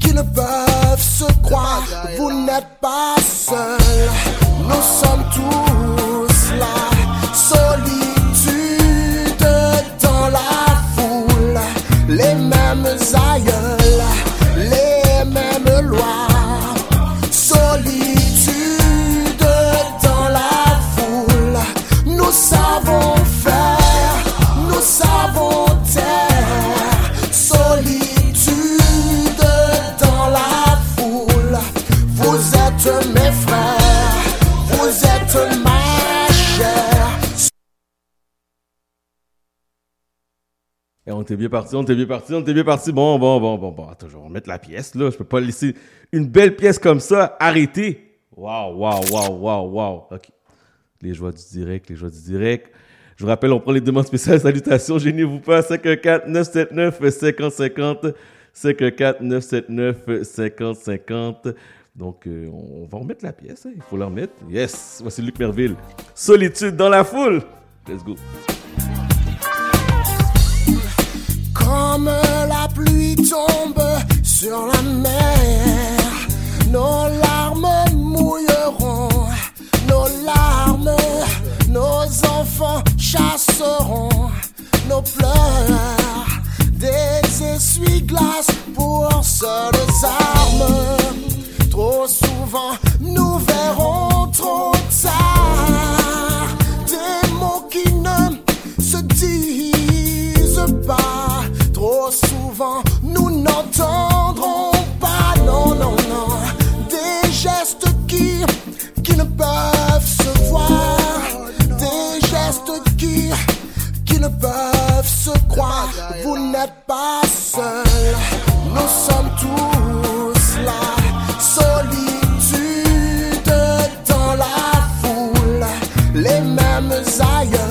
qui ne peuvent se croire. Vous n'êtes pas seul, nous sommes tous là. Solitude dans la foule, les mêmes aïeuls, on était bien parti, on était bien parti, on était bien parti. Bon, bon, bon, bon, bon. Attends, je vais remettre la pièce, là. Je peux pas laisser une belle pièce comme ça arrêter. Waouh, waouh, waouh, waouh, waouh. OK. Les joies du direct, les joies du direct. Je vous rappelle, on prend les demandes spéciales. Salutations, gênez-vous pas. 514-979-5050. 514-979-5050. Donc, euh, on va remettre la pièce. hein. Il faut la remettre. Yes. Voici Luc Merville. Solitude dans la foule. Let's go. La pluie tombe sur la mer, nos larmes mouilleront, nos larmes, nos enfants chasseront nos pleurs, des essuie-glaces pour seules armes. Trop souvent, nous verrons trop tard souvent, nous n'entendrons pas, non, non, non, des gestes qui, qui ne peuvent se voir, des gestes qui, qui ne peuvent se croire. Vous n'êtes pas seul, nous sommes tous là. Solitude dans la foule, les mêmes aïeuls,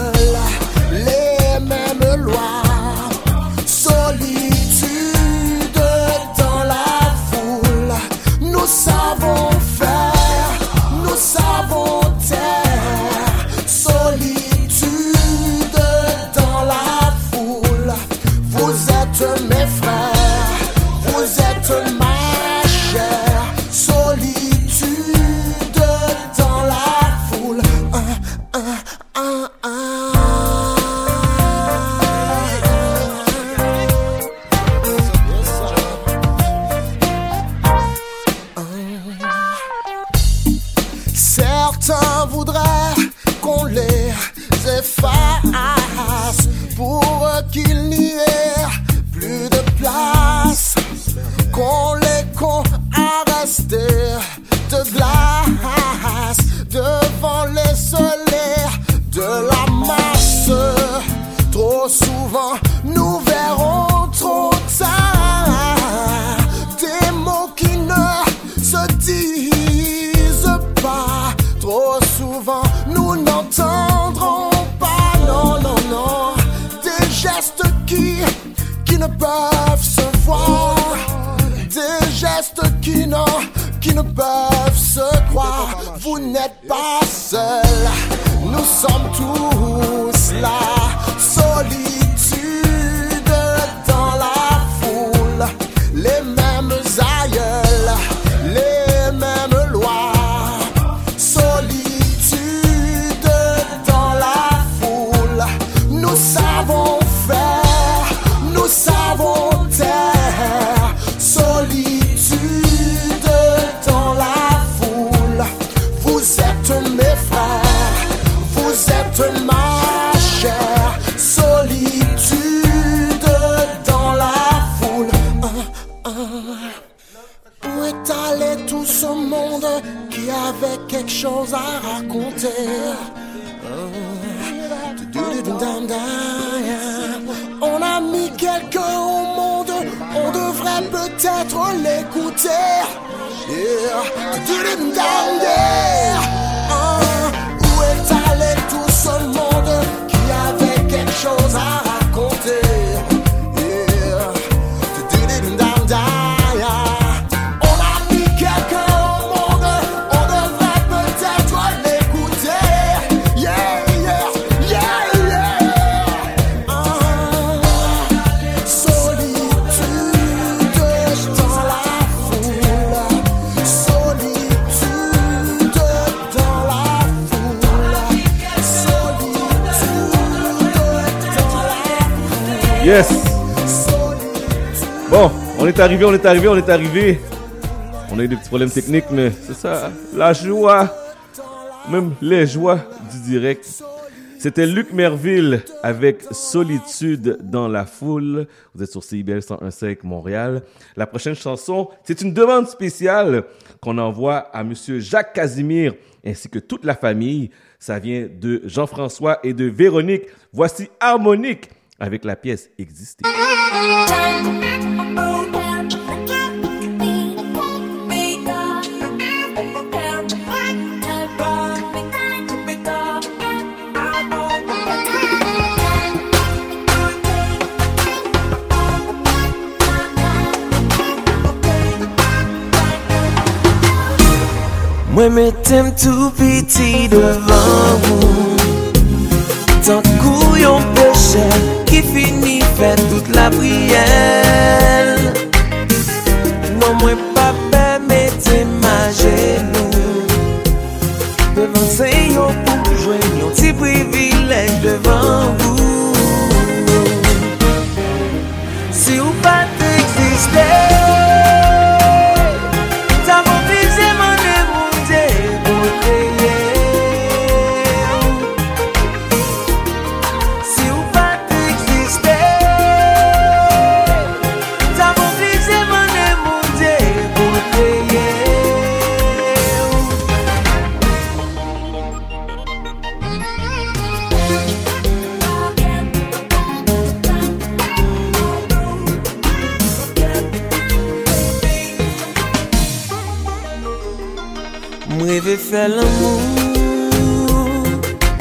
se croire. Vous n'êtes pas seul, nous sommes tous là. Raconter. On a mis quelqu'un au monde, on devrait peut-être l'écouter. Yes! Bon, on est arrivé, on est arrivé, on est arrivé. On a eu des petits problèmes techniques, mais c'est ça, la joie, même les joies du direct. C'était Luc Merville avec Solitude dans la foule. Vous êtes sur CIBL 101.5 Montréal. La prochaine chanson, c'est une demande spéciale qu'on envoie à Monsieur Jacques Casimir ainsi que toute la famille. Ça vient de Jean-François et de Véronique. Voici Harmonique avec la pièce Exister. Moi m'étais tout petit devant vous Tant couillon péché ki fini fè tout la prièl Mwen non, mwen pa pèmète ma genou Devan se yo pou jwen yon ti privilèj devan vou Si ou pa t'existe fè l'amou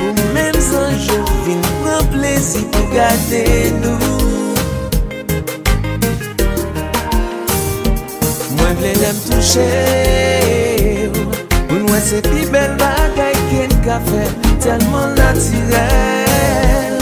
Ou mèm zanjou vin pran plezi pou gade nou. Mwen vle lèm touche Ou. Nouè se pi bel bagay ken ka fè Telman natirel.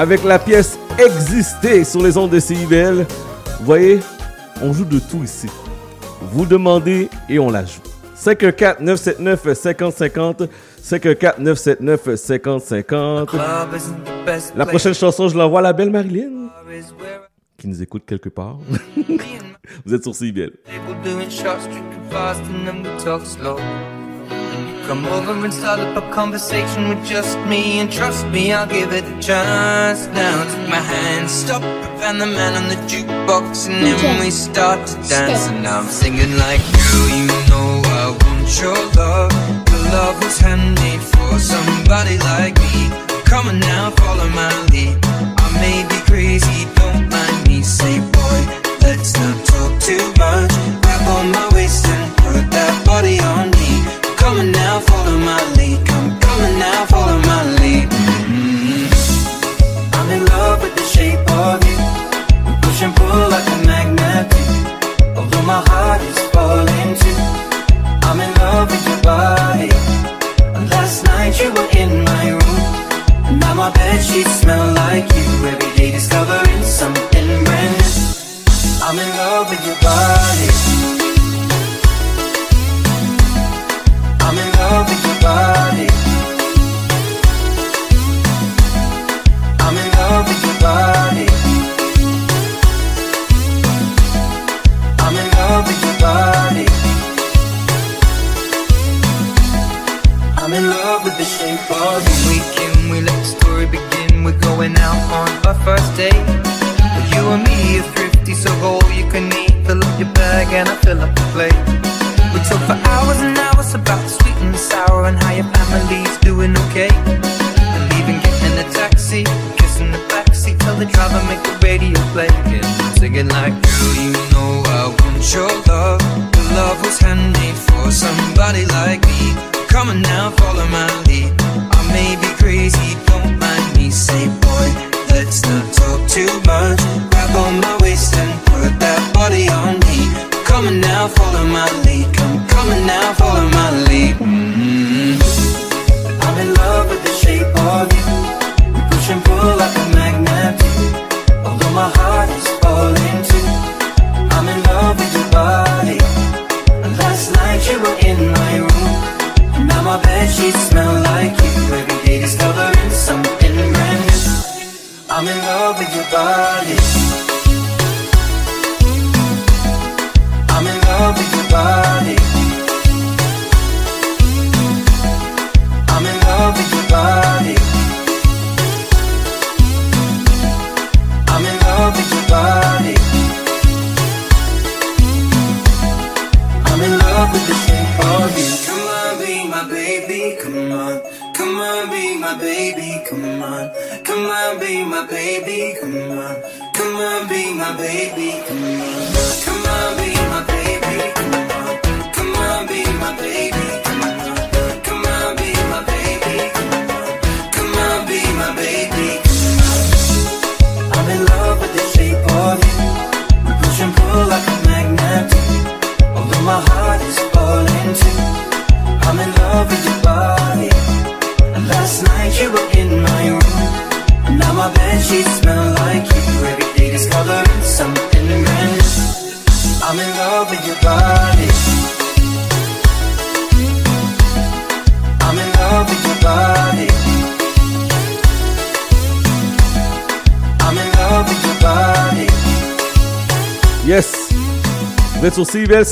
avec la pièce Exister sur les ondes de CIBL. Vous voyez, on joue de tout ici. Vous demandez et on la joue. 514-979-5050. 514-979-5050. La prochaine chanson, je l'envoie à la belle Marilyn qui nous écoute quelque part. Vous êtes sur CIBL. Come over and start up a conversation with just me And trust me, I'll give it a chance. Now take my hand, stop, and the man on the jukebox And then we start to dance. And I'm singing like Girl, you know I want your love.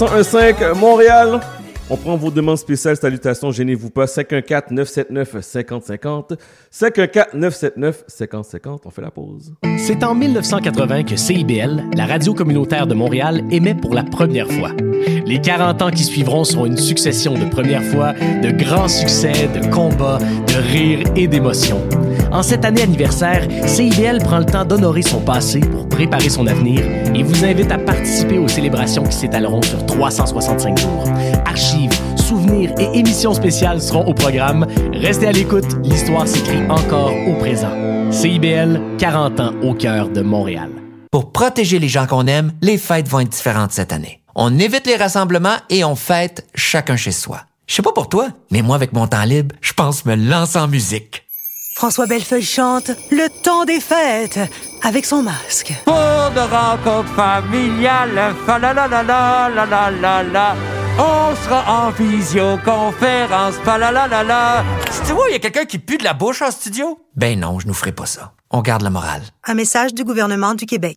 915 Montréal. On prend vos demandes spéciales, salutations, gênez-vous pas. 514-979-5050. 514-979-5050. On fait la pause. C'est en 1980 que CIBL, la radio communautaire de Montréal, émet pour la première fois. Les 40 ans qui suivront seront une succession de premières fois, de grands succès, de combats, de rires et d'émotions. En cette année anniversaire, CIBL prend le temps d'honorer son passé pour préparer son avenir et vous invite à participer aux célébrations qui s'étaleront sur 365 jours. Archives, souvenirs et émissions spéciales seront au programme. Restez à l'écoute, l'histoire s'écrit encore au présent. CIBL, 40 ans au cœur de Montréal. Pour protéger les gens qu'on aime, les fêtes vont être différentes cette année. On évite les rassemblements et on fête chacun chez soi. Je sais pas pour toi, mais moi avec mon temps libre, je pense me lancer en musique. François Bellefeuille chante Le temps des fêtes avec son masque. Pour de rencontres familiales, fa la la la la la la la la. On sera en visioconférence, fa la la la la. Tu vois, il y a quelqu'un qui pue de la bouche en studio? Ben non, je nous ferai pas ça. On garde la morale. Un message du gouvernement du Québec.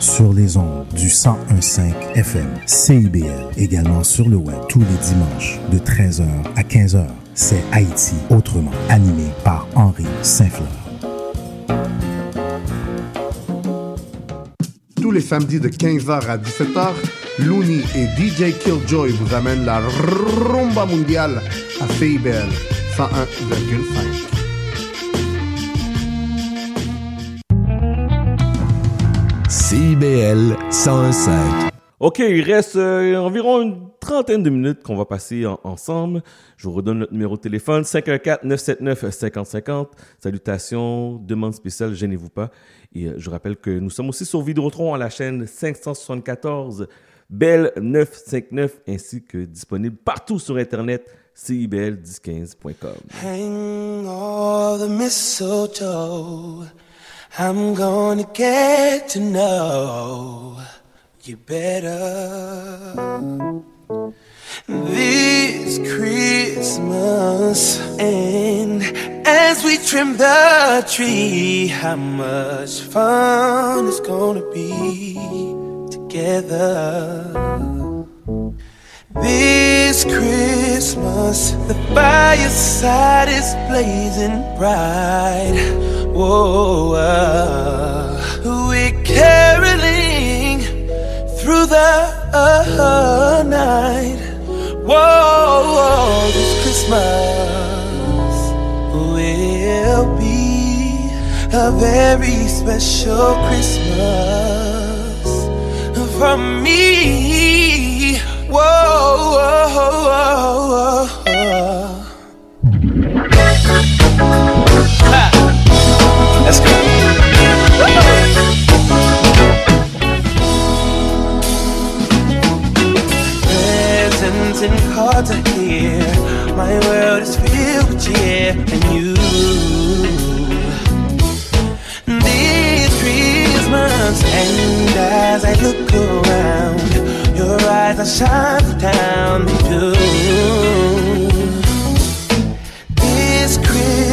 Sur les ondes du 1015 FM, CIBL, également sur le web tous les dimanches de 13h à 15h. C'est Haïti autrement, animé par Henri Saint-Fleur. Tous les samedis de 15h à 17h, Looney et DJ Killjoy vous amènent la rumba mondiale à CIBL 101,5. CIBL 105. Ok, il reste euh, environ une trentaine de minutes qu'on va passer en- ensemble. Je vous redonne notre numéro de téléphone 514-979-5050. Salutations, demande spéciale, gênez-vous pas. Et euh, je rappelle que nous sommes aussi sur Vidéotron à la chaîne 574 Belle 959 ainsi que disponible partout sur internet cibl1015.com. I'm gonna get to know you better. This Christmas, and as we trim the tree, how much fun it's gonna be together. This Christmas, the fireside is blazing bright. Whoa, uh, we're caroling through the uh, night. Whoa, whoa, this Christmas will be a very special Christmas for me. Whoa, whoa, whoa, whoa. Let's go. Presents and cards are here. My world is filled with cheer and you. This Christmas, and as I look around, your eyes are shining down the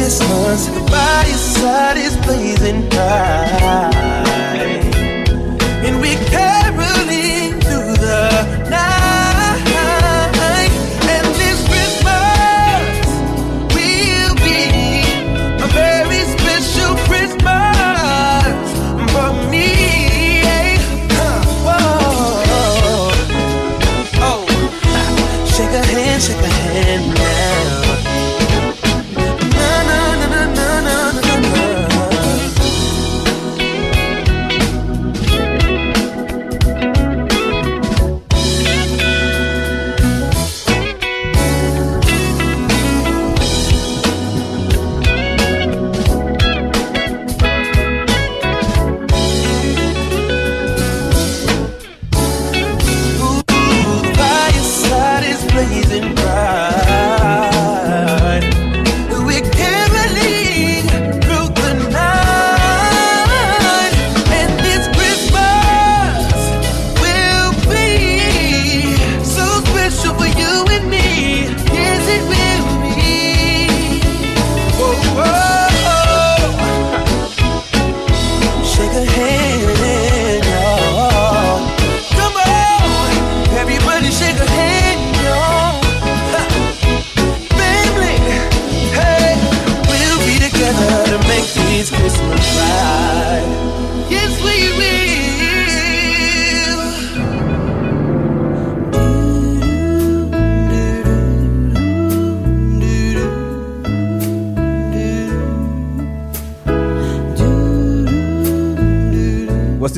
Christmas, by your side is blazing bright,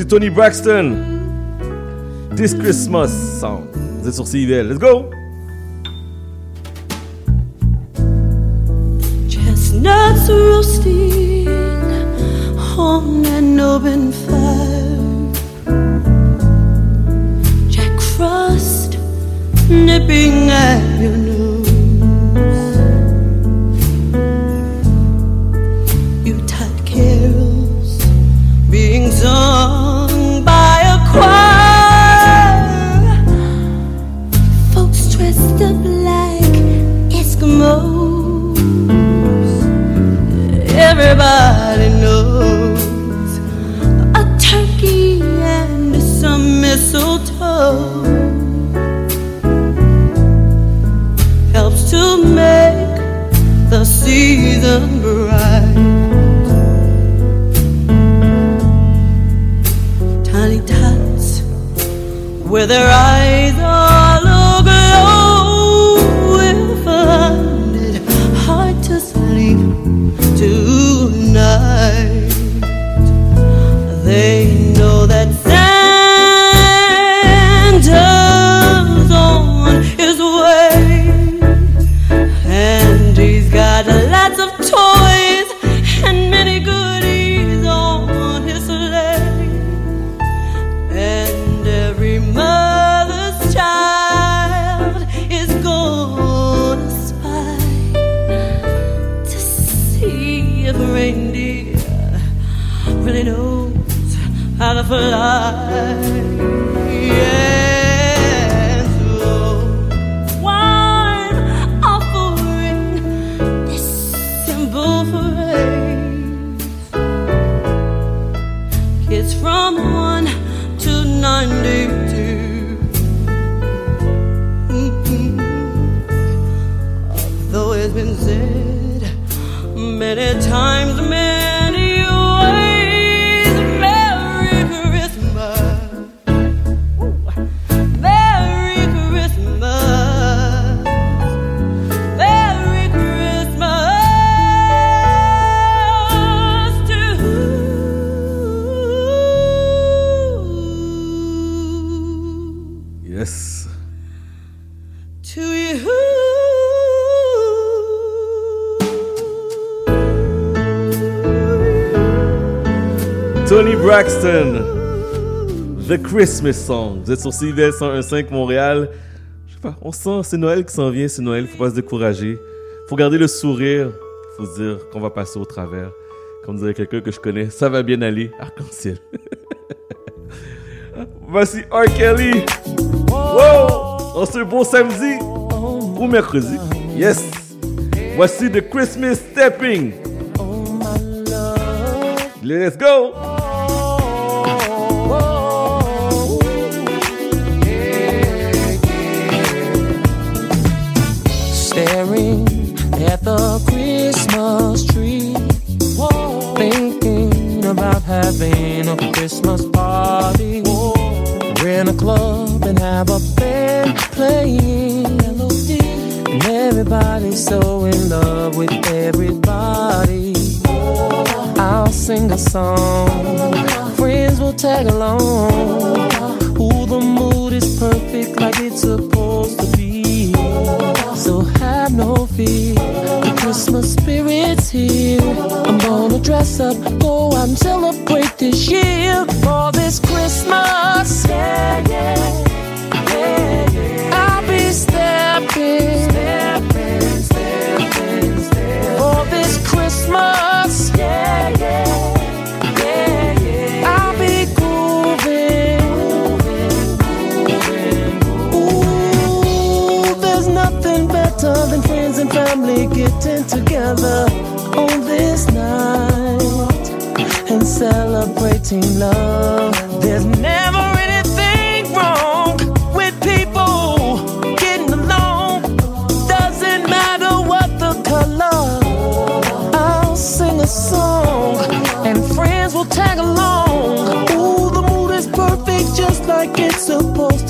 Tony Braxton. This Christmas song. Vous êtes sur CIVL. Let's go! Braxton. The Christmas Song. Vous êtes sur CIVL 101.5 Montréal. Je sais pas, on sent, c'est Noël qui s'en vient, c'est Noël, faut pas se décourager. Faut garder le sourire. Faut se dire qu'on va passer au travers. Comme dirait quelqu'un que je connais, ça va bien aller. Arc-en-ciel. Voici R. Kelly. Wow! On se beau samedi ou mercredi. Yes! Voici The Christmas Stepping. Let's go! Having a Christmas party. We're in a club and have a band playing, and everybody's so in love with everybody. I'll sing a song, friends will tag along. Ooh, the mood is perfect like it's supposed to be. So have no fear, Christmas spirit's here. I'm gonna dress up, go and celebrate this year together on this night and celebrating love. There's never anything wrong with people getting along. Doesn't matter what the color. I'll sing a song and friends will tag along. Ooh, the mood is perfect just like it's supposed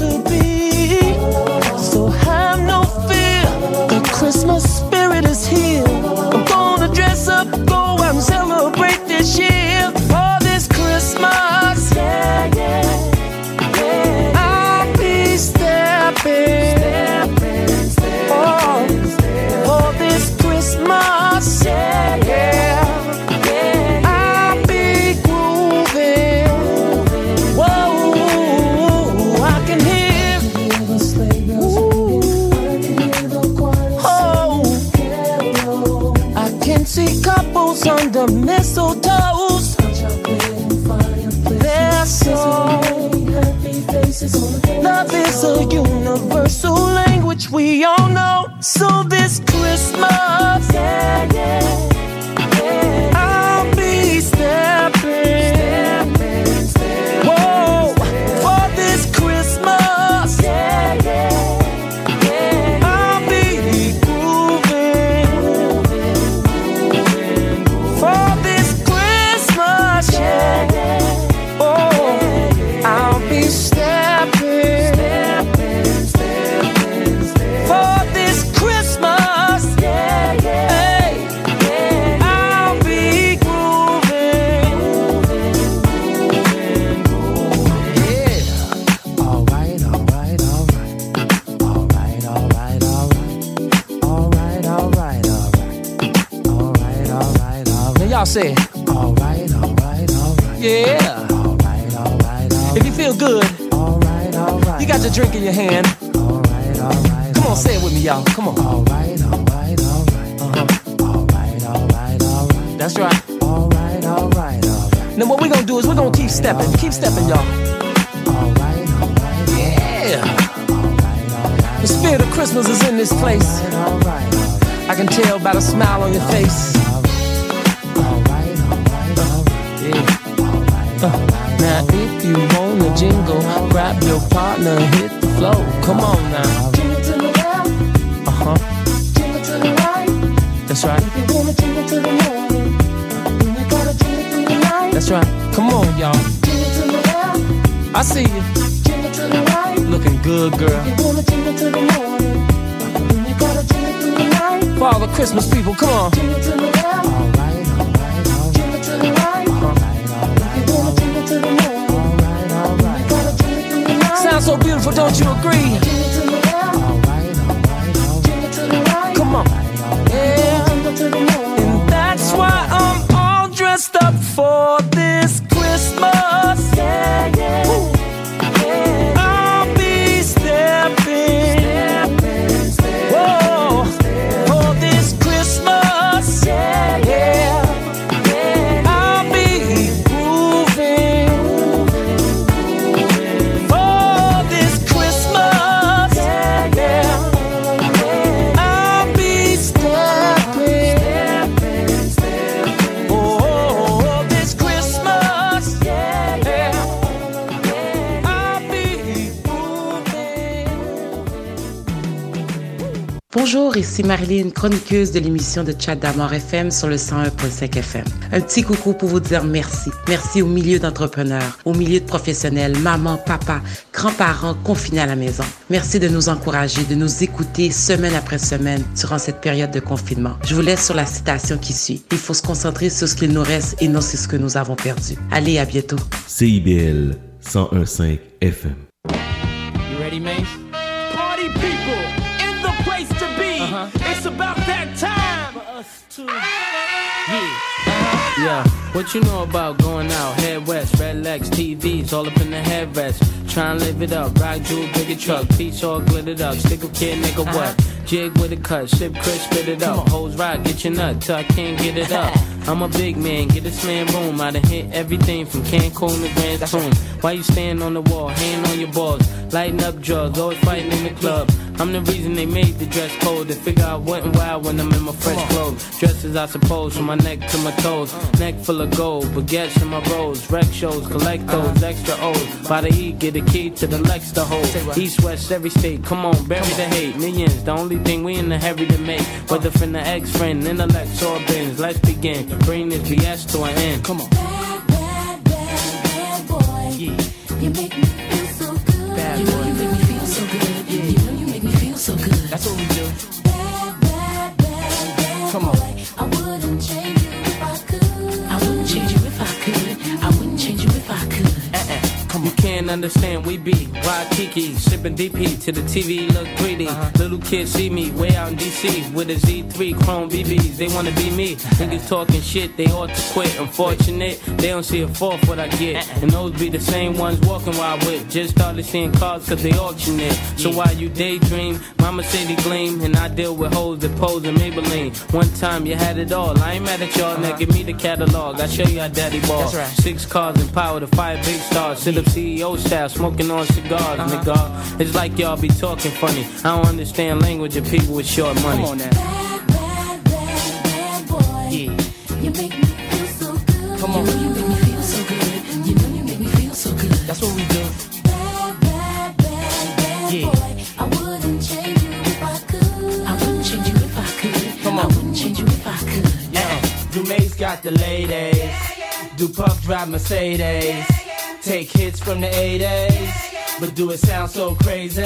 ici Marilyn, chroniqueuse de l'émission de Chat d'Amour FM sur le 101.5 FM. Un petit coucou pour vous dire merci. Merci au milieu d'entrepreneurs, au milieu de professionnels, maman, papa, grands-parents confinés à la maison. Merci de nous encourager, de nous écouter semaine après semaine durant cette période de confinement. Je vous laisse sur la citation qui suit. Il faut se concentrer sur ce qu'il nous reste et non sur ce que nous avons perdu. Allez, à bientôt. CIBL 101.5 FM. You ready, Mace? Party people for us to. Yeah. What you know about going out? Head west, red legs, TVs, all up in the headrest. Try and live it up, rock jewel, bigger truck, piece all glittered up. Stick a kid, nigga, what? Jig with a cut, sip crisp, spit it up. Hoes rock, get your nut till I can't get it up. I'm a big man, get this man room. I done hit everything from Cancun to Grand Tune. Why you stand on the wall, hand on your balls, lighting up drugs, always fighting in the club. I'm the reason they made the dress code. They figure I went wild when I'm in my fresh clothes. Dresses, I suppose, from my neck to my toes. Neck full of gold, baguettes in my rolls. Rec shows, collect those extra O's. By the E, get a key to the Lex to hold. East, west, every state. Come on, bury the hate. Millions, the only thing we in the hurry to make. Whether from the ex friend, intellect, or bins. Let's begin. Bring this BS to an end. Come on. You make me feel so good. Bad you know you make me feel so good. You know you make me feel so good. That's what we do. Bad, bad, bad, bad Come on. boy. I wouldn't change You can't understand. We be Waikiki, sipping DP to the TV, look greedy. Uh-huh. Little kids see me way out in DC with a Z3 Chrome BBs. They wanna be me. Niggas talking shit, they ought to quit. Unfortunate, they don't see a fourth what I get. Uh-uh. And those be the same ones walking while whip. Just started seeing cars cause they auction it. So while you daydream, mama say they gleam. And I deal with hoes that pose in Maybelline. One time you had it all. I ain't mad at y'all, now uh-huh. give me the catalog. I show you how daddy ball. Right. Six cars and power to five big stars. Sit up CEO style, smoking on cigars, uh-huh. nigga. It's like y'all be talking funny. I don't understand language of people with short money. Come on now. Yeah. You make me feel so good. Come on. You know you make me feel so good. You know you make me feel so good. That's what we do. Yeah. I wouldn't change you if I could. I wouldn't change you if I could. Come on. I wouldn't change you if I could. Yeah. Dumae's got the ladies. Do Puff drive Mercedes. Take hits from the 80s. But do it sound so crazy?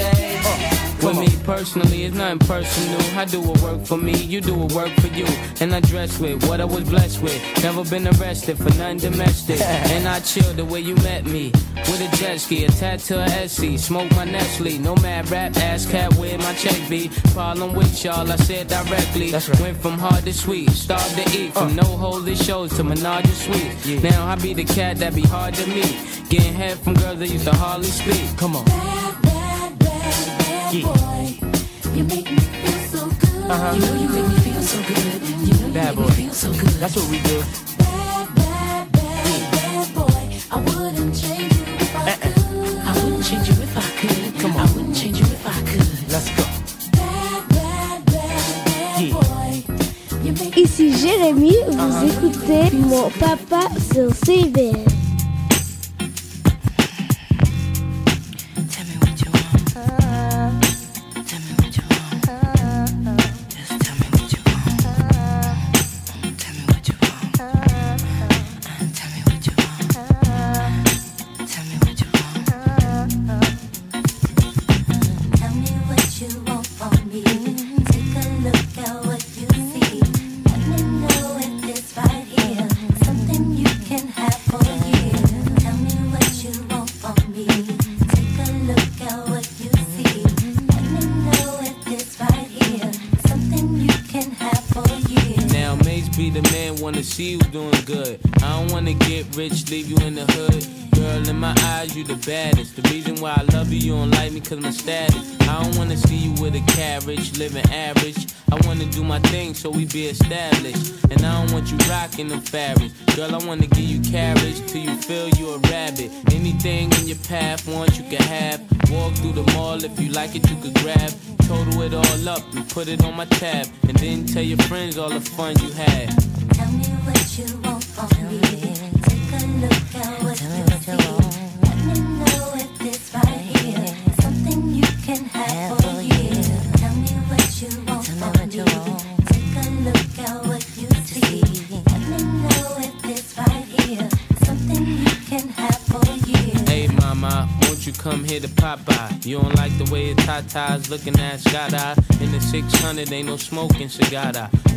For me personally, it's nothing personal. I do what work for me, you do what work for you. And I dress with what I was blessed with. Never been arrested for nothing domestic. and I chill the way you met me. With a jet ski, attached to a SC. Smoke my Nestle. No mad rap, ass cat where my check be. Problem with y'all, I said directly. Went from hard to sweet, starved to eat. From no holy shows to menage a sweet. Now I be the cat that be hard to meet. Getting head from girls that used to hardly speak. Come on. You make me feel so good. Uh-huh. You know you make me feel so good. You know you Bad make boy. me feel so good. That's what we do. Bad boy, I wouldn't change you if I could. I wouldn't change you if I could. Come I wouldn't change you if I could. Let's go. Ici Jérémy, vous écoutez mon papa sur CBL. Eyes, you the baddest. The reason why I love you, you don't like me cause my status. I don't wanna see you with a carriage, living average. I wanna do my thing so we be established. And I don't want you rocking the fabrics. Girl, I wanna give you carriage till you feel you a rabbit. Anything in your path, once you can have. Walk through the mall, if you like it, you could grab. Total it all up and put it on my tab. And then tell your friends all the fun you had. Here to pop by? You don't like the way your tatas looking at shot. In the 600, ain't no smoking cigar.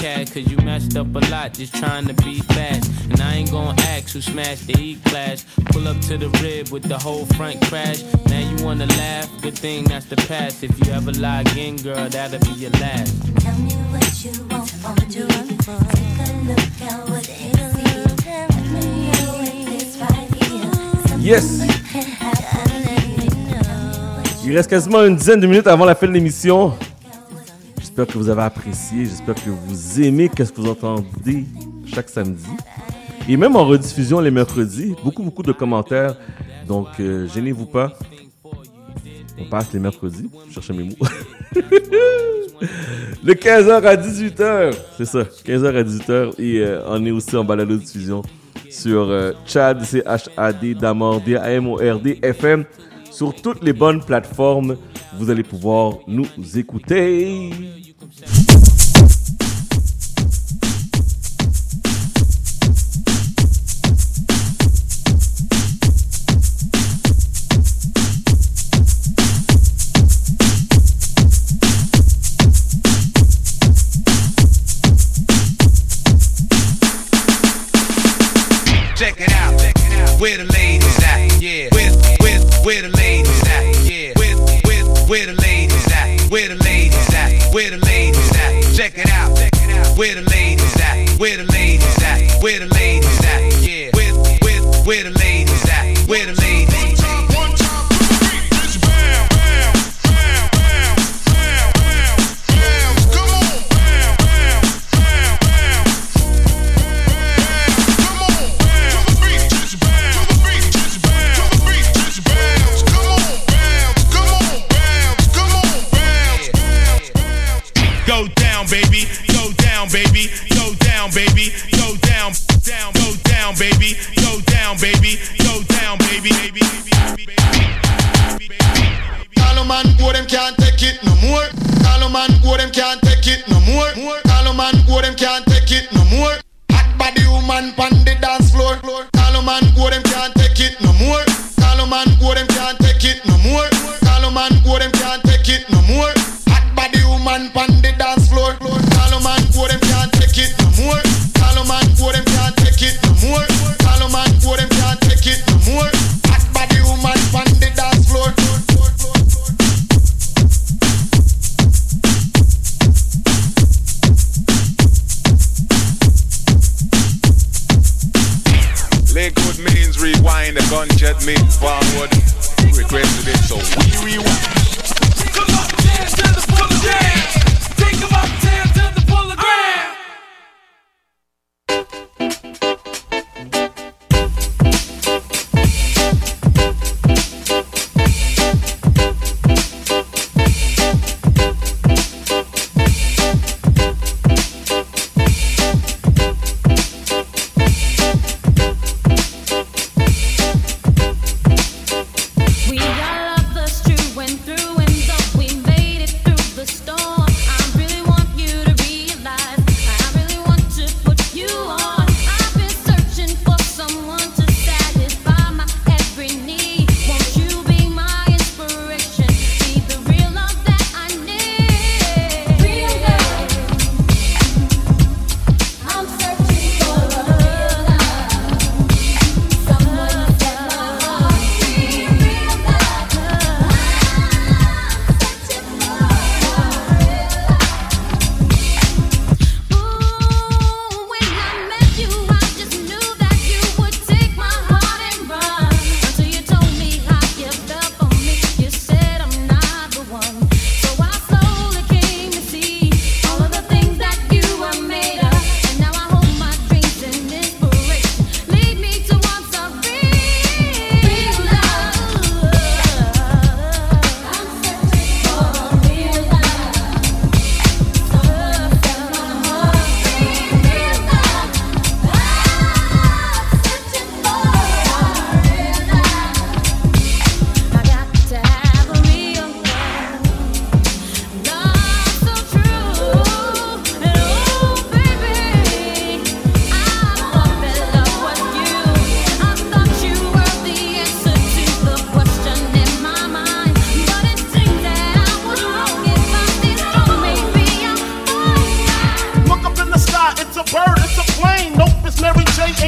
cat, cause you messed up a lot just trying to be fast. And I ain't gonna ask who smashed the E class. Pull up to the rib with the whole front crash. Now you wanna laugh, good thing that's the past. If you ever lie again, girl, that'll be your last. Tell me what you want from me. Take a look at what you see. Let me know if it's. Yes! You can have for a year. Il reste quasiment une dizaine de minutes avant la fin de l'émission. J'espère que vous avez apprécié. J'espère que vous aimez ce que vous entendez chaque samedi. Et même en rediffusion les mercredis, beaucoup, beaucoup de commentaires. Donc, euh, gênez-vous pas. On passe les mercredis. Je cherchais mes mots. de 15h à 18h. C'est ça, 15h à 18h. Et euh, on est aussi en balado diffusion sur euh, Chad, C-H-A-D, Damord, D-A-M-O-R-D, FM. Sur toutes les bonnes plateformes, vous allez pouvoir nous écouter.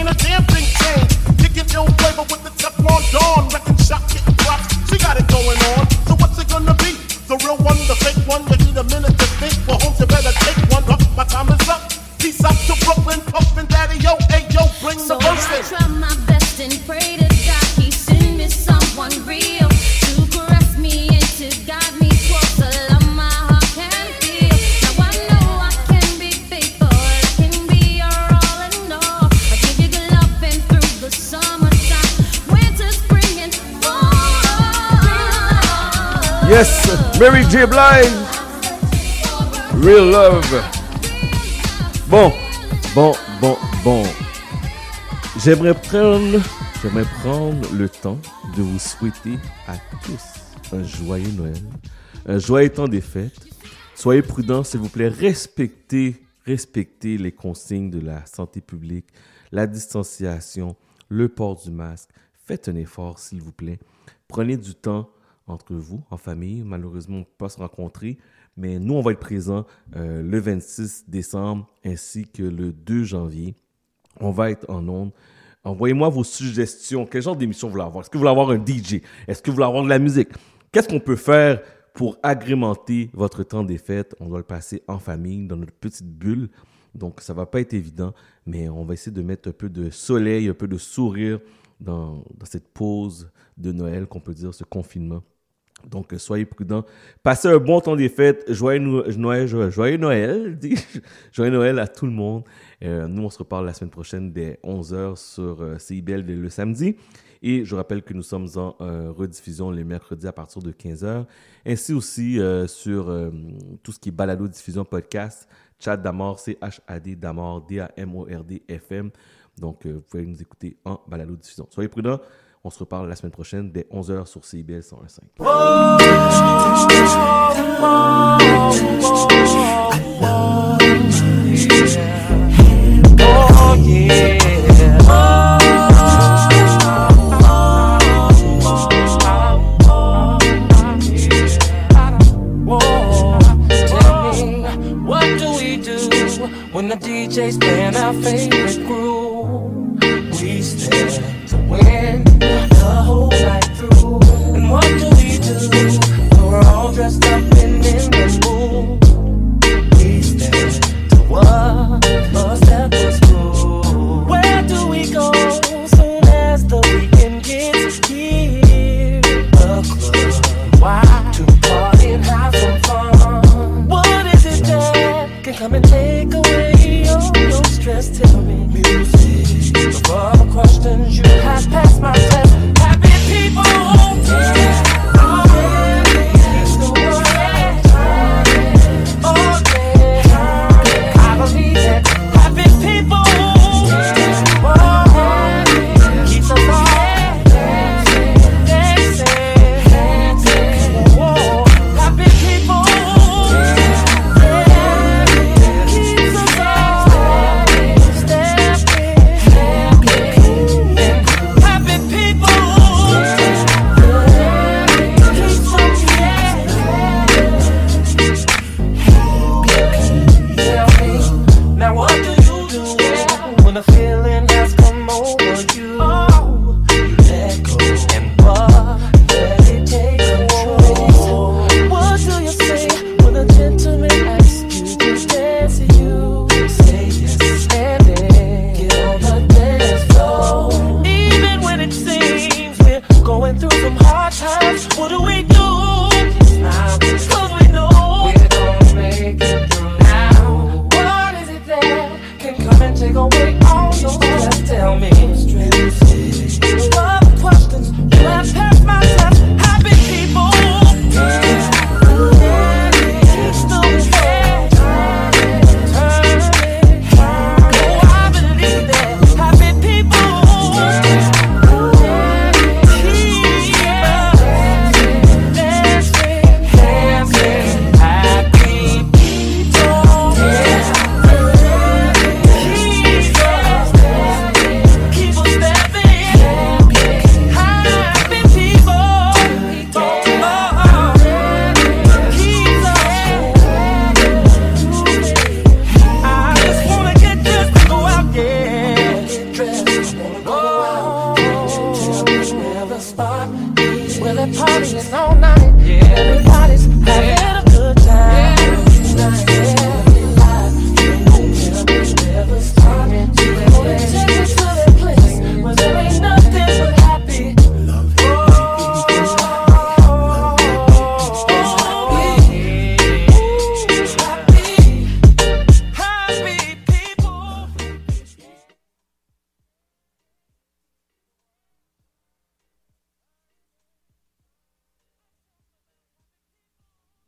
ain't a damn thing changed. Kicking ill flavor with the Teflon Dawn. Wrecking shot, getting props. She got it going on. So what's it gonna be? The real one, the fake one, the Yes, Mary J. Blige. Real love. Bon, bon, bon, bon. J'aimerais prendre, j'aimerais prendre le temps de vous souhaiter à tous un joyeux Noël, un joyeux temps des fêtes. Soyez prudents, s'il vous plaît. Respectez, respectez les consignes de la santé publique, la distanciation, le port du masque. Faites un effort, s'il vous plaît. Prenez du temps entre vous, en famille. Malheureusement, on ne peut pas se rencontrer, mais nous, on va être présents euh, le 26 décembre ainsi que le 2 janvier. On va être en ondes. Envoyez-moi vos suggestions. Quel genre d'émission vous voulez avoir? Est-ce que vous voulez avoir un DJ? Est-ce que vous voulez avoir de la musique? Qu'est-ce qu'on peut faire pour agrémenter votre temps des fêtes? On doit le passer en famille, dans notre petite bulle. Donc, ça va pas être évident, mais on va essayer de mettre un peu de soleil, un peu de sourire dans cette pause de Noël, qu'on peut dire, ce confinement. Donc, euh, soyez prudents. Passez un bon temps des fêtes. Joyeux Noël, joyeux, Noël, joyeux à tout le monde. Euh, nous, on se reparle la semaine prochaine dès 11h sur euh, CIBL le samedi. Et je rappelle que nous sommes en rediffusion les mercredis à partir de 15h. Ainsi aussi sur tout ce qui est balado-diffusion podcast, chat d'Amor, C-H-A-D d'Amor, D-A-M-O-R-D, FM. Donc, euh, vous pouvez nous écouter en balado-diffusion. Soyez prudents. On se reparle la semaine prochaine dès 11h sur CIBL 101.5. Oh yeah. When the DJ's playing our favorite groove? We stand to win What do we do? We're all dressed up and in the mood? We to what was through. Where do we go soon as the weekend gets here? Club. Why? To party and have some fun. What is it that can come and take away all your stress? Tell me. Music. The questions you have passed my